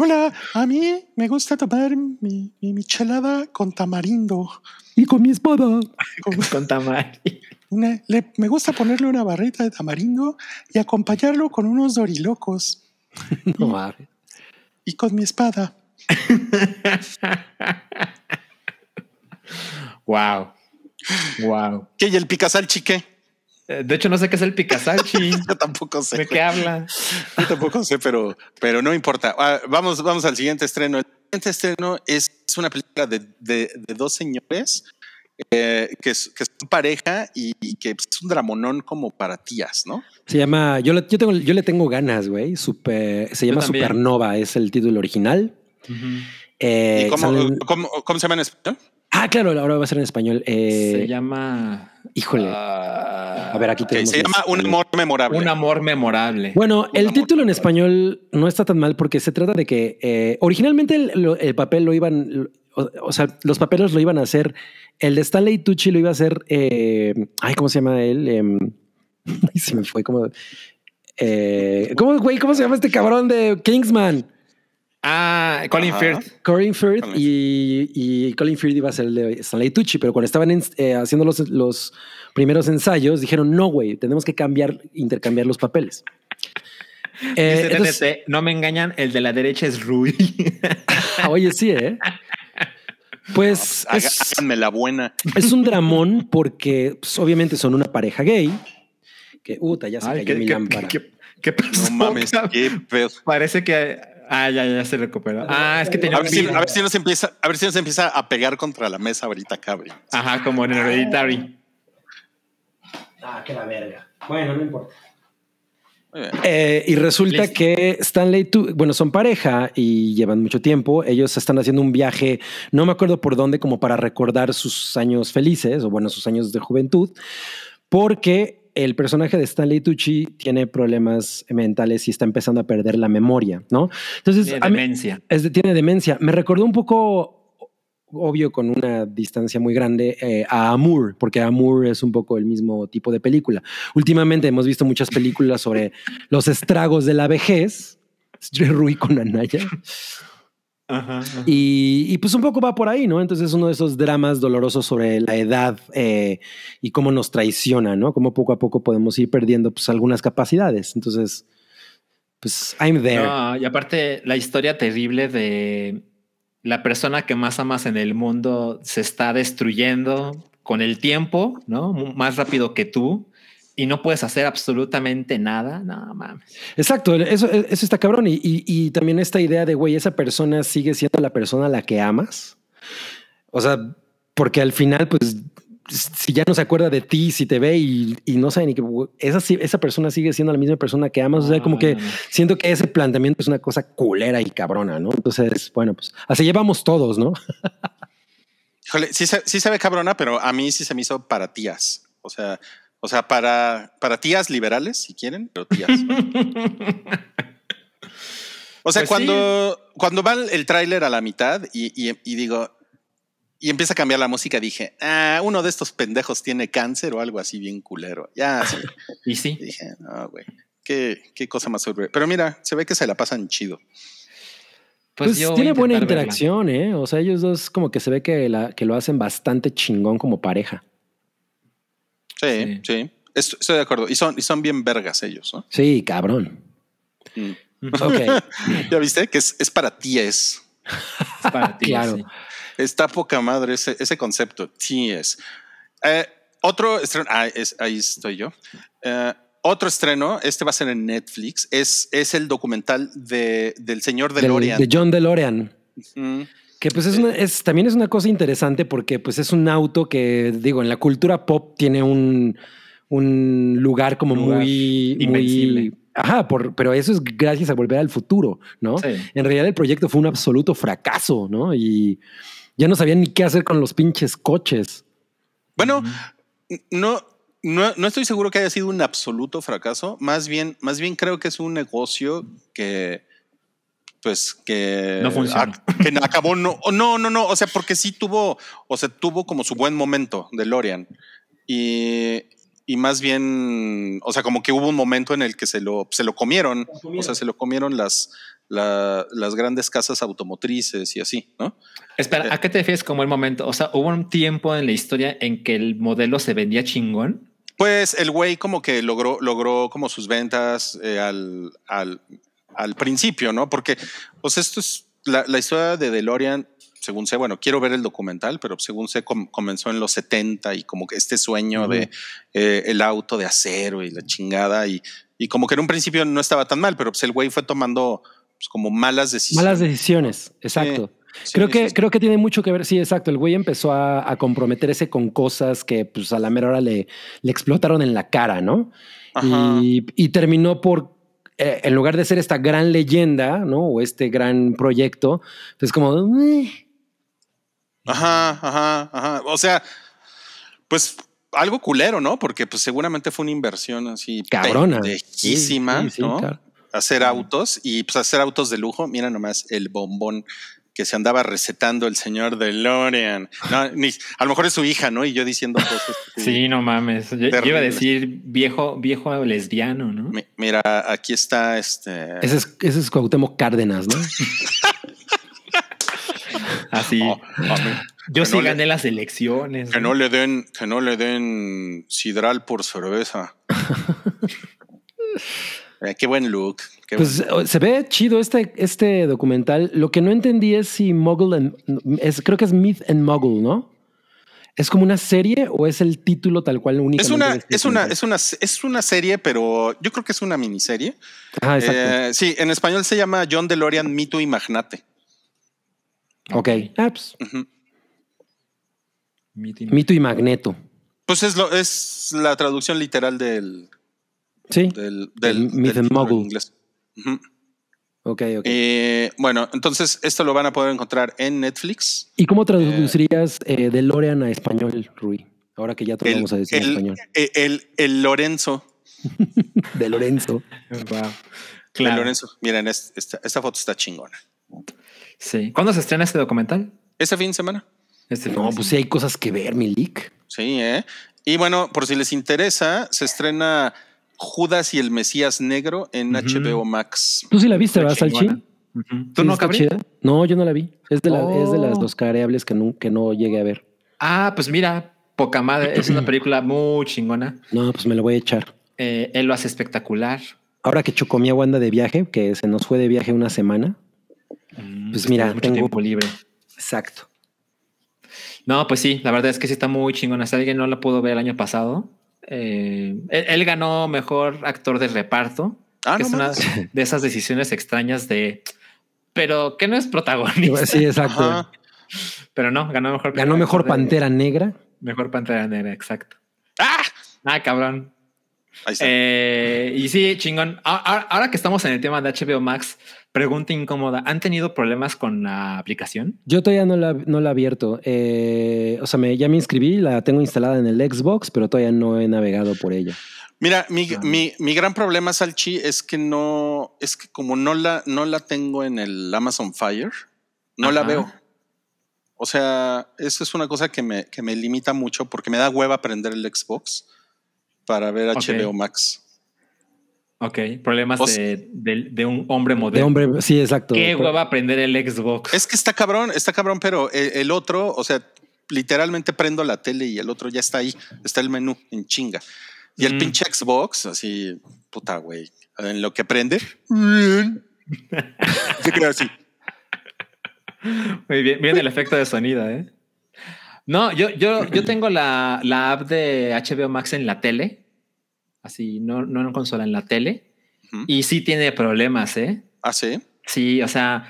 Hola, a mí me gusta tomar mi, mi michelada con tamarindo. y con mi espada. (laughs) Con- con tamari. una- le- me gusta ponerle una barrita de tamarindo y acompañarlo con unos dorilocos No mames. y con mi espada. (laughs) Wow. Wow. ¿Qué? ¿Y el picasal chique? Eh, De hecho, no sé qué es el Picasachi. (laughs) Yo tampoco sé. ¿De qué habla? Yo tampoco sé, pero, pero no importa. Ah, vamos, vamos al siguiente estreno. El siguiente estreno es, es una película de, de- de dos señores eh, que, es- que son pareja y, y que es un dramonón como para tías, ¿no? Se llama, yo le, yo tengo, yo le tengo ganas, güey. Super, se llama. Supernova, es el título original. Eh, ¿Y cómo, salen- cómo- cómo se llama en español? ah, claro, ahora va a ser en español. Eh, Se llama. híjole. ah, A ver, aquí Ok, tenemos. se llama Un amor memorable. Un amor memorable. Bueno, el título en español no está tan mal porque se trata de que eh, originalmente el, lo- el papel lo iban, o, o sea, los papeles lo iban a hacer. El de Stanley Tucci lo iba a hacer. eh, ay, ¿cómo se llama él? Em, (laughs) se me fue como. Eh, ¿Cómo, güey? ¿Cómo se llama este cabrón de Kingsman? Ah, Colin Ajá. Firth. Colin Firth Colin y, y Colin Firth iba a ser el de Stanley Tucci, pero cuando estaban en- eh, haciendo los, los primeros ensayos, dijeron, no, güey, tenemos que cambiar, intercambiar los papeles. (laughs) Eh, Dice entonces- TNT, no me engañan, el de la derecha es Rui. (laughs) Ah, Oye, sí, ¿eh? Pues Haga- es, Háganme la buena. es un dramón porque pues, obviamente son una pareja gay. Que, puta, ya se Ay, cayó ¿qué, mi qué- lámpara. qué- qué pasó? No mames, qué pedo. Parece que. Ah, ya, ya se recuperó. Ah, es que tenía A un ver, si, a ver si nos empieza, a ver si nos empieza a pegar contra la mesa ahorita, cabrón. Ajá, como en Hereditary. Ah, que la verga. Bueno, no importa. Eh, y resulta Listo. que Stanley, tu- bueno, son pareja y llevan mucho tiempo. Ellos están haciendo un viaje, no me acuerdo por dónde, como para recordar sus años felices o bueno, sus años de juventud, porque el personaje de Stanley Tucci tiene problemas mentales y está empezando a perder la memoria, ¿no? Entonces, Tiene a mí- demencia. es tiene demencia. Me recordó un poco, obvio, con una distancia muy grande, eh, a Amour, porque Amour es un poco el mismo tipo de película. Últimamente hemos visto muchas películas sobre los estragos de la vejez. Rui con Anaya. Ajá, ajá. Y, y pues un poco va por ahí, ¿no? Entonces es uno de esos dramas dolorosos sobre la edad eh, y cómo nos traiciona, ¿no? Cómo poco a poco podemos ir perdiendo pues algunas capacidades. Entonces, pues I'm there. No, y aparte, la historia terrible de la persona que más amas en el mundo se está destruyendo con el tiempo, ¿no? M- Más rápido que tú y no puedes hacer absolutamente nada. No mames. Exacto, eso, eso está cabrón. Y, y- y también esta idea de, güey, esa persona sigue siendo la persona a la que amas. O sea, porque al final, pues, si ya no se acuerda de ti, si te ve y, y no sabe ni que esa, sí- esa persona sigue siendo la misma persona que amas. O sea, como que Ah, siento que ese planteamiento es una cosa culera y cabrona, ¿no? Entonces, bueno, pues así llevamos todos, ¿no? Híjole, sí se, sí se ve cabrona, pero a mí sí se me hizo para tías. O sea, o sea, para, para tías liberales, si quieren, pero tías. (laughs) O sea, Pues cuando, cuando va el, tráiler a la mitad y, y- y digo, y empieza a cambiar la música. Dije, ah, uno de estos pendejos tiene cáncer o algo así bien culero. Ya, sí. (laughs) Y sí. dije, no, güey. Qué, qué cosa más horrible. Pero mira, se ve que se la pasan chido. Pues, Pues, tiene buena verla. interacción, ¿eh? O sea, ellos dos como que se ve que, la, que lo hacen bastante chingón como pareja. Sí, Sí. sí. Est- Estoy de acuerdo. Y son, y son bien vergas ellos, ¿no? Sí, cabrón. Mm. Ok. (laughs) ¿Ya viste? Que es, es para ti, es. Es para ti, Claro. sí. Está poca madre ese, ese concepto. Es. Eh, otro estreno. Ah, es- ahí estoy yo. Eh, otro estreno, este va a ser en Netflix, es, es el documental de, del señor Del- DeLorean. de John DeLorean. Mm, Que pues es, una- es también es una cosa interesante porque pues es un auto que digo en la cultura pop tiene un, un lugar como Lugar muy invencible. muy ajá por, pero eso es gracias a volver al futuro no Sí. en realidad el proyecto fue un absoluto fracaso no y ya no sabían ni qué hacer con los pinches coches Bueno, no, no, no estoy seguro que haya sido un absoluto fracaso. Más bien, más bien creo que es un negocio que, pues, que No funcionó. ac- que acabó no, no, no, no. O sea, porque sí tuvo, o sea, tuvo como su buen momento de Lorian y y más bien, o sea, como que hubo un momento en el que se lo, se lo comieron, o sea, se lo comieron las, la- las grandes casas automotrices y así, ¿no? Espera, ¿a qué te refieres como el momento? O sea, hubo un tiempo en la historia en que el modelo se vendía chingón. Pues el güey como que logró, logró como sus ventas eh, al, al, al principio, ¿no? Porque, pues esto es la, la historia de DeLorean, según sé, bueno, quiero ver el documental, pero según sé com- comenzó en los 70 y como que este sueño de eh, el auto de acero y la chingada y, y como que en un principio no estaba tan mal, pero pues el güey fue tomando pues, como malas decisiones. malas decisiones exacto Sí, creo que sí. creo que tiene mucho que ver sí exacto el güey empezó a, a comprometerse con cosas que pues a la mera hora le, le explotaron en la cara no y terminó por, eh, en lugar de ser esta gran leyenda, ¿no? O este gran proyecto, pues como, "Eh". Ajá, ajá, ajá. O sea, pues algo culero, ¿no? Porque pues seguramente fue una inversión así cabrona. pendejísima, Sí, sí, sí, ¿no? claro. Hacer autos y pues hacer autos de lujo. Mira nomás el bombón que se andaba recetando el señor DeLorean. No, ni, a lo mejor es su hija, ¿no? Y yo diciendo cosas. Sí, no mames. Yo, yo iba a decir viejo, viejo lesbiano, ¿no? Mi- Mira, aquí está este. Ese es, ese es Cuauhtémoc Cárdenas, ¿no? (laughs) Así. Oh, a mí- yo que sí no le- gané las elecciones. que no le den, que no le den sidral por cerveza. (laughs) Eh, qué buen look. Qué Pues se ve chido este, este documental. Lo que no entendí es si Muggle and, es, creo que es Myth and Muggle, ¿no? ¿Es como una serie o es el título tal cual únicamente? Es una, de este es una, es una, es una serie, pero yo creo que es una miniserie. Ajá, exacto. Eh, sí, en español se llama John DeLorean, Mito y Magnate. ok. Ah, pues. Mito y Magneto. Pues es lo, es la traducción literal del, Sí. del, del, El Myth del and en Inglés. Ujú. Ok, ok. Eh, bueno, entonces esto lo van a poder encontrar en Netflix. ¿Y cómo traducirías eh, DeLorean a español, Rui? Ahora que ya te vamos a decir en español. el- el- el Lorenzo. (laughs) De Lorenzo. Wow. Claro. Lorenzo. Miren, es- esta, esta foto está chingona. Sí. ¿Cuándo se estrena este documental? Este fin de semana. Este No, fin de pues sí hay cosas que ver, Milik. Sí, ¿eh? Y bueno, por si les interesa, se estrena Judas y el Mesías Negro en. HBO Max. Tú sí la viste. ¿verdad. Ujú. ¿Tú ¿Sí no, chida? No, yo no la vi. Es de, la, es de las Oh. dos careables que no, que no llegué a ver. Ah, pues mira, poca madre. Es una película muy chingona. No, pues me la voy a echar. Eh, él lo hace espectacular. Ahora que Chocomía anda de viaje, que se nos fue de viaje una semana. Mm, Pues mira, mucho tengo- tiempo libre. Exacto. No, pues sí, la verdad es que sí está muy chingona. Si alguien no la pudo ver el año pasado, eh, él, él ganó mejor actor de reparto. Ah, que no es una (laughs) de esas decisiones extrañas de, pero que no es protagonista. Sí, exacto. Ajá. Pero no, ganó mejor. Ganó mejor de- Pantera Negra. Mejor Pantera Negra, exacto. ¡Ah! Ah, cabrón. Ahí está. Eh, y sí, chingón. Ahora que estamos en el tema de HBO Max, pregunta incómoda. ¿Han tenido problemas con la aplicación? Yo todavía no la, no la he abierto. Eh, o sea, me, ya me inscribí, la tengo instalada en el Xbox, pero todavía no he navegado por ella. Mira, mi, Ah. mi- mi gran problema, Salchi, es que no, es que como no la, no la tengo en el Amazon Fire, no la veo. O sea, eso es una cosa que me, que me limita mucho porque me da hueva prender el Xbox para ver. HBO Max. Ok, problemas O de, de- de un hombre De moderno. hombre, sí, exacto. Qué hueva aprender el Xbox. Es que está cabrón, está cabrón, pero el, el otro, o sea, literalmente prendo la tele y el otro ya está ahí, está el menú en chinga. Y el Mm. pinche Xbox, así, puta, güey, en lo que prende, (laughs) se queda así. Muy bien, bien el efecto de sonido, ¿eh? No, yo, yo, yo tengo la, la app de HBO Max en la tele. Así, no, no en consola, en la tele. Y sí tiene problemas, ¿eh? Ah, sí. Sí, o sea,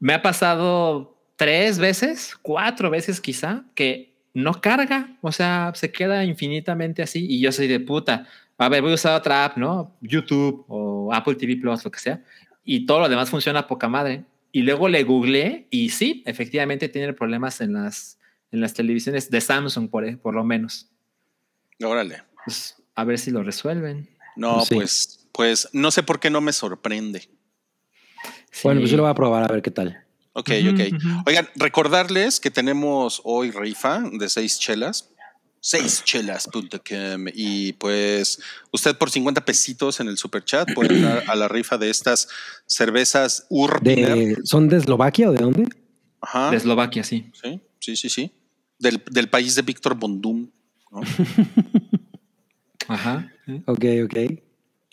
me ha pasado tres veces, cuatro veces quizá, que no carga, o sea, se queda infinitamente así y yo soy de puta. A ver, voy a usar otra app, ¿no? YouTube o Apple TV Plus, lo que sea, y todo lo demás funciona a poca madre. Y luego le googleé y sí, efectivamente tiene problemas en las, en las televisiones de Samsung, por, por lo menos. Órale. Pues, a ver si lo resuelven. No, Sí. pues, pues no sé por qué no me sorprende. Bueno, pues yo lo voy a probar a ver qué tal. Ok, Ujú, ok. Oigan, recordarles que tenemos hoy rifa de seis chelas. Seischelas.com y pues usted por 50 pesitos en el super chat puede entrar a la rifa de estas cervezas Urbiner. De, ¿Son de Eslovaquia o de dónde? Ajá. De Eslovaquia, sí. Sí, sí, sí, sí. Del, del país de Víctor Bondum. ¿no? (laughs) Ajá. Ok, ok.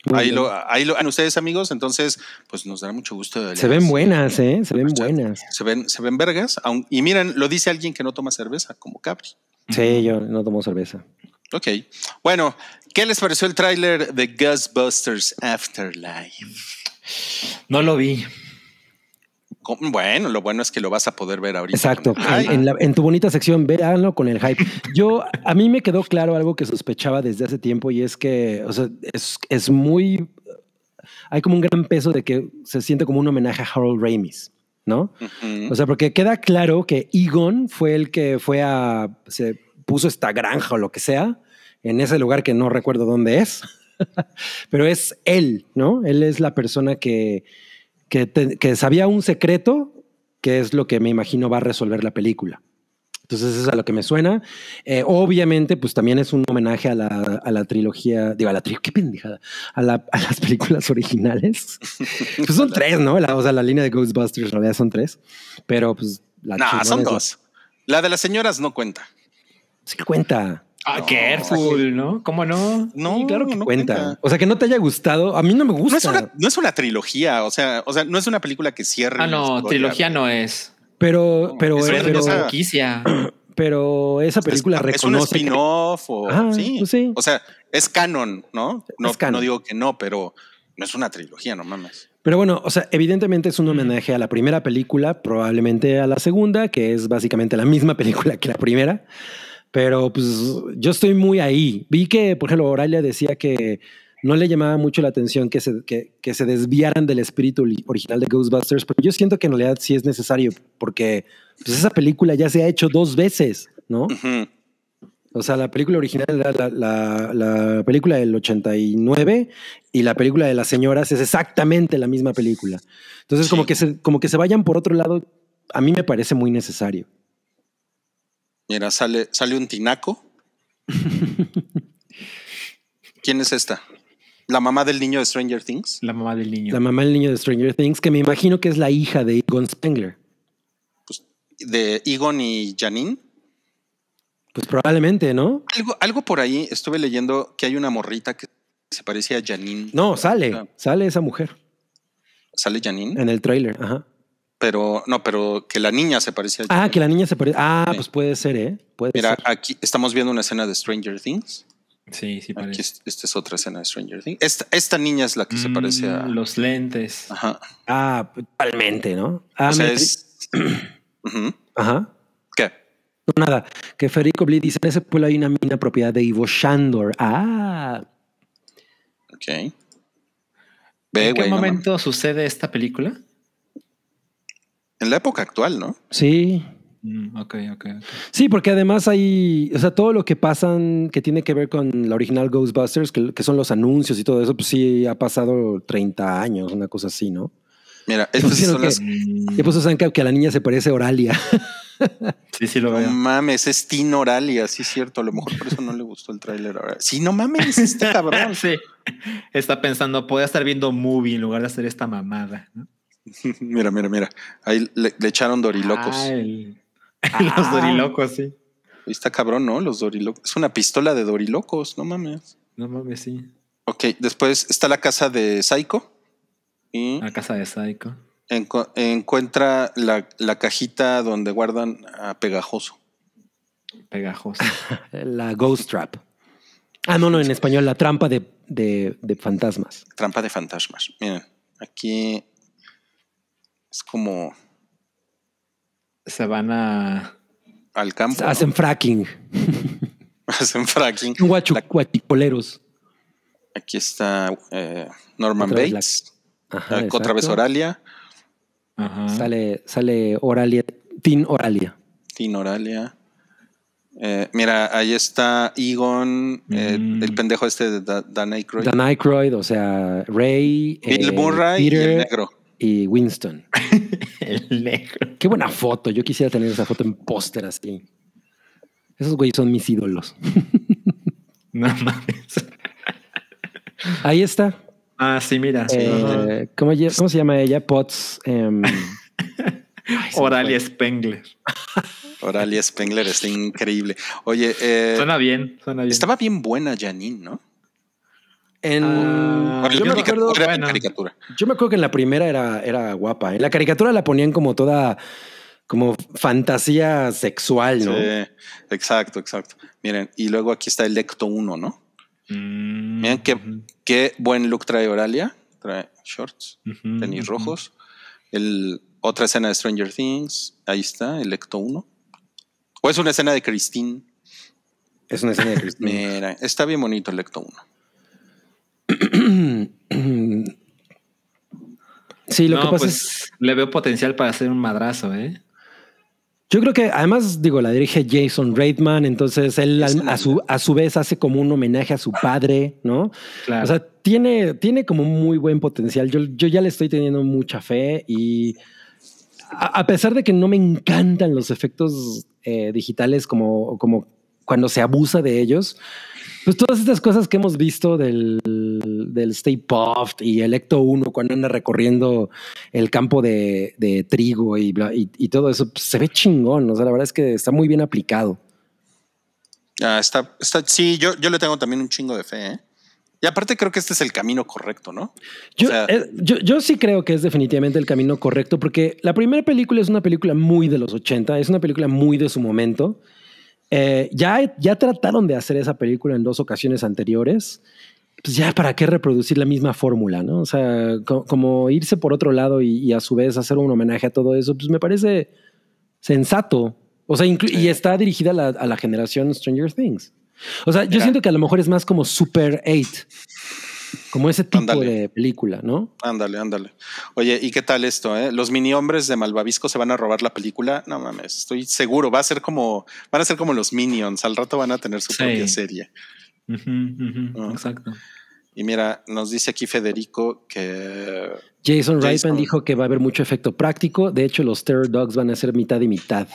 Muy Ahí bien. lo, ahí lo, ustedes amigos, entonces pues nos dará mucho gusto. Se ven buenas, ¿eh? Se ven O sea, buenas. Se ven, se ven vergas. aun- y miren, lo dice alguien que no toma cerveza, como Capri. Sí, yo no tomo cerveza. Ok. Bueno, ¿qué les pareció el tráiler de Ghostbusters Afterlife? No lo vi. Bueno, lo bueno es que lo vas a poder ver ahorita. Exacto. En, en la- en tu bonita sección, véanlo con el hype. Yo, a mí me quedó claro algo que sospechaba desde hace tiempo y es que, o sea, es, es muy. Hay como un gran peso de que se siente como un homenaje a Harold Ramis, ¿no? Ujú. O sea, porque queda claro que Egon fue el que fue a. se puso esta granja o lo que sea en ese lugar que no recuerdo dónde es, (laughs) pero es él, ¿no? Él es la persona que, que, te- que sabía un secreto que es lo que me imagino va a resolver la película. Entonces, eso es a lo que me suena. Eh, obviamente, pues también es un homenaje a la, a la trilogía, digo, a la trilogía, qué pendejada, a, la- a las películas originales. (laughs) pues son tres, ¿no? La, o sea, la línea de Ghostbusters en realidad son tres, pero pues la No, son dos. La de las señoras no cuenta. Sí cuenta. Ah, No. careful, ¿no? ¿Cómo no? No, Sí, claro que no cuenta. O sea, que no te haya gustado. A mí no me gusta. No es, una, no es una trilogía, o sea, o sea, no es una película que cierre. Ah, no, trilogía no es. Pero, pero, Es una pero, franquicia. (clears throat) pero esa película es, es un reconoce. que- spin-off o Ajá, sí. pues sí. O sea, es canon, ¿no? No, Es canon. no digo que no, pero no es una trilogía, no mames. Pero bueno, o sea, evidentemente es un homenaje a la primera película, probablemente a la segunda, que es básicamente la misma película que la primera. Pero pues yo estoy muy ahí. Vi que, por ejemplo, Oralia decía que no le llamaba mucho la atención que se, que, que se desviaran del espíritu original de Ghostbusters, pero yo siento que en realidad sí es necesario, porque pues, esa película ya se ha hecho dos veces, ¿no? Ujú. O sea, la película original era la, la- la película del 89 y la película de las señoras es exactamente la misma película. Entonces, como, que se, como que se vayan por otro lado, a mí me parece muy necesario. Mira, sale, sale un tinaco. (laughs) ¿Quién es esta? ¿La mamá del niño de Stranger Things? La mamá del niño. La mamá del niño de Stranger Things, que me imagino que es la hija de Egon Spengler. De Egon y Janine. Pues probablemente, ¿no? Algo, algo por ahí estuve leyendo que hay una morrita que se parece a Janine. No, sale, Ah, sale esa mujer Sale Janine, en el tráiler. Ajá. Pero no, pero que la niña se parece a. Ah, que la niña se parece. Ah, Sí. pues puede ser, ¿eh? Puede Mira, ser. aquí estamos viendo una escena de Stranger Things. Sí, sí, parece. es- esta es otra escena de Stranger Things. Esta, esta niña es la que se parece a. Mm, Los lentes. Ajá. Ah, totalmente, ¿no? Ah, o sea, me- es. (clears throat) Ajá. ¿Qué? No, nada, que Federico Blit dice, en ese pueblo hay una mina propiedad de Ivo Shandor. Ah, Ok. Ve, ¿En qué no momento sucede esta película? En la época actual, ¿no? sí. Mm, ok, ok, ok. Sí, porque además hay, o sea, todo lo que pasan que tiene que ver con la original Ghostbusters, que, que son los anuncios y todo eso, pues sí ha pasado 30 años, una cosa así, ¿no? Mira, pusieron son que- las. Mm, Y pues saben que, que a la niña se parece a Oralia. (laughs) Sí, sí lo No veo. mames, es Teen Oralia, sí es cierto. A lo mejor por eso no le gustó el tráiler ahora. Sí, no mames, este cabrón. (laughs) Sí. Está pensando, podría estar viendo movie en lugar de hacer esta mamada. ¿no? (laughs) mira, mira, mira. Ahí le, le echaron dorilocos. Ah, el- (laughs) (laughs) Los dorilocos, sí. Ahí está cabrón, ¿no? Los dorilocos. Es una pistola de dorilocos, no mames. No mames, sí. Ok, después está la casa de Psycho. Y La casa de Psycho. enco- encuentra la, la cajita donde guardan a Pegajoso. Pegajoso. La Ghost Trap. Ah, no, no, en español, la trampa de, de, de fantasmas. Trampa de fantasmas. Miren, aquí es como Se van a. al campo. ¿no? Hacen fracking. (laughs) Hacen fracking. Guachu- La- guachicoleros. aquí está eh, Norman Otra vez la- Bates. Ajá, otra vez. Oralia. Ajá. Sale, sale Oralia, Tin Oralia. Tin Oralia. Eh, mira, ahí está Egon, eh, Mm. el pendejo este de Da- Dan Aykroyd. Dan Aykroyd, o sea, Ray, Bill eh, Murray y el negro. Y Winston. (laughs) El negro. Qué buena foto. Yo quisiera tener esa foto en póster así. Esos güeyes son mis ídolos. No mames. Ahí está. Ah, sí, mira. sí. Eh, ¿cómo, se llama ella? Potts. em, (laughs) ay, Oralia. Spengler. Oralia Spengler está increíble. Oye, eh, Suena bien, suena bien. estaba bien buena Janine, ¿no? En, Ah, yo, me acuerdo, bueno. caricatura. yo me acuerdo que en la primera era, era guapa. En la caricatura la ponían como toda como fantasía sexual, ¿no? Sí, exacto, exacto. Miren, y luego aquí está el Ecto 1, ¿no? Mm, Miren qué, qué buen look trae Oralia. Trae shorts, tenis rojos. El, otra escena de Stranger Things. Ahí está, el Ecto 1. O es una escena de Christine. Es una escena de (laughs) Christine. Mira, está bien bonito el Ecto 1. (clears throat) Sí, lo no, que pasa pues es. le veo potencial para hacer un madrazo, ¿eh? Yo creo que además, digo, la dirige Jason Reitman, entonces él a su, a su vez hace como un homenaje a su padre, ¿no? Claro. O sea, tiene, tiene como muy buen potencial. Yo, yo ya le estoy teniendo mucha fe y a, a pesar de que no me encantan los efectos eh, digitales como, como cuando se abusa de ellos, pues todas estas cosas que hemos visto del, del Stay Puft y el Ecto 1 cuando anda recorriendo el campo de, de trigo y, bla- y, y todo eso, pues, se ve chingón. O sea, la verdad es que está muy bien aplicado. Ah, está, está, sí, yo, yo le tengo también un chingo de fe, ¿eh? Y aparte creo que este es el camino correcto, ¿no? Yo, O sea- eh, yo, yo sí creo que es definitivamente el camino correcto porque la primera película es una película muy de los 80, es una película muy de su momento. Eh, ya, ya trataron de hacer esa película en dos ocasiones anteriores. Pues ya para qué reproducir la misma fórmula, ¿no? O sea, co- como irse por otro lado y, y a su vez hacer un homenaje a todo eso, pues me parece sensato. O sea, inclu- y está dirigida a la, a la generación Stranger Things. O sea, yo siento que a lo mejor es más como Super 8, como ese tipo Ándale. de película, ¿no? Ándale, ándale. Oye, ¿y qué tal esto? Eh? Los mini hombres de Malvavisco se van a robar la película. No mames, estoy seguro. Va a ser como, van a ser como los Minions. Al rato van a tener su Sí. propia serie. Ah. Exacto. Y mira, nos dice aquí Federico que Jason Reitman Jason. dijo que va a haber mucho efecto práctico. De hecho, los Terror Dogs van a ser mitad y mitad.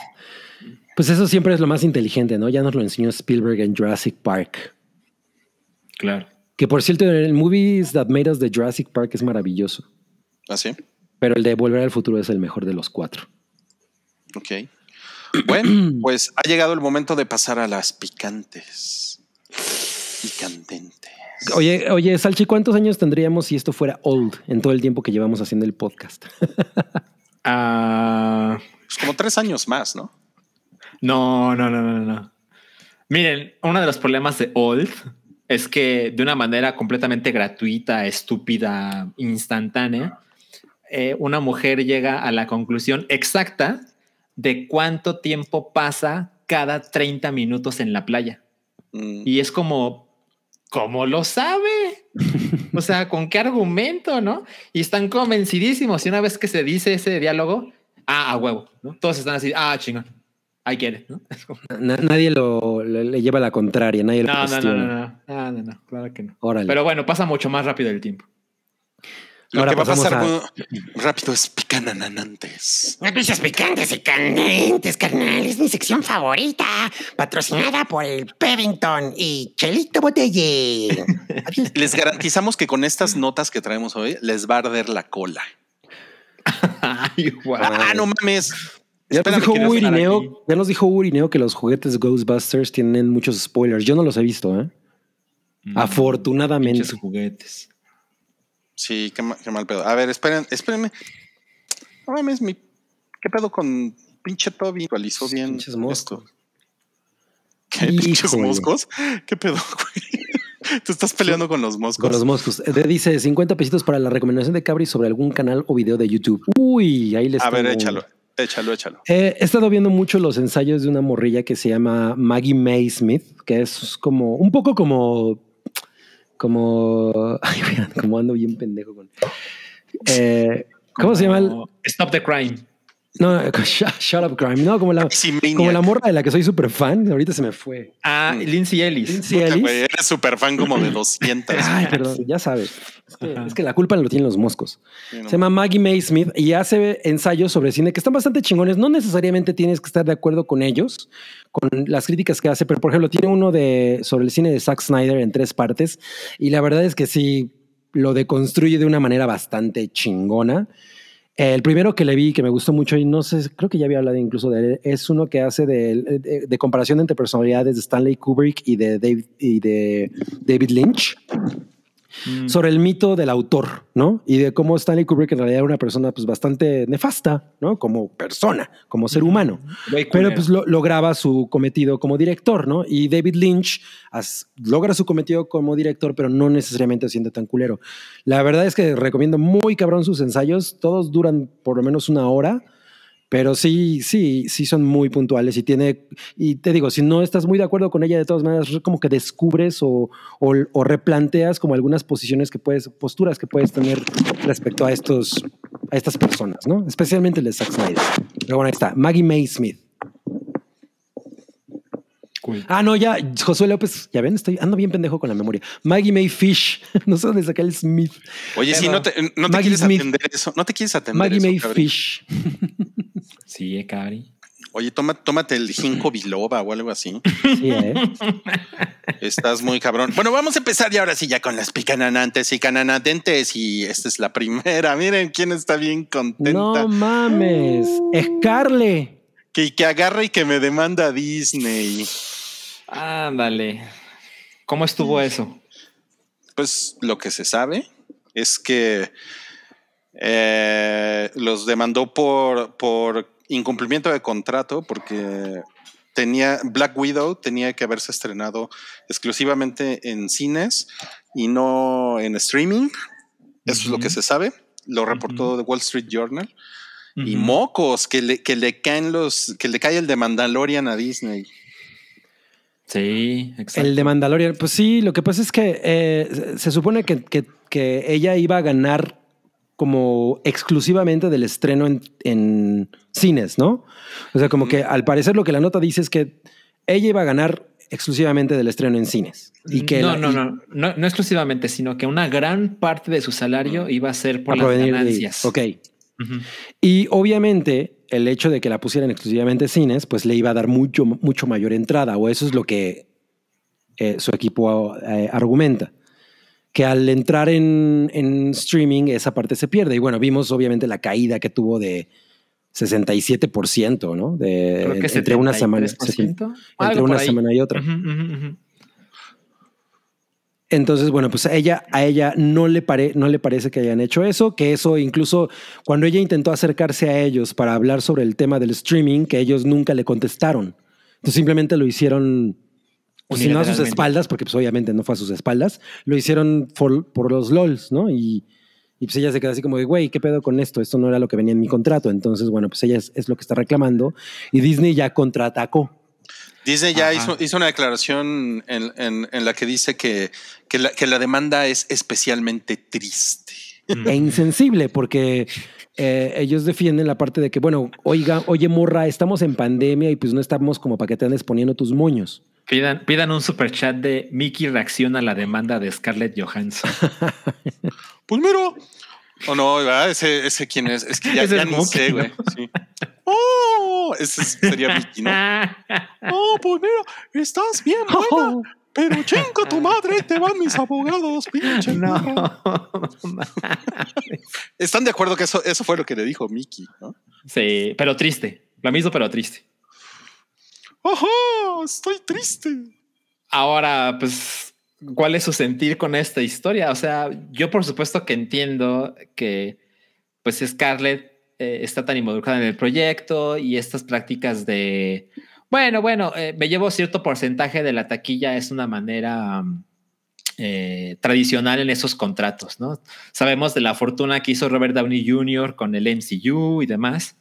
Pues eso siempre es lo más inteligente, ¿no? Ya nos lo enseñó Spielberg en Jurassic Park. Claro. Que por cierto, el Movies That Made Us de Jurassic Park es maravilloso. así. Pero el de Volver al Futuro es el mejor de los cuatro. Ok. Bueno, (clears throat) pues ha llegado el momento de pasar a las picantes y candentes. Oye, oye, Salchi, ¿cuántos años tendríamos si esto fuera old en todo el tiempo que llevamos haciendo el podcast? (laughs) Ah, Pues como tres años más, ¿no? no, no, no, no, no. Miren, uno de los problemas de Old es que de una manera completamente gratuita, estúpida, instantánea, eh, una mujer llega a la conclusión exacta de cuánto tiempo pasa cada 30 minutos en la playa. Mm, Y es como, ¿cómo lo sabe? O sea, ¿con qué argumento, no? Y están convencidísimos. Y una vez que se dice ese diálogo, ah, a huevo, ¿no? Todos están así, ah, chingón. Get it, ¿no? Na- nadie lo, le, le lleva la contraria, nadie lo No, no, no, cuestiona. no, no, no, no, no, claro que no. Órale. Pero bueno, pasa mucho más rápido el tiempo. Lo Ahora que va a pasar a- muy (clears throat) rápido es picananantes. Noticias picantes y candentes, carnal. Es mi sección favorita. Patrocinada por el Pevington y Chelito Botelle. (laughs) Les garantizamos que con estas notas que traemos hoy les va a arder la cola. Ay, guau. Ah, no mames. Ya nos, dijo. Urineo, ya nos dijo Urineo que los juguetes Ghostbusters tienen muchos spoilers. Yo no los he visto, ¿eh? Mm, Afortunadamente. juguetes. Sí, qué, ma- qué mal pedo. A ver, esperen, espérenme. No mames, mi. ¿Qué pedo con pinche Toby? Actualizó bien. Pinches moscos. esto. ¿Qué pinches moscos? ¿Qué pedo, güey? (laughs) Te estás peleando con los moscos. Con los moscos. Eh, dice 50 pesitos para la recomendación de Cabri sobre algún canal o video de YouTube. Uy, ahí les A ver, échalo, échalo, échalo. Eh, he estado viendo mucho los ensayos de una morrilla que se llama Maggie May Smith, que es como un poco como, como, (laughs) ay, como ando bien pendejo con. Eh, ¿Cómo se llama? el- Stop the Crime. No, (laughs) shut, Shut Up Crime. No, como la, (laughs) como la morra de la que soy súper fan. Ahorita se me fue. Ah, Lindsay Ellis. Lindsay Ellis. eres súper fan como de 200. (laughs) Ay, perdón, ya sabes. Es que, es que la culpa lo tienen los moscos. Sí, no Se llama Maggie May Smith y hace ensayos sobre cine que están bastante chingones. No necesariamente tienes que estar de acuerdo con ellos, con las críticas que hace, pero por ejemplo, tiene uno de sobre el cine de Zack Snyder en tres partes y la verdad es que sí lo deconstruye de una manera bastante chingona. El primero que le vi que me gustó mucho y no sé, creo que ya había hablado incluso de él, es uno que hace de, comparación entre personalidades de Stanley Kubrick y de David Lynch Mm. sobre el mito del autor, ¿no? Y de cómo Stanley Kubrick en realidad era una persona pues bastante nefasta, ¿no? Como persona, como ser humano. Pero pues lo- lograba su cometido como director, ¿no? Y David Lynch as- logra su cometido como director, pero no necesariamente siente tan culero. La verdad es que recomiendo muy cabrón sus ensayos. Todos duran por lo menos una hora. Pero sí, sí, sí son muy puntuales y tiene, y te digo, si no estás muy de acuerdo con ella, de todas maneras, como que descubres o, o, replanteas como algunas posiciones que puedes, posturas que puedes tener respecto a estos, a estas personas, ¿no? Especialmente el de Zack Snyder. Pero bueno, ahí está, Maggie May Smith. Cool. Ah, no, ya, Josué López, ya ven, estoy, ando bien pendejo con la memoria. Maggie May Fish, (laughs) no sé dónde saca el Smith. Oye, si no te, no te quieres Smith. atender eso, no te quieres atender Maggie eso, May? Fish. (laughs) Sí, eh, Cabri. Oye, toma, tómate el ginkgo biloba o algo así. Sí, ¿eh? (laughs) Estás muy cabrón. Bueno, vamos a empezar ya ahora sí ya con las picananantes y cananatentes y esta es la primera. Miren quién está bien contenta. No mames. Scarle. Que, que agarra y que me demanda Disney. Ándale. ¿Cómo estuvo eso? Pues lo que se sabe es que eh, los demandó por, por incumplimiento de contrato porque tenía Black Widow tenía que haberse estrenado exclusivamente en cines y no en streaming. Eso es lo que se sabe. Lo reportó The Wall Street Journal. Y mocos, que le, que le caen los, que le cae el de Mandalorian a Disney. Sí, exacto. El de Mandalorian. Pues sí, lo que pasa es que eh, se- se supone que, que- que ella iba a ganar como exclusivamente del estreno en, en cines, ¿no? O sea, como que al parecer lo que la nota dice es que ella iba a ganar exclusivamente del estreno en cines. Y que no, la- no, no, no, no exclusivamente, sino que una gran parte de su salario iba a ser por a las provenir de- ganancias. ok. Y obviamente el hecho de que la pusieran exclusivamente cines, pues le iba a dar mucho, mucho mayor entrada, o eso es lo que eh, su equipo eh, argumenta. Que al entrar en, en streaming, esa parte se pierde. Y bueno, vimos obviamente la caída que tuvo de 67%, ¿no? De, Creo que entre una semana, 73%, entre una ahí. semana y otra. Ujú, ujú, ujú. Entonces, bueno, pues a ella, a ella no le, pare, no le parece que hayan hecho eso, que eso incluso cuando ella intentó acercarse a ellos para hablar sobre el tema del streaming, que ellos nunca le contestaron. Entonces simplemente lo hicieron, pues, si no a sus espaldas, porque pues obviamente no fue a sus espaldas, lo hicieron por, por los LOLs, ¿no? Y, y pues ella se queda así como de, güey, ¿qué pedo con esto? Esto no era lo que venía en mi contrato. Entonces, bueno, pues ella es, es lo que está reclamando y Disney ya contraatacó. Disney ya hizo, hizo una declaración en, en- en la que dice que, que, la, que la demanda es especialmente triste. e insensible, porque eh, ellos defienden la parte de que, bueno, oiga, oye, morra, estamos en pandemia y pues no estamos como para que te andes poniendo tus moños. Pidan, pidan un super chat de Mickey reacciona a la demanda de Scarlett Johansson. (laughs) Pues mira, O no, ¿verdad? Ese, ese quién es. Es que ya, ya Mookie, sé, ¿no? güey. Sí. Oh, ese sería Mickey, ¿no? (laughs) Oh, pues mira, estás bien buena. Pero chinga tu madre, te van mis abogados, pinche. no. Están de acuerdo que eso, eso fue lo que le dijo Mickey, ¿no? Sí, pero triste. Lo mismo, pero triste. Ajá, estoy triste. Ahora, pues, ¿cuál es su sentir con esta historia? O sea, yo por supuesto que entiendo que, pues, Scarlett eh, está tan involucrada en el proyecto y estas prácticas de, bueno, bueno, eh, me llevo cierto porcentaje de la taquilla es una manera eh, tradicional en esos contratos, ¿no? Sabemos de la fortuna que hizo Robert Downey Jr. con el MCU y demás.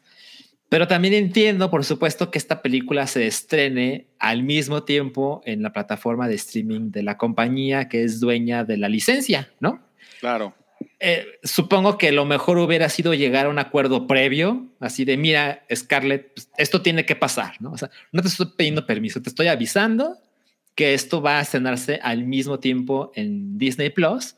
Pero también entiendo, por supuesto, que esta película se estrene al mismo tiempo en la plataforma de streaming de la compañía que es dueña de la licencia, ¿no? Claro. Eh, supongo que lo mejor hubiera sido llegar a un acuerdo previo, así de, mira, Scarlett, pues, esto tiene que pasar, ¿no? O sea, no te estoy pidiendo permiso, te estoy avisando que esto va a estrenarse al mismo tiempo en Disney Plus,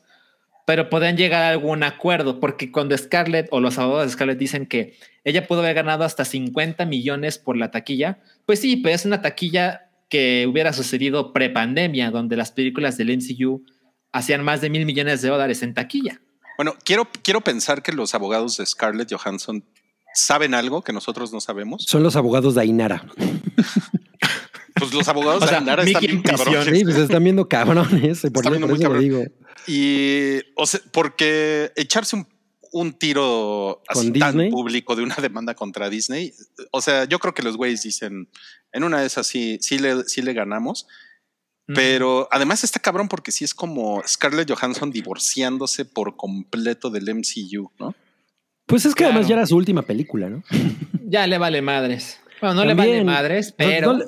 pero podrían llegar a algún acuerdo, porque cuando Scarlett o los abogados de Scarlett dicen que ella pudo haber ganado hasta 50 millones por la taquilla, pues sí, pero es una taquilla que hubiera sucedido pre-pandemia, donde las películas del MCU hacían más de mil millones de dólares en taquilla. Bueno, quiero, quiero pensar que los abogados de Scarlett Johansson saben algo que nosotros no sabemos. Son los abogados de Ainara. Pues los abogados (laughs) O de Ainara están bien cabrones. Sí, pues están viendo cabrones. Por, Están viendo muy digo. Y, o sea, porque echarse un, un tiro así ¿Con tan Disney? público de una demanda contra Disney, o sea, yo creo que los güeyes dicen, en una de esas sí, sí le, sí le ganamos, pero además está cabrón porque sí es como Scarlett Johansson divorciándose por completo del MCU, ¿no? Pues es que Claro. además ya era su última película, ¿no? (laughs) Ya le vale madres. Bueno, no le vale madres, No- pero no le-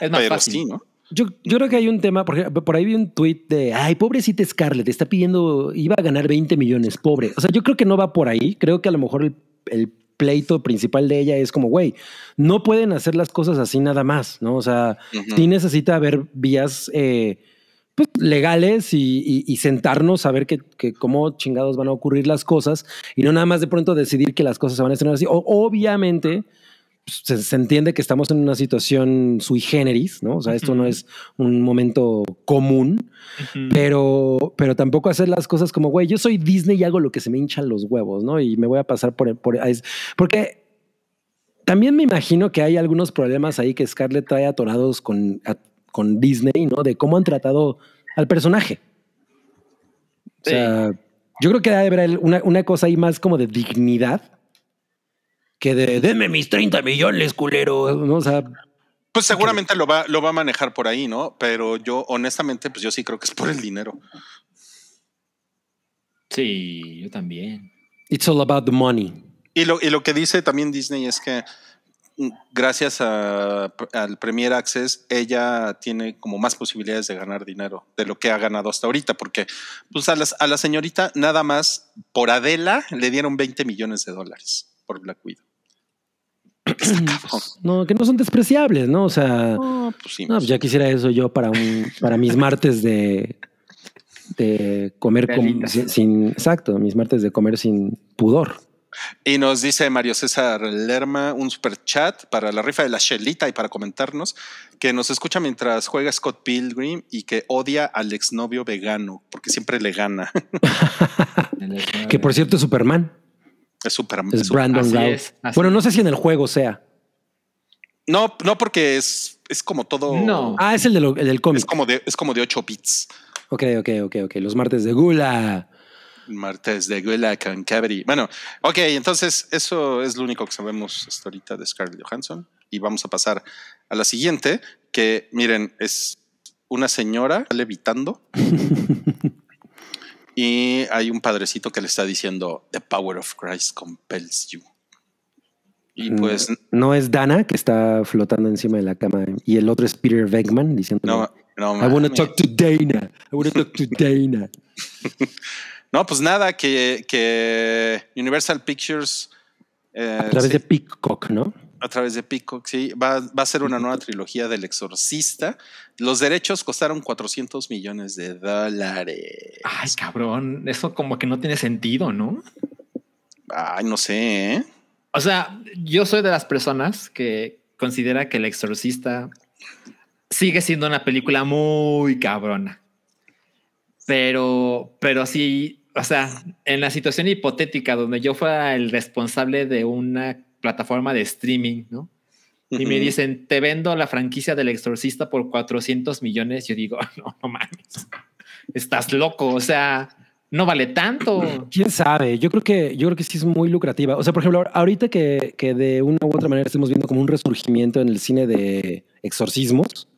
es más Pero fácil. sí, ¿no? Yo, yo creo que hay un tema, porque por ahí vi un tweet de, ay, pobrecita Scarlett, está pidiendo, iba a ganar 20 millones, pobre. O sea, yo creo que no va por ahí. Creo que a lo mejor el, el pleito principal de ella es como, güey, no pueden hacer las cosas así nada más, ¿no? O sea, sí necesita haber vías eh, pues, legales y, y- y sentarnos a ver que, que cómo chingados van a ocurrir las cosas y no nada más de pronto decidir que las cosas se van a estrenar así. O- obviamente, se, se entiende que estamos en una situación sui generis, ¿no? O sea, esto no es un momento común, pero, pero tampoco hacer las cosas como, güey, yo soy Disney y hago lo que se me hinchan los huevos, ¿no? Y me voy a pasar por... por porque también me imagino que hay algunos problemas ahí que Scarlett trae atorados con, a- con Disney, ¿no? De cómo han tratado al personaje. O sea, yo creo que debe haber una, una cosa ahí más como de dignidad que de denme mis 30 millones, culero. ¿no? O sea, Pues seguramente lo va, lo va a manejar por ahí, ¿no? Pero yo, honestamente, pues yo sí creo que es por el dinero. Sí, yo también. it's all about the money. Y lo, y lo que dice también Disney es que mm, gracias a- al Premier Access, ella tiene como más posibilidades de ganar dinero de lo que ha ganado hasta ahorita, porque pues a, las- a la señorita nada más por Adela le dieron 20 millones de dólares por Black Widow. (clears throat) No, que no son despreciables, ¿no? O sea, No, pues sí. no, pues ya quisiera eso yo para un, para mis martes de, de comer con- sin, sin- exacto, mis martes de comer sin pudor. Y nos dice Mario César Lerma un super chat para la rifa de la Shelita y para comentarnos que nos escucha mientras juega Scott Pilgrim y que odia al exnovio vegano porque siempre le gana. (laughs) Que por cierto es Superman, es súper. es es Brandon así Routh. es, así bueno, es. no sé si en el juego sea. No, no porque es, es como todo. No. Ah, es el, de lo- el del Es cómic. como de, es como de 8 bits. Ok, ok, ok, ok. Los martes de Gula. Martes de Gula con Cabri. Bueno, ok, entonces eso es lo único que sabemos hasta ahorita de Scarlett Johansson. Y vamos a pasar a la siguiente, que miren, es una señora levitando. (laughs) y hay un padrecito que le está diciendo, The power of Christ compels you. Y pues No es Dana que está flotando encima de la cama y el otro es Peter Venkman diciendo no, no, I want to talk to Dana. I want to talk to Dana. (laughs) No, pues nada, que, que Universal Pictures eh, A través sí, de Peacock, ¿no? A través de Peacock, sí, va, va a ser una nueva trilogía del Exorcista. Los derechos costaron 400 millones de dólares. Ay, cabrón, eso como que no tiene sentido, ¿no? Ay, no sé, ¿eh? O sea, yo soy de las personas que considera que El Exorcista sigue siendo una película muy cabrona. Pero, pero sí, o sea, en la situación hipotética donde yo fuera el responsable de una plataforma de streaming, ¿no? Y me dicen, te vendo la franquicia del exorcista por 400 millones. Yo digo, no, no mames, estás loco. O sea, no vale tanto. ¿Quién sabe? Yo creo que yo creo que sí es muy lucrativa. O sea, por ejemplo, ahorita que, que de una u otra manera estamos viendo como un resurgimiento en el cine de exorcismos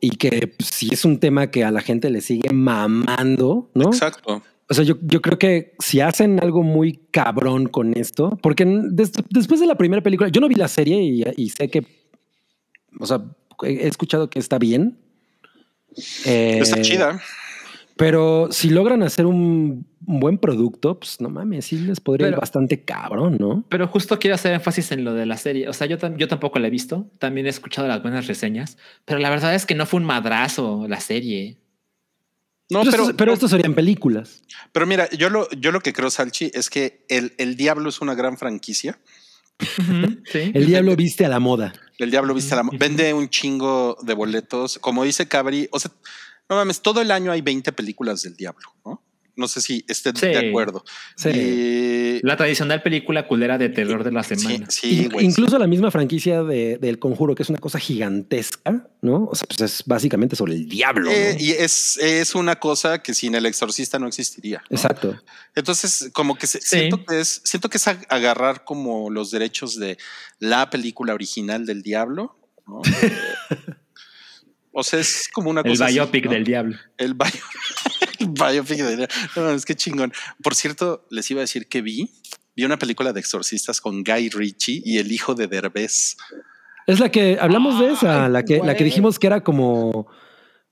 y que pues, sí es un tema que a la gente le sigue mamando, ¿no? Exacto. O sea, yo, yo creo que si hacen algo muy cabrón con esto, porque des- después de la primera película, yo no vi la serie y, y sé que, o sea, he escuchado que está bien. Eh, Está chida. Pero si logran hacer un, un buen producto, pues no mames, sí les podría ir bastante cabrón, ¿no? Pero justo quiero hacer énfasis en lo de la serie. O sea, yo, yo tampoco la he visto. También he escuchado las buenas reseñas. Pero la verdad es que no fue un madrazo la serie. No, pero, pero, esto, pero esto serían películas. pero mira, yo lo, yo lo que creo, Salchi, es que el, el Diablo es una gran franquicia. Sí. El diablo viste a la moda. El Diablo viste la mo- vende un chingo de boletos. Como dice Cabri, o sea, no mames, todo el año hay 20 películas del Diablo, ¿no? No sé si estén Sí. de acuerdo. Sí. Y- La tradicional película culera de terror de la semana. sí, güey. incluso la misma franquicia de, del conjuro, que es una cosa gigantesca, ¿no? O sea, pues es básicamente sobre el diablo. ¿no? Eh, y es, es una cosa que sin el exorcista no existiría. ¿no? Exacto. Entonces, como que se- Sí. siento que es, siento que es ag- agarrar como los derechos de la película original del diablo. ¿no? Eh, (laughs) o sea, es como una El cosa. así, biopic ¿no? del diablo. El, bio- el (laughs) biopic No, es que chingón. Por cierto, les iba a decir que vi. Vi una película de exorcistas con Guy Ritchie y el hijo de Derbez. Es la que hablamos de esa, la que, la que dijimos que era como,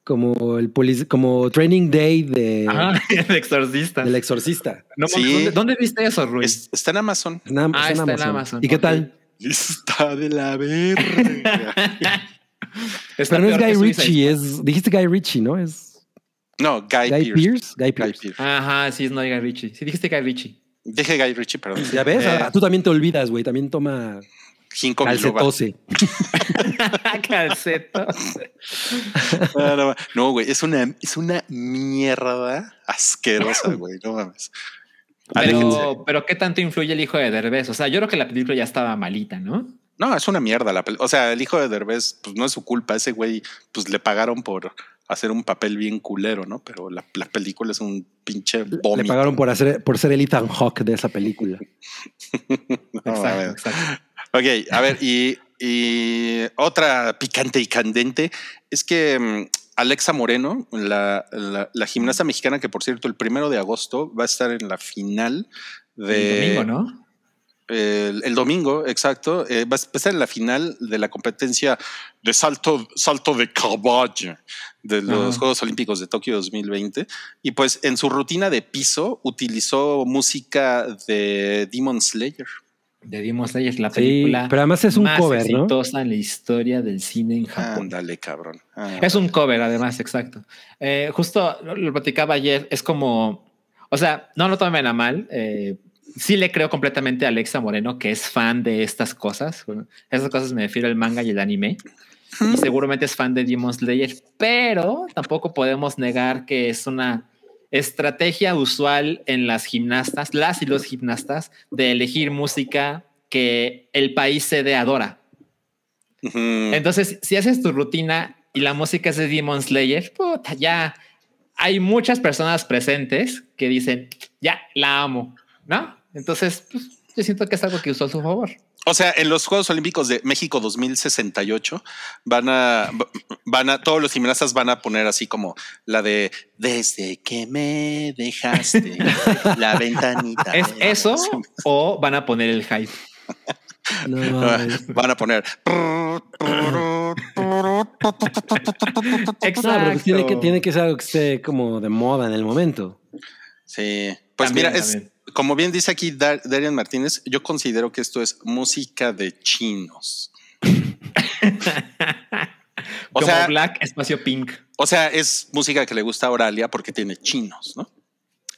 como el polic- como training day de, Ajá, (laughs) el exorcista. del exorcista. No, Sí. ¿dónde, dónde viste eso, Rui? Es- está en Amazon. Está en- Ah, está en está en Amazon. ¿Y qué tal? (laughs) Está de la verga. (laughs) Pero no es Guy Ritchie, es, dijiste Guy Ritchie, ¿no? Es No, Guy, Guy Pearce. Pierce. Guy Guy Pierce. Pearce. Ajá, sí, es no Guy Ritchie. Sí, dijiste Guy Ritchie. Dije Guy Ritchie, perdón. Ya ves, Eh, Ah, tú también te olvidas, güey. También toma Ginkgo calcetose. (laughs) Calceto. No, güey, es una, es una mierda asquerosa, (laughs) güey, no mames. Pero, pero ¿qué tanto influye el hijo de Derbez? O sea, yo creo que la película ya estaba malita, ¿no? No, es una mierda la O sea, el hijo de Derbez, pues no es su culpa. Ese güey, pues le pagaron por hacer un papel bien culero, ¿no? Pero la, la película es un pinche Le vómito. pagaron por hacer por ser el Ethan Hawke de esa película. (laughs) No, a exacto, ver. exacto. Ok, a ver, y, y otra picante y candente es que mm, Alexa Moreno, la, la- la gimnasta mexicana, que por cierto, el primero de agosto va a estar en la final de. El domingo, ¿no? El, el domingo, exacto, eh, va a estar en la final de la competencia de salto, salto de caballo de los Ajá. Juegos Olímpicos de Tokio 2020. Y pues en su rutina de piso utilizó música de Demon Slayer. De Demon Slayer, la Sí, película pero además es un más cover, ¿no? exitosa en la historia del cine en Japón. Ándale, cabrón. Ah. Es un cover, además, exacto. Eh, justo lo, lo platicaba ayer, es como, o sea, no lo tomen a mal. eh, sí le creo completamente a Alexa Moreno, que es fan de estas cosas. Esas cosas me refiero al manga y el anime. Y seguramente es fan de Demon Slayer, pero tampoco podemos negar que es una estrategia usual en las gimnastas, las y los gimnastas, de elegir música que el país sede adora. Entonces, si haces tu rutina y la música es de Demon Slayer, puta, ya hay muchas personas presentes que dicen, ya la amo, ¿no? Entonces, pues, yo siento que es algo que usó a su favor. O sea, en los Juegos Olímpicos de México 2068 van a, van a, todos los gimnastas van a poner así como la de desde que me dejaste la (laughs) ventanita. ¿Es eso los-". o van a poner el hype? No. (laughs) Van a poner. No, pero pues tiene que, tiene que ser algo que esté como de moda en el momento. Sí, pues También, mira, es. Como bien dice aquí Dar- Darian Martínez, yo considero que esto es música de chinos. (laughs) O Como sea, Black Espacio Pink. o sea, es música que le gusta a Oralia porque tiene chinos, ¿no?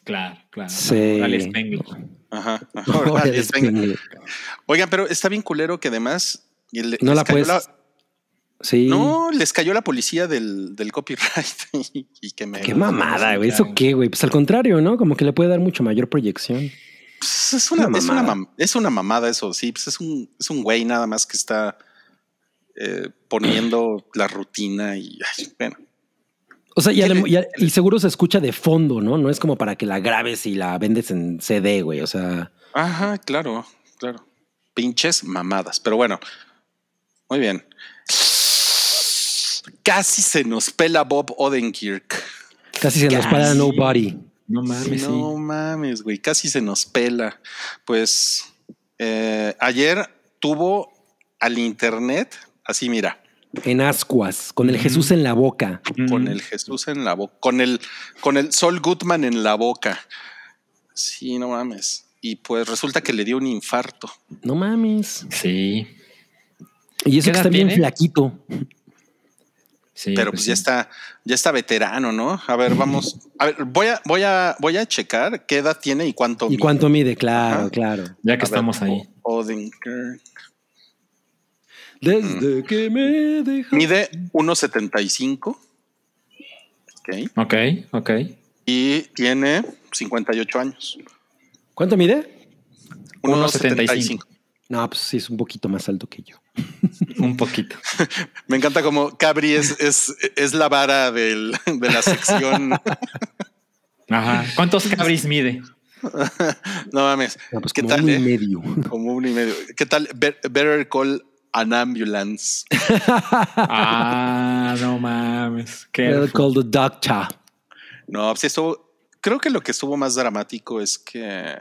Claro, claro. Sí. Dale Spengler. Ajá. ajá. Venga. Spengler. Oigan, pero está bien culero que además. No la cayó puedes. Sí. No, les cayó la policía del, del copyright (laughs) y, y que me. Qué mamada, güey. ¿Eso qué, güey? Pues al contrario, ¿no? Como que le puede dar mucho mayor proyección. Pues es, una, Una es, una es una mamada eso, sí. Pues es un, es un güey nada más que está eh, poniendo (clears throat) la rutina y. ay, bueno. O sea, y, ¿Qué adem- le- y a- y seguro se escucha de fondo, ¿no? No es como para que la grabes y la vendes en CD, güey. O sea, Ajá, claro, claro. Pinches mamadas. Pero bueno, muy bien. Casi se nos pela Bob Odenkirk. casi se nos Casi. Nobody. No mames, sí. No mames, güey, casi se nos pela. Pues eh, ayer tuvo al internet, así mira, En ascuas, con el Jesús en la boca. con Mm. el Jesús en la boca, con el, con el Sol Goodman en la boca. Sí, no mames. Y pues resulta que le dio un infarto. No mames. Sí. Y eso ¿Qué que está bien flaquito. Sí, pero pues pues ya está, ya está veterano, ¿no? A ver, vamos. A ver, voy a, voy a, voy a checar qué edad tiene y cuánto. ¿Y mide. cuánto mide? Claro, Ajá. claro. Ya que A ver, estamos ahí. O- Odenkirk. Desde que me deja. Mide 1.75. Ok. Ok, ok. Y tiene 58 años. ¿Cuánto mide? 1.75. No, pues sí, es un poquito más alto que yo. Un poquito. (laughs) Me encanta como Cabri es, es, es la vara del- de la sección. Ajá. ¿Cuántos (laughs) cabris mide? no mames. No, pues ¿Qué como tal? uno y eh? medio. Como uno y medio. ¿Qué tal? Be- Better call an ambulance. Ah, no mames. Qué Better call the doctor. No, pues estuvo. Creo que lo que estuvo más dramático es que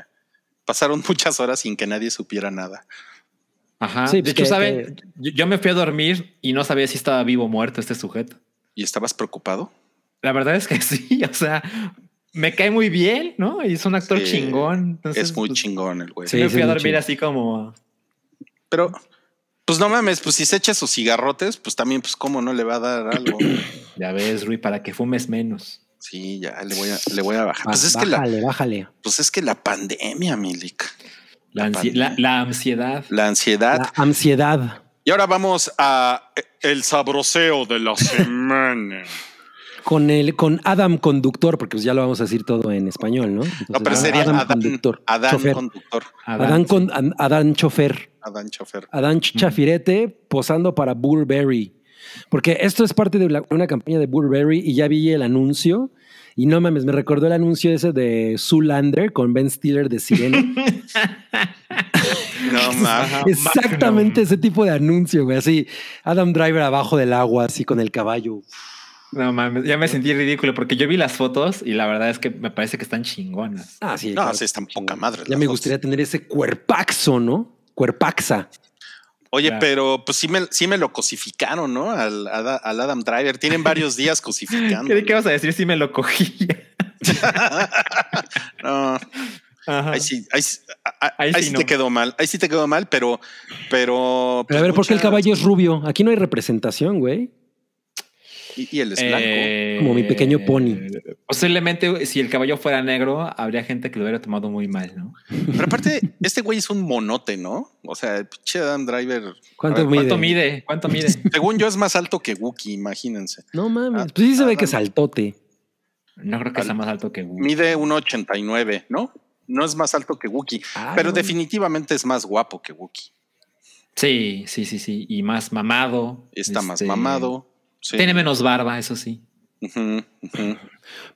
pasaron (laughs) muchas horas sin que nadie supiera nada. Ajá. Sí, de pues hecho, que- ¿saben? Yo, yo me fui a dormir y no sabía si estaba vivo o muerto este sujeto. ¿Y estabas preocupado? La verdad es que (laughs) sí, o sea, me cae muy bien, ¿no? Y es un actor Sí, chingón. Entonces, es muy pues, chingón el güey. Sí, me fui a dormir así como. Pero, pues no mames, pues si se echa sus cigarrotes, pues también, pues cómo no le va a dar algo. (coughs) Ya ves, Rui, para que fumes menos. Sí, ya le voy a, le voy a bajar. Ba- Pues es que la, bájale, bájale. pues es que la pandemia, Milik, La, ansi- la- la ansiedad. la ansiedad. La ansiedad. Y ahora vamos a el sabroseo de la semana. (laughs) Con el, con Adam Conductor, porque pues ya lo vamos a decir todo en español, ¿no? No, pero sería Adán, Conductor. Adán chofer. conductor, Adán, con, Adán Chofer. Adán chofer. Adán Chafirete posando para Burberry. Porque esto es parte de la- una campaña de Burberry y ya vi el anuncio. Y no mames, me recordó el anuncio ese de Zoolander con Ben Stiller de Sirena. (laughs) No mames. Exactamente ese tipo de anuncio, güey. Así, Adam Driver abajo del agua, así con el caballo. No mames, ya me sentí ridículo porque yo vi las fotos y la verdad es que me parece que están chingonas. Ah, sí. No, claro. sí, están poca madre. Ya me gustaría tener ese cuerpaxo, ¿no? Cuerpaxa. Oye, Claro. pero pues sí me, sí me lo cosificaron, ¿no? Al, Ada- al Adam Driver. Tienen varios días cosificando. (laughs) ¿Qué, qué vas a decir si me lo cogí? (laughs) No, Ajá. ahí sí, ahí, sí- a- Ahí ahí sí sí no. te quedó mal. Ahí sí te quedó mal, pero, pero. Pero a pues, ver, ¿por qué el caballo es rubio? Aquí no hay representación, güey. Y, y él es blanco. Eh, Como mi pequeño pony. Posiblemente si el caballo fuera negro, habría gente que lo hubiera tomado muy mal, ¿no? Pero aparte, este güey es un monote, ¿no? O sea, el pinche Adam Driver. ¿Cuánto ver, mide? ¿Cuánto mide? ¿Cuánto mide? (laughs) Según yo, es más alto que Wookiee, imagínense. No mames. Ah, Pues sí se ve que es altote. No creo que sea más alto que Wu. Mide 1,89, ¿no? No es más alto que Wookiee, Ay, pero no. definitivamente es más guapo que Wookiee. Sí, sí, sí, sí. Y más mamado. Está más Este, mamado. Sí. Tiene menos barba, eso sí.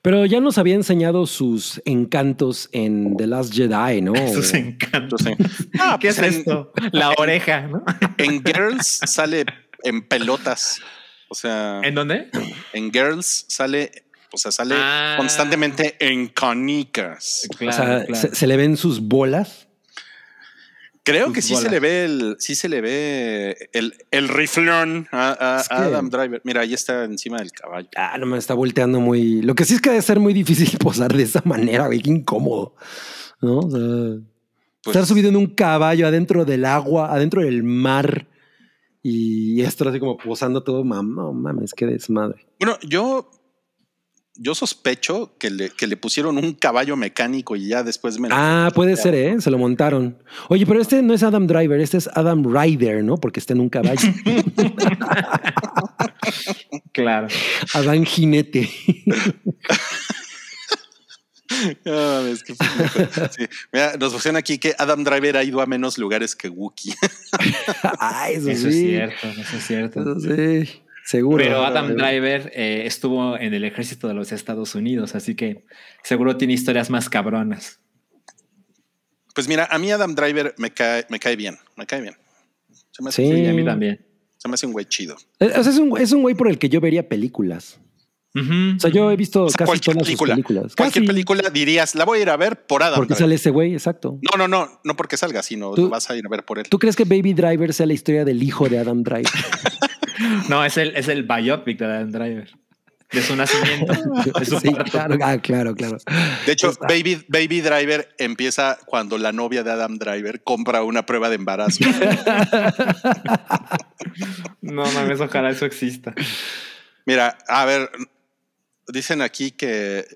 Pero ya nos había enseñado sus encantos en The Last Jedi, ¿no? (laughs) Sus encantos. (laughs) Ah, ¿Qué pues es en- esto? La oreja, ¿no? (laughs) En Girls sale en pelotas. O sea, ¿En dónde? en Girls sale, o sea, sale Ah. constantemente en canicas. o sea, Se, se le ven sus bolas. Creo Sus que sí se le ve el, sí se le ve el, el riflón a, a- Es que- a Adam Driver. Mira, ahí está encima del caballo. Ah, no me está volteando muy. Lo que sí es que debe ser muy difícil (laughs) posar de esa manera, güey. Qué incómodo. ¿No? O sea, Pues, estar subido en un caballo adentro del agua, adentro del mar y estar así como posando todo. Mamá, no mames, qué desmadre. Bueno, yo yo sospecho que le, que le pusieron un caballo mecánico y ya después me. Ah, puede ser, ¿eh? Se lo montaron. Oye, pero este no es Adam Driver, este es Adam Rider, ¿no? Porque está en un caballo. (laughs) Claro. Adam Jinete. (laughs) Ah, es que. Sí. Mira, nos pusieron aquí que Adam Driver ha ido a menos lugares que Wookiee. (laughs) ah, eso, Eso es cierto, eso es cierto. Eso sí. Seguro. Pero Adam Driver eh, estuvo en el ejército de los Estados Unidos, así que seguro tiene historias más cabronas. Pues mira, a mí Adam Driver me cae, me cae bien, me cae bien. Se me hace, Sí. A mí también. se me hace un güey chido. Eh, o sea, es, un, es un güey por el que yo vería películas. O sea, yo he visto O sea, casi cualquier todas película, sus películas. cualquier Casi. película dirías, la voy a ir a ver por Adam Porque Driver. sale ese güey, exacto. No, no, no, no porque salga, sino Tú- vas a ir a ver por él. ¿Tú crees que Baby Driver sea la historia del hijo de Adam Driver? (laughs) No, es el, es el biopic de Adam Driver. De su nacimiento. de su (laughs) sí, claro, ah, claro, claro. De hecho, Baby, Baby Driver empieza cuando la novia de Adam Driver compra una prueba de embarazo. (laughs) No mames, ojalá eso exista. Mira, a ver, dicen aquí que,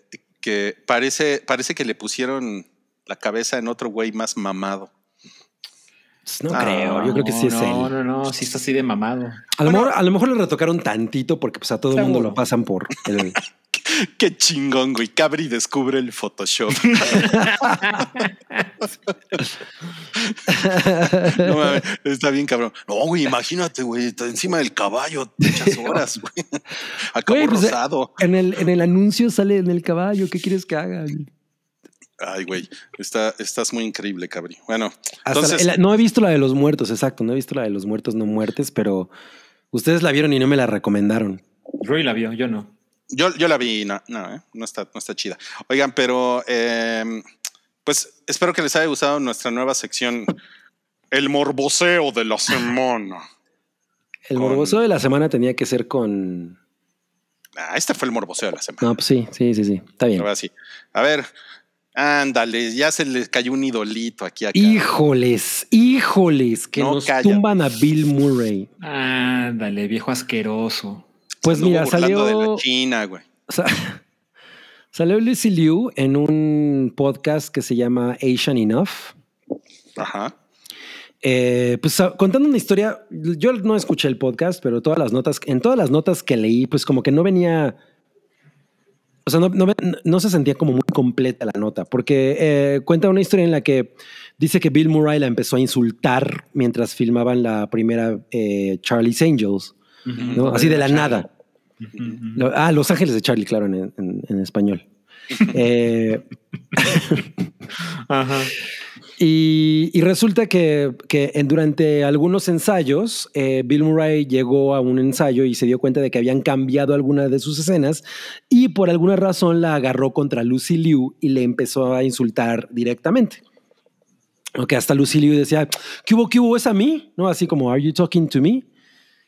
que parece, parece que le pusieron la cabeza en otro güey más mamado. No Ah, creo, yo creo que sí es no, él. No, no, sí está así de mamado. A lo, mejor, a lo mejor le retocaron tantito porque pues a todo el mundo lo pasan por el... (laughs) Qué chingón, güey. Cabri descubre el Photoshop. (laughs) No mames, está bien cabrón. No, güey, imagínate, güey, está encima del caballo muchas horas, güey. Acabó Güey, pues, rosado. En el, en el anuncio sale en el caballo. ¿Qué quieres que haga? Ay, güey, está, estás muy increíble, Cabri. Bueno, Hasta entonces, la- no he visto la de los muertos, exacto. No he visto la de los muertos no muertes, pero ustedes la vieron y no me la recomendaron. Rui la vio, yo no. yo, yo la vi, y no, no, eh, no, está, no está chida. Oigan, pero eh, pues espero que les haya gustado nuestra nueva sección, el morboseo de la semana. El Con- morboso de la semana tenía que ser con. Ah, este fue el morboseo de la semana. No, pues sí, sí, sí, sí. Está bien. Ahora sí. A ver, ándale, ya se le cayó un idolito aquí acá. Híjoles, híjoles, que No, nos cállate. tumban a Bill Murray. Ándale, viejo asqueroso. Pues mira, burlando de salió, la China, güey. sa- (laughs) salió Lucy Liu en un podcast que se llama Asian Enough. Ajá. Eh, pues a- contando una historia, yo no escuché el podcast, pero todas las notas, en todas las notas que leí, pues como que no venía, o sea, no, no, no se sentía como muy completa la nota, porque eh, cuenta una historia en la que dice que Bill Murray la empezó a insultar mientras filmaban la primera eh, Charlie's Angels, ¿no? Así de la nada. Ah, Los Ángeles de Charlie, claro, en, en- en español. (laughs) Eh, (laughs) Ajá. Y, y resulta que, que durante algunos ensayos, eh, Bill Murray llegó a un ensayo y se dio cuenta de que habían cambiado algunas de sus escenas y por alguna razón la agarró contra Lucy Liu y le empezó a insultar directamente. Ok, hasta Lucy Liu decía, ¿qué hubo, qué hubo? ¿Es a mí? ¿No? Así como, ¿Are you talking to me?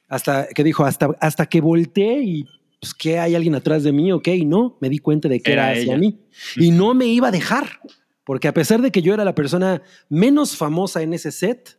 Hasta que dijo, hasta, hasta que volteé y, pues, ¿qué? ¿Hay alguien atrás de mí? Ok, no, me di cuenta de que era, Era hacia ella. mí. Y no me iba a dejar, porque a pesar de que yo era la persona menos famosa en ese set,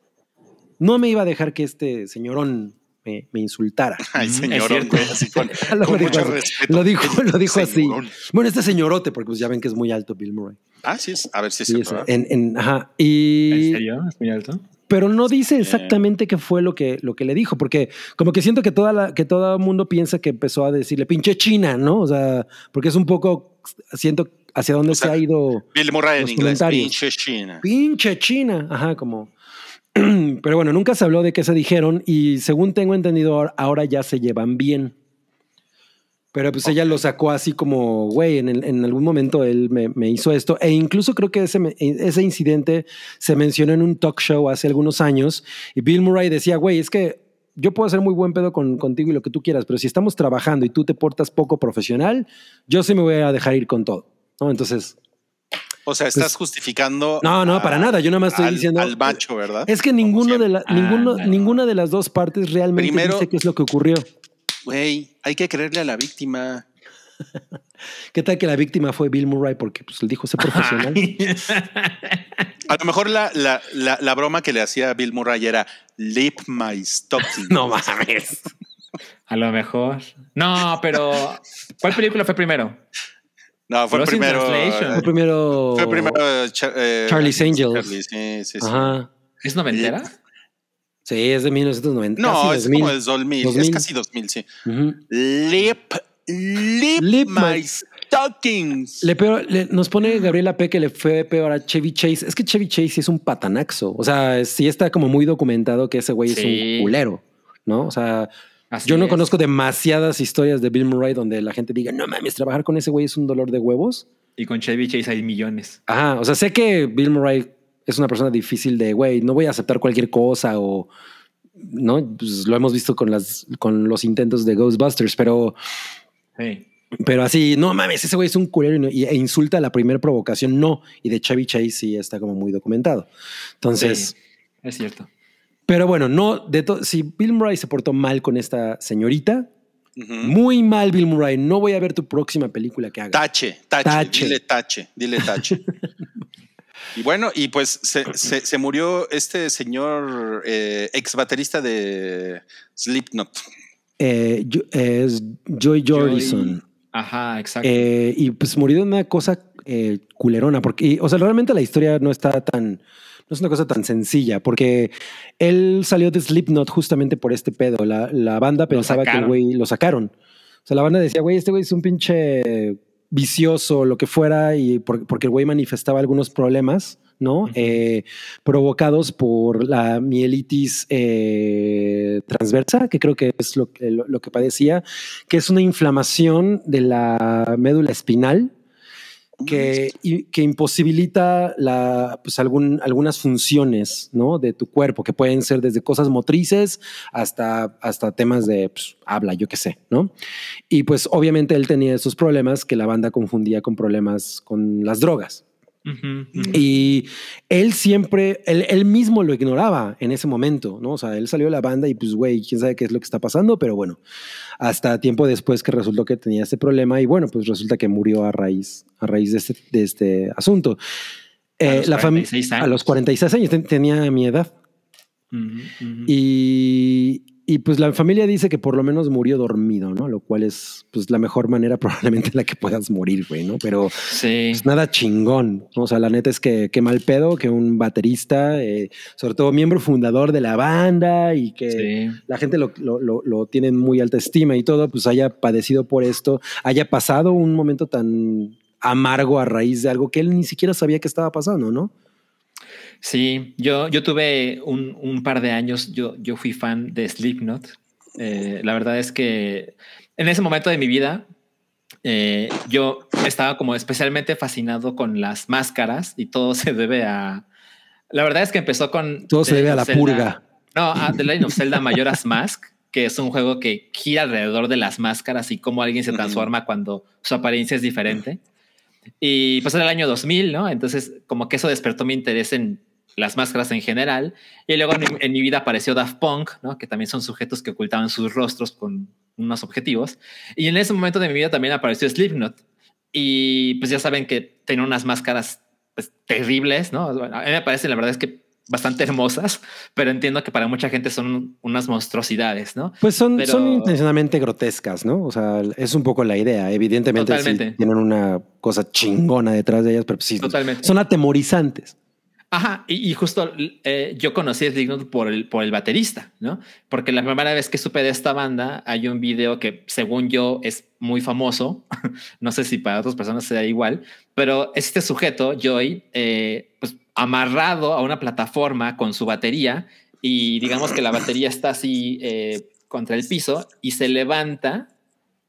no me iba a dejar que este señorón me, me insultara. (laughs) Ay, señorón, güey, así con, (laughs) Lo con dijo mucho así. respeto. Lo dijo, lo dijo así. Bueno, este señorote, porque pues ya ven que es muy alto Bill Murray. Ah, sí, es. A ver si es Sí, cierto, en, en- ajá. ¿En Y, serio? ¿Es muy alto? pero no dice exactamente qué fue lo que, lo que le dijo, porque como que siento que toda la, que todo el mundo piensa que empezó a decirle pinche China, ¿no? O sea, porque es un poco, siento hacia dónde O sea, se ha ido Bill Murray en inglés, pinche China. pinche China, ajá, como. (clears throat) Pero bueno, nunca se habló de qué se dijeron y según tengo entendido ahora- ya se llevan bien. Pero pues ella lo sacó así como, güey, en, algún momento él me, me hizo esto. E incluso creo que ese, me- ese incidente se mencionó en un talk show hace algunos años. Y Bill Murray decía, güey, es que yo puedo ser muy buen pedo con, contigo y lo que tú quieras, pero si estamos trabajando y tú te portas poco profesional, yo sí me voy a dejar ir con todo. ¿No? Entonces, O sea, estás justificando. Pues, no, no, a- para nada. Yo nada más estoy al, diciendo. Al macho, ¿verdad? Es que ninguno de la, Ah, ninguno, no. ninguna de las dos partes realmente Primero- dice qué es lo que ocurrió. Güey, hay que creerle a la víctima. (laughs) ¿Qué tal que la víctima fue Bill Murray? Porque pues él dijo ser profesional. (laughs) A lo mejor la, la, la, la broma que le hacía a Bill Murray era lip my stocking. no mames. (laughs) A lo mejor. No, pero ¿cuál película fue primero? No, fue Lost in primero. Fue primero. Fue primero eh, Charlie's Angels. Charlie, sí, sí, sí. Ajá. ¿Es noventera? Sí, es de 1990. No, casi es 2000. como de 2000, Es 2000. casi 2000, sí. Ujú. Lip, lip, Lip my my- stockings. Le peor- le- nos pone Gabriela P que le fue peor a Chevy Chase. Es que Chevy Chase sí es un patanaxo. O sea, sí está como muy documentado que ese güey es Sí. un culero, ¿no? O sea, Así yo no es. conozco demasiadas historias de Bill Murray donde la gente diga, no mames, trabajar con ese güey es un dolor de huevos. Y con Chevy Chase hay millones. Ajá, o sea, sé que Bill Murray es una persona difícil de, güey, no voy a aceptar cualquier cosa o, ¿no? Pues lo hemos visto con, las, con los intentos de Ghostbusters, pero, Sí. pero así, no mames, ese güey es un culero y- e insulta a la primera provocación, no. Y de Chevy Chase sí está como muy documentado. Entonces, Sí, es cierto. Pero bueno, no, de si Bill Murray se portó mal con esta señorita, muy mal Bill Murray, no voy a ver tu próxima película que haga. Tache, tache, Tache. dile tache, dile tache. (laughs) y bueno, y pues se, se- se murió este señor eh, ex baterista de Slipknot. Eh, es Joy Jordison. Ajá, exacto. Eh, y pues murió de una cosa eh, culerona, porque, y, o sea, realmente la historia no está tan, no es una cosa tan sencilla, porque él salió de Slipknot justamente por este pedo. La, la banda pensaba que el güey lo sacaron. O sea, la banda decía, güey, este güey es un pinche vicioso, lo que fuera, y por- porque el güey manifestaba algunos problemas, ¿no? Eh, provocados por la mielitis eh, transversa, que creo que es lo- lo que padecía, que es una inflamación de la médula espinal que, y- que imposibilita la, pues algún, algunas funciones ¿no? de tu cuerpo, que pueden ser desde cosas motrices hasta, hasta temas de pues, habla, yo qué sé, ¿no? Y pues obviamente él tenía esos problemas que la banda confundía con problemas con las drogas. Y él siempre, él, él mismo lo ignoraba en ese momento, ¿no? O sea, él salió de la banda y pues, güey, quién sabe qué es lo que está pasando, pero bueno, hasta tiempo después que resultó que tenía este problema y bueno, pues resulta que murió a raíz, a raíz de este, de este asunto. A Eh, los la fami- 46 a años. los 46 años ten- tenía mi edad Ujú, ujú. y, y pues la familia dice que por lo menos murió dormido, ¿no? Lo cual es pues la mejor manera (laughs) probablemente en la que puedas morir, güey, ¿no? Pero Sí. pues nada chingón. O sea, la neta es que qué mal pedo que un baterista, eh, sobre todo miembro fundador de la banda y que Sí. la gente lo, lo, lo, lo tiene en muy alta estima y todo, pues haya padecido por esto, haya pasado un momento tan amargo a raíz de algo que él ni siquiera sabía que estaba pasando, ¿no? Sí, yo, yo tuve un, un par de años, yo, yo fui fan de Slipknot. Eh, la verdad es que en ese momento de mi vida, eh, yo estaba como especialmente fascinado con las máscaras y todo (laughs) se debe a... La verdad es que empezó con... Todo se debe a la purga. No, a The Legend of (laughs) Zelda Majora's Mask, que es un juego que gira alrededor de las máscaras y cómo alguien se transforma cuando su apariencia es diferente. Y pues era el año 2000, ¿no? Entonces como que eso despertó mi interés en las máscaras en general. Y luego en mi, vida apareció Daft Punk, ¿no? Que también son sujetos que ocultaban sus rostros con unos objetivos. Y en ese momento de mi vida también apareció Slipknot. Y pues ya saben que tenía unas máscaras pues, terribles, ¿no? A mí me parecen, la verdad es que bastante (laughs) hermosas, pero entiendo que para mucha gente son unas monstruosidades, ¿no? Pues son, Pero- son intencionalmente grotescas, ¿no? O sea, es un poco la idea. Evidentemente sí tienen una cosa chingona detrás de ellas, pero sí, Totalmente. son atemorizantes. Ajá, y, justo eh, yo conocí a Slipknot por el, por el baterista, ¿no? Porque la primera vez que supe de esta banda, hay un video que, según yo, es muy famoso. (laughs) no sé si para otras personas sea igual, pero este sujeto, Joy, eh, pues amarrado a una plataforma con su batería y digamos que la batería está así eh, contra el piso y se levanta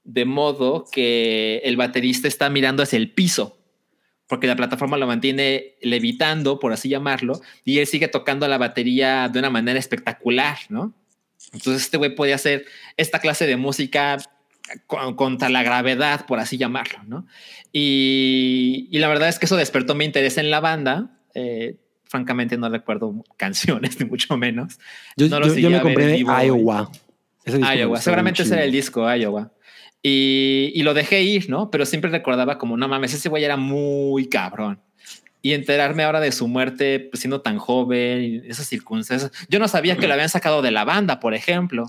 de modo que el baterista está mirando hacia el piso porque la plataforma lo mantiene levitando, por así llamarlo, y él sigue tocando la batería de una manera espectacular, ¿no? Entonces este güey podía hacer esta clase de música con- contra la gravedad, por así llamarlo, ¿no? Y, y la verdad es que eso despertó mi interés en la banda. Eh, francamente no recuerdo canciones, (laughs) ni mucho menos. Yo, No lo yo- yo me compré Iowa. Iowa, seguramente ese era el disco, Iowa. Y, y lo dejé ir, ¿no? Pero siempre recordaba como, no mames, ese güey era muy cabrón. Y enterarme ahora de su muerte, pues, siendo tan joven, esas circunstancias. Yo no sabía que lo habían sacado de la banda, por ejemplo.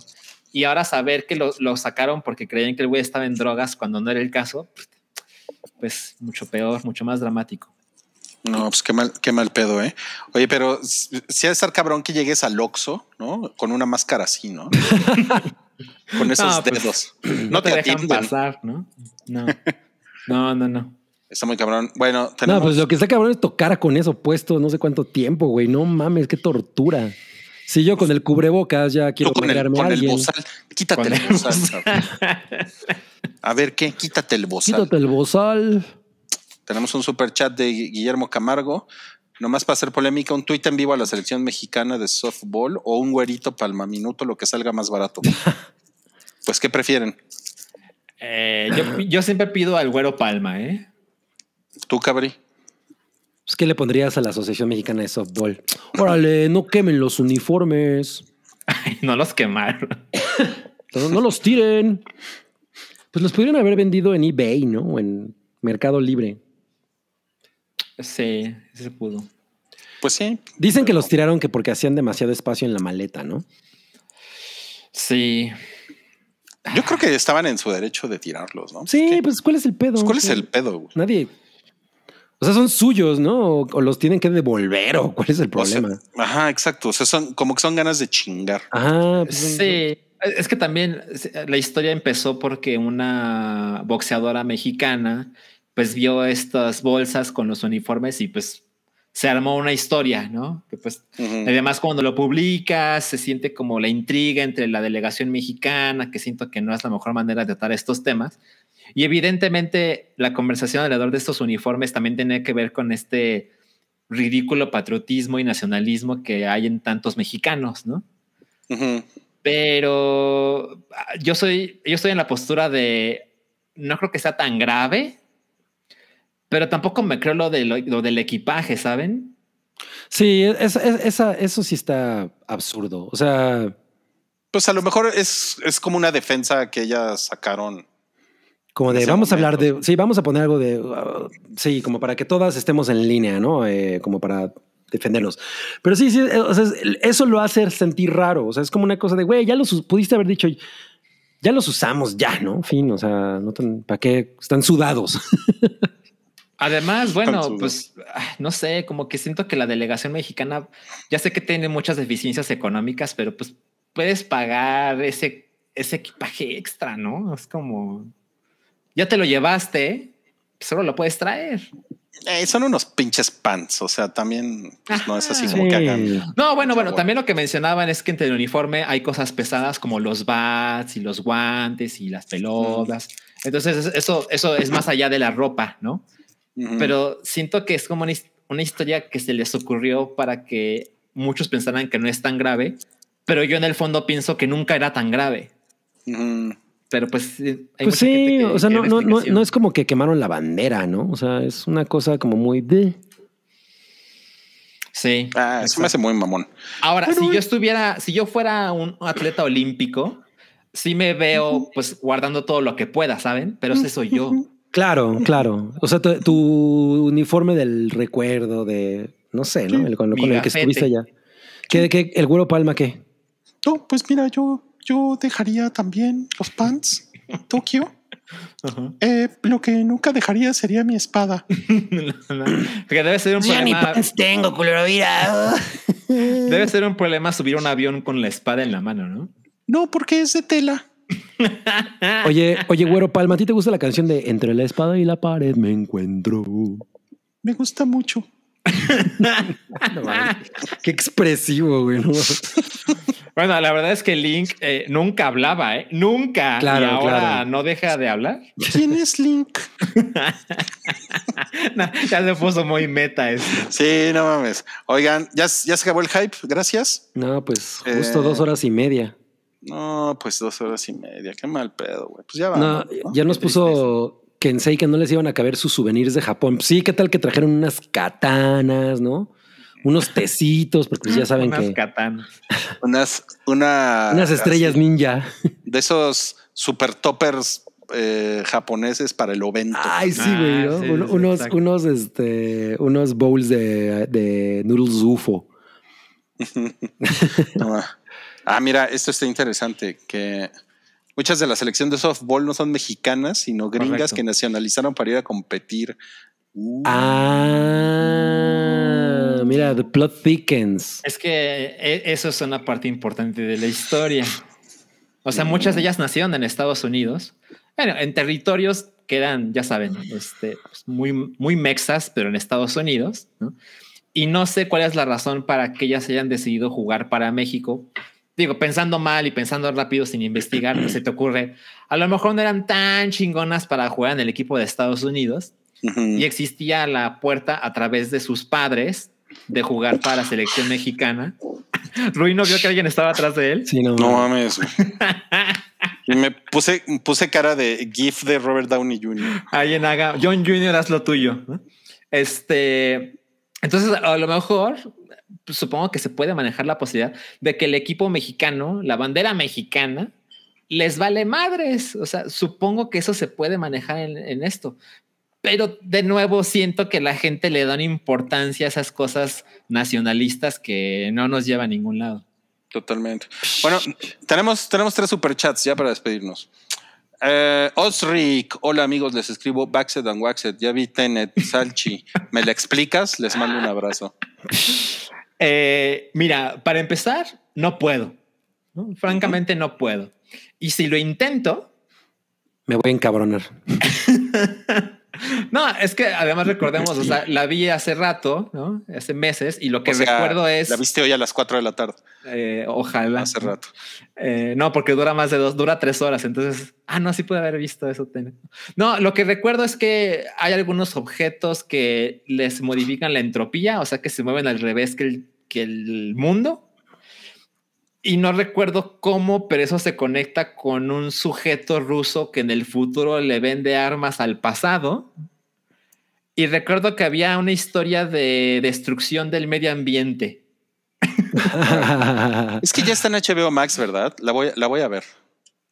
Y ahora saber que lo, lo sacaron porque creían que el güey estaba en drogas cuando no era el caso, pues mucho peor, mucho más dramático. No, pues qué mal, qué mal pedo, ¿eh? Oye, pero si ha de estar cabrón que llegues al Oxxo, ¿no? Con una máscara así, ¿no? (laughs) Con esos No, pues, dedos. (clears throat) No, te, dejan atienden. pasar, ¿no? No. No, no, no. Está muy cabrón. Bueno, tenemos... No, pues lo que está cabrón es tocar con eso puesto no sé cuánto tiempo, güey. No mames, qué tortura. Si yo con el cubrebocas ya quiero Tú con el, a alguien. bozal. Quítate Con el bozal. A ver, ¿qué? Quítate el bozal. Quítate el bozal. Tenemos un super chat de Guillermo Camargo. Nomás para hacer polémica, un tuit en vivo a la selección mexicana de softball o un güerito palma minuto, lo que salga más barato. (laughs) pues, ¿qué prefieren? Eh, yo, yo siempre pido al güero palma, ¿eh? ¿Tú, Cabri? Pues, ¿qué le pondrías a la Asociación Mexicana de Softball? Órale, no quemen los uniformes. no los quemaron. (laughs) No, no los tiren. Pues los pudieron haber vendido en eBay, ¿no? O en Mercado Libre. Sí, sí se pudo. Pues sí. Dicen que los tiraron que porque hacían demasiado espacio en la maleta, ¿no? Sí. Yo creo que estaban en su derecho de tirarlos, ¿no? Sí, ¿Qué? pues ¿cuál es el pedo? Pues, ¿Cuál es el pedo? güey? Nadie. O sea, son suyos, ¿no? O, o los tienen que devolver, o cuál es el O sea, problema. ajá, exacto. O sea, son como que son ganas de chingar. Ajá. pues, Sí. Es que también la historia empezó porque una boxeadora mexicana pues vio estas bolsas con los uniformes y pues se armó una historia, ¿no? Que pues Ujú. además cuando lo publicas se siente como la intriga entre la delegación mexicana, que siento que no es la mejor manera de tratar estos temas. Y evidentemente la conversación alrededor de estos uniformes también tiene que ver con este ridículo patriotismo y nacionalismo que hay en tantos mexicanos, ¿no? Ujú. Pero ah, yo soy, yo estoy en la postura de no creo que sea tan grave, pero tampoco me creo lo, de lo, lo del equipaje, ¿saben? Sí, es- es- esa, eso sí está absurdo. O sea, Pues a lo mejor es, es como una defensa que ellas sacaron. como de vamos a hablar momento. de. Sí, vamos a poner algo de. uh, sí, como para que todas estemos en línea, ¿no? Eh, como para defendernos. Pero sí, sí, o sea, es- eso lo hace sentir raro. O sea, es como una cosa de, güey, ya los pudiste haber dicho, ya los usamos, ya, ¿no? Fin, o sea, no tan, ¿para qué? Están sudados. (laughs) Además, bueno, pues ah, no sé, como que siento que la delegación mexicana, ya sé que tiene muchas deficiencias económicas, pero pues puedes pagar ese, ese equipaje extra, ¿no? Es como, ya te lo llevaste, solo lo puedes traer. Eh, son unos pinches pants. O sea, también pues, no es así Ajá. como que hagan. No, bueno, bueno, también lo que mencionaban es que entre el uniforme hay cosas pesadas como los bats y los guantes y las pelotas. Entonces, eso, eso es más allá de la ropa, ¿no? Pero siento que es como una, una historia que se les ocurrió para que muchos pensaran que no es tan grave, pero yo en el fondo pienso que nunca era tan grave. Pero pues sí, hay Pues mucha gente sí, que o sea, no, no, no, no es como que quemaron la bandera, ¿no? O sea, es una cosa como muy de. Sí. Ah, eso me hace muy mamón. Ahora, Bueno, si eh. yo estuviera, si yo fuera un atleta olímpico, sí me veo pues guardando todo lo que pueda, ¿saben? Pero ese soy yo. Claro, (laughs) claro. O sea, tu, tu uniforme del recuerdo de, no sé, ¿no? El con, el que estuviste allá. ¿Qué, qué, el güero palma qué? No, pues mira, yo, yo dejaría también los pants, Tokio. Eh, lo que nunca dejaría sería mi espada. (laughs) Porque debe ser un Ya ni problema. pants tengo, culero, mira. Debe ser un problema subir un avión con la espada en la mano, ¿no? No, porque es de tela. Oye, oye, (laughs) güero palma, ¿a ti te gusta la canción de Entre la espada y la pared me encuentro? Me gusta mucho. (laughs) No. Qué expresivo, güey. ¿no? Bueno, la verdad es que Link eh, nunca hablaba, ¿eh? Nunca. Claro, y ahora claro. no deja de hablar. ¿Quién es Link? (laughs) No, ya se puso muy meta esto. Sí, no mames. Oigan, ya, ya se acabó el hype. Gracias. No, pues justo Eh, dos horas y media. No, pues dos horas y media. Qué mal pedo, güey. Pues ya No, vamos. ¿no? ya nos Qué puso Kensei que no les iban a caber sus souvenirs de Japón. Sí, ¿qué tal que trajeron unas katanas, no? Unos tecitos, porque pues ya (laughs) saben Unas que katanas. (laughs) Unas, una, unas estrellas así, ninja. de esos super toppers eh, japoneses para el ovento. Ay, sí, Ah, güey, ¿no? sí, Uno- sí, unos, exacto. unos, este, unos bowls de, de noodles UFO. (laughs) No. Ah, mira, esto está interesante, que muchas de la selección de softball no son mexicanas, sino gringas Correcto. que nacionalizaron para ir a competir. Uh, Ah, mira, The Plot Thickens. Es que eh, eso es una parte importante de la historia. O sea, muchas de ellas nacieron en Estados Unidos, bueno, en territorios que eran, ya saben, este, pues, muy, muy mexas, pero en Estados Unidos, ¿no? Y no sé cuál es la razón para que ellas hayan decidido jugar para México. Digo, pensando mal y pensando rápido sin investigar, pues, se te ocurre, a lo mejor no eran tan chingonas para jugar en el equipo de Estados Unidos, y existía la puerta a través de sus padres de jugar para la selección mexicana. (laughs) Rui no vio que alguien estaba atrás de él. Sí, no, No mames. güey. (laughs) y me puse, puse cara de GIF de Robert Downey Jr. Alguien haga, John Jr. haz lo tuyo. Este, entonces a lo mejor supongo que se puede manejar la posibilidad de que el equipo mexicano, la bandera mexicana, les vale madres. O sea, supongo que eso se puede manejar en, en esto. Pero de nuevo siento que la gente le da una importancia a esas cosas nacionalistas que no nos lleva a ningún lado. Totalmente. Bueno, tenemos, tenemos tres superchats ya para despedirnos. Eh, Osric, hola amigos, les escribo Baxed and Waxed. Ya vi Tenet, Salchi. ¿Me la explicas? Les mando un abrazo. (laughs) Eh, mira, para empezar, no puedo. ¿no? Francamente, no puedo. Y si lo intento, Me voy a encabronar. (laughs) no, es que además recordemos, o sea, la vi hace rato, ¿no? Hace meses, y lo que O sea, recuerdo es, La viste hoy a las 4 de la tarde, eh, ojalá. hace rato. Eh, no, porque dura más de dos, dura tres horas. Entonces, ah, no, sí puede haber visto eso. No, lo que recuerdo es que hay algunos objetos que les modifican la entropía, o sea, que se mueven al revés que el, que el mundo. Y no recuerdo cómo, pero eso se conecta con un sujeto ruso que en el futuro le vende armas al pasado. Y recuerdo que había una historia de destrucción del medio ambiente. (laughs) Es que ya está en HBO Max, ¿verdad? La voy, la voy a ver.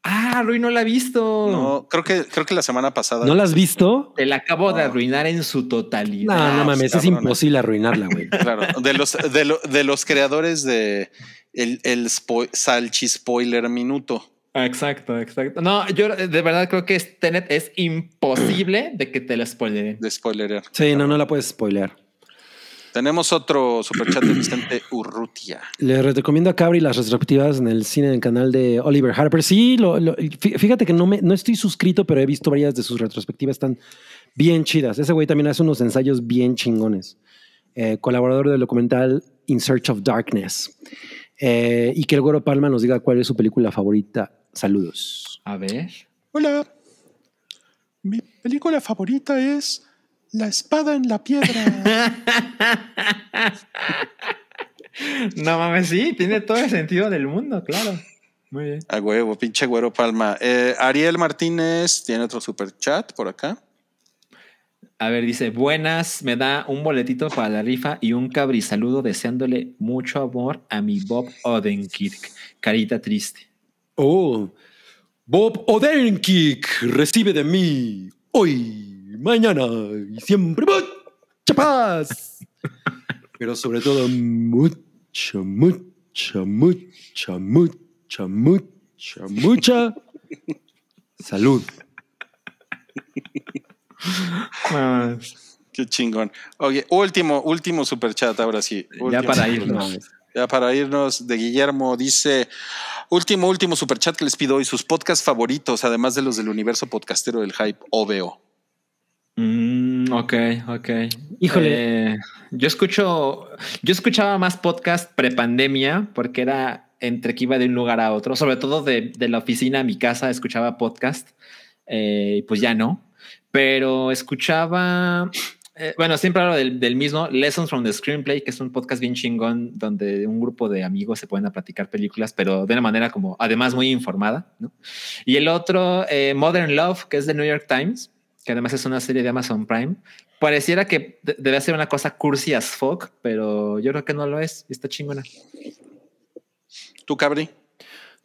Ah, Rui no la ha visto. No, creo que, creo que la semana pasada. ¿No la has visto? Te la acabo de arruinar en su totalidad. No, no mames, es imposible arruinarla, güey. Claro, de los, de, lo- de los creadores de el, el spo- Salchi Spoiler Minuto. Exacto, exacto. No, yo de verdad creo que es- Tenet es imposible (clears throat) de que te la spoileren. de spoilerear. Sí, no, no la puedes spoilear. Tenemos otro superchat de Vicente Urrutia. Les recomiendo a Cabri las retrospectivas en el cine del canal de Oliver Harper. Sí, lo- lo- fí- fíjate que no, me, no estoy suscrito, pero he visto varias de sus retrospectivas. Están bien chidas. Ese güey también hace unos ensayos bien chingones. Eh, colaborador del documental In Search of Darkness. Eh, y que el Goro Palma nos diga cuál es su película favorita. Saludos. A ver. Hola. Mi película favorita es La espada en la piedra. (laughs) No mames, sí, tiene todo el sentido del mundo, claro. Muy bien. A huevo, pinche güero palma. Eh, Ariel Martínez tiene otro superchat por acá. A ver, dice, buenas, me da un boletito para la rifa y un cabri saludo deseándole mucho amor a mi Bob Odenkirk. Carita triste. Oh, Bob Odenkirk recibe de mí hoy, mañana y siempre mucha paz. Pero sobre todo mucha, mucha, mucha, mucha, mucha, mucha salud. Qué chingón. Oye, último, último superchat ahora sí. ya para irnos. Ya para irnos, de Guillermo dice: Último, último superchat que les pido hoy, sus podcasts favoritos, además de los del universo podcastero del hype OVO. Mm, ok, ok. Híjole. Eh, yo escucho, yo escuchaba más podcast prepandemia porque era entre que iba de un lugar a otro, sobre todo de, de la oficina a mi casa, escuchaba podcast. Eh, pues ya no, pero escuchaba. eh, bueno, siempre hablo del, del mismo Lessons from the Screenplay, que es un podcast bien chingón donde un grupo de amigos se pueden a platicar películas, pero de una manera como además muy informada. ¿no? Y el otro, eh, Modern Love, que es de New York Times, que además es una serie de Amazon Prime. Pareciera que de- debe ser una cosa cursi as fuck, pero yo creo que no lo es. Está chingona. ¿Tú, Cabri?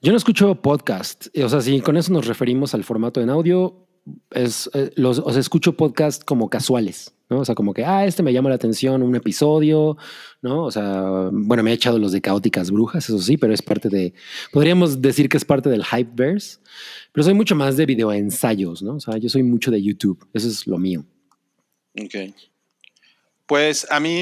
Yo no escucho podcast. O sea, si con eso nos referimos al formato en audio, es, eh, los, o sea, escucho podcast como casuales. ¿no? O sea, como que, ah, este me llama la atención, un episodio, ¿no? O sea, bueno, me he echado los de Caóticas Brujas, eso sí, pero es parte de, podríamos decir que es parte del Hypeverse, pero soy mucho más de videoensayos, ¿no? O sea, yo soy mucho de YouTube, eso es lo mío. Ok. Pues a mí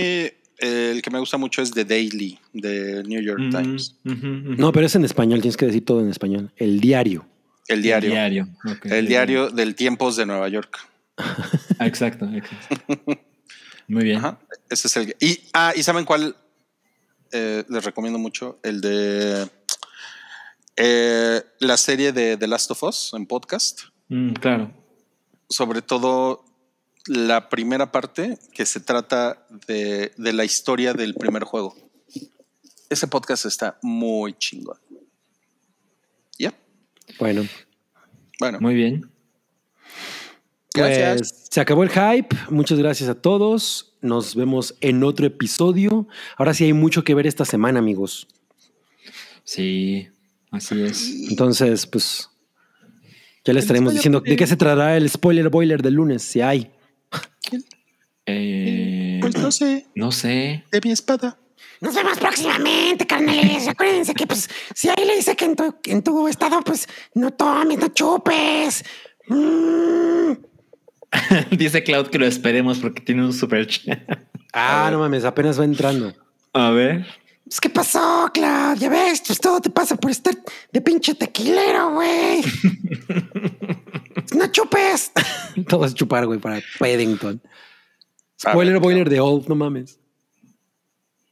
eh, el que me gusta mucho es The Daily de New York Mm, Times. No, pero es en español, tienes que decir todo en español. El diario. El diario. El diario. ok. El diario del Tiempos de Nueva York. (laughs) Exacto, exacto. (laughs) Muy bien. Ajá. Ese es el. Y, ah, ¿y saben cuál? Eh, les recomiendo mucho. El de eh, la serie de The Last of Us en podcast. Mm, claro. Sobre todo la primera parte que se trata de, de la historia del primer juego. Ese podcast está muy chingón. Bueno, Bueno, Muy bien. Gracias. pues se acabó el hype. Muchas gracias a todos. Nos vemos en otro episodio. Ahora sí hay mucho que ver esta semana, amigos. Sí, así es. Entonces, pues ya les estaremos diciendo de qué se tratará el spoiler boiler del lunes, si hay. Eh, pues no sé, no sé. de mi espada. Nos vemos próximamente, carnales. Acuérdense que, pues, si ahí le dice que en tu, en tu estado, pues, no tomes, no chupes. Mm. (laughs) Dice Cloud que lo esperemos porque tiene un super chat. Ah, no mames, apenas va entrando. A ver. Pues, ¿qué pasó, Clau? Ya ves, pues todo te pasa por estar de pinche tequilero, güey. (laughs) no chupes. Todo es chupar, güey, para Paddington. Spoiler ver, boiler de Old, no mames.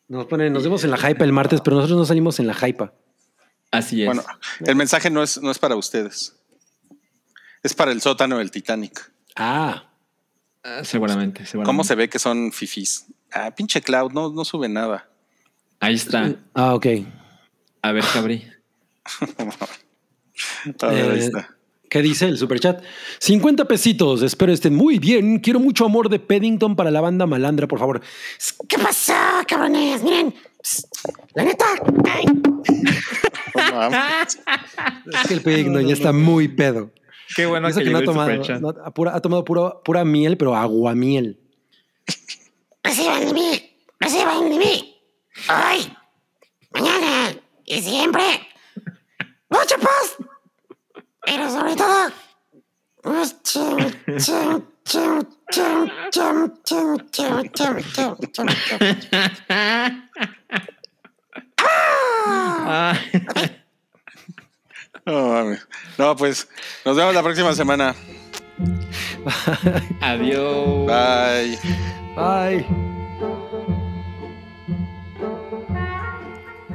Nos ponen, nos vemos en la hype el martes, pero nosotros no salimos en la hype. Así es. Bueno, el mensaje no es, no es para ustedes. Es para el sótano del Titanic. Ah, Ah, seguramente, seguramente. ¿Cómo se ve que son fifís? Ah, pinche Cloud, no, no sube nada. Ahí está. ah, ok. A ver, Cabri. (laughs) A ver, ahí Eh, está. ¿Qué dice el superchat? 50 pesitos, espero estén muy bien. Quiero mucho amor de Paddington para la banda malandra, por favor. ¿Qué pasó, cabrones? Miren, psst, la neta, ay. Es que el Paddington ya está muy pedo. Qué bueno eso que, que no ha tomado, ha pura- ha tomado puro- pura miel, pero aguamiel. reciban de mí, reciban de mí. Hoy, mañana y siempre. ¡Mucha paz! Pero sobre todo. ah. no, no, pues nos vemos la próxima semana. Adiós. Bye. Bye.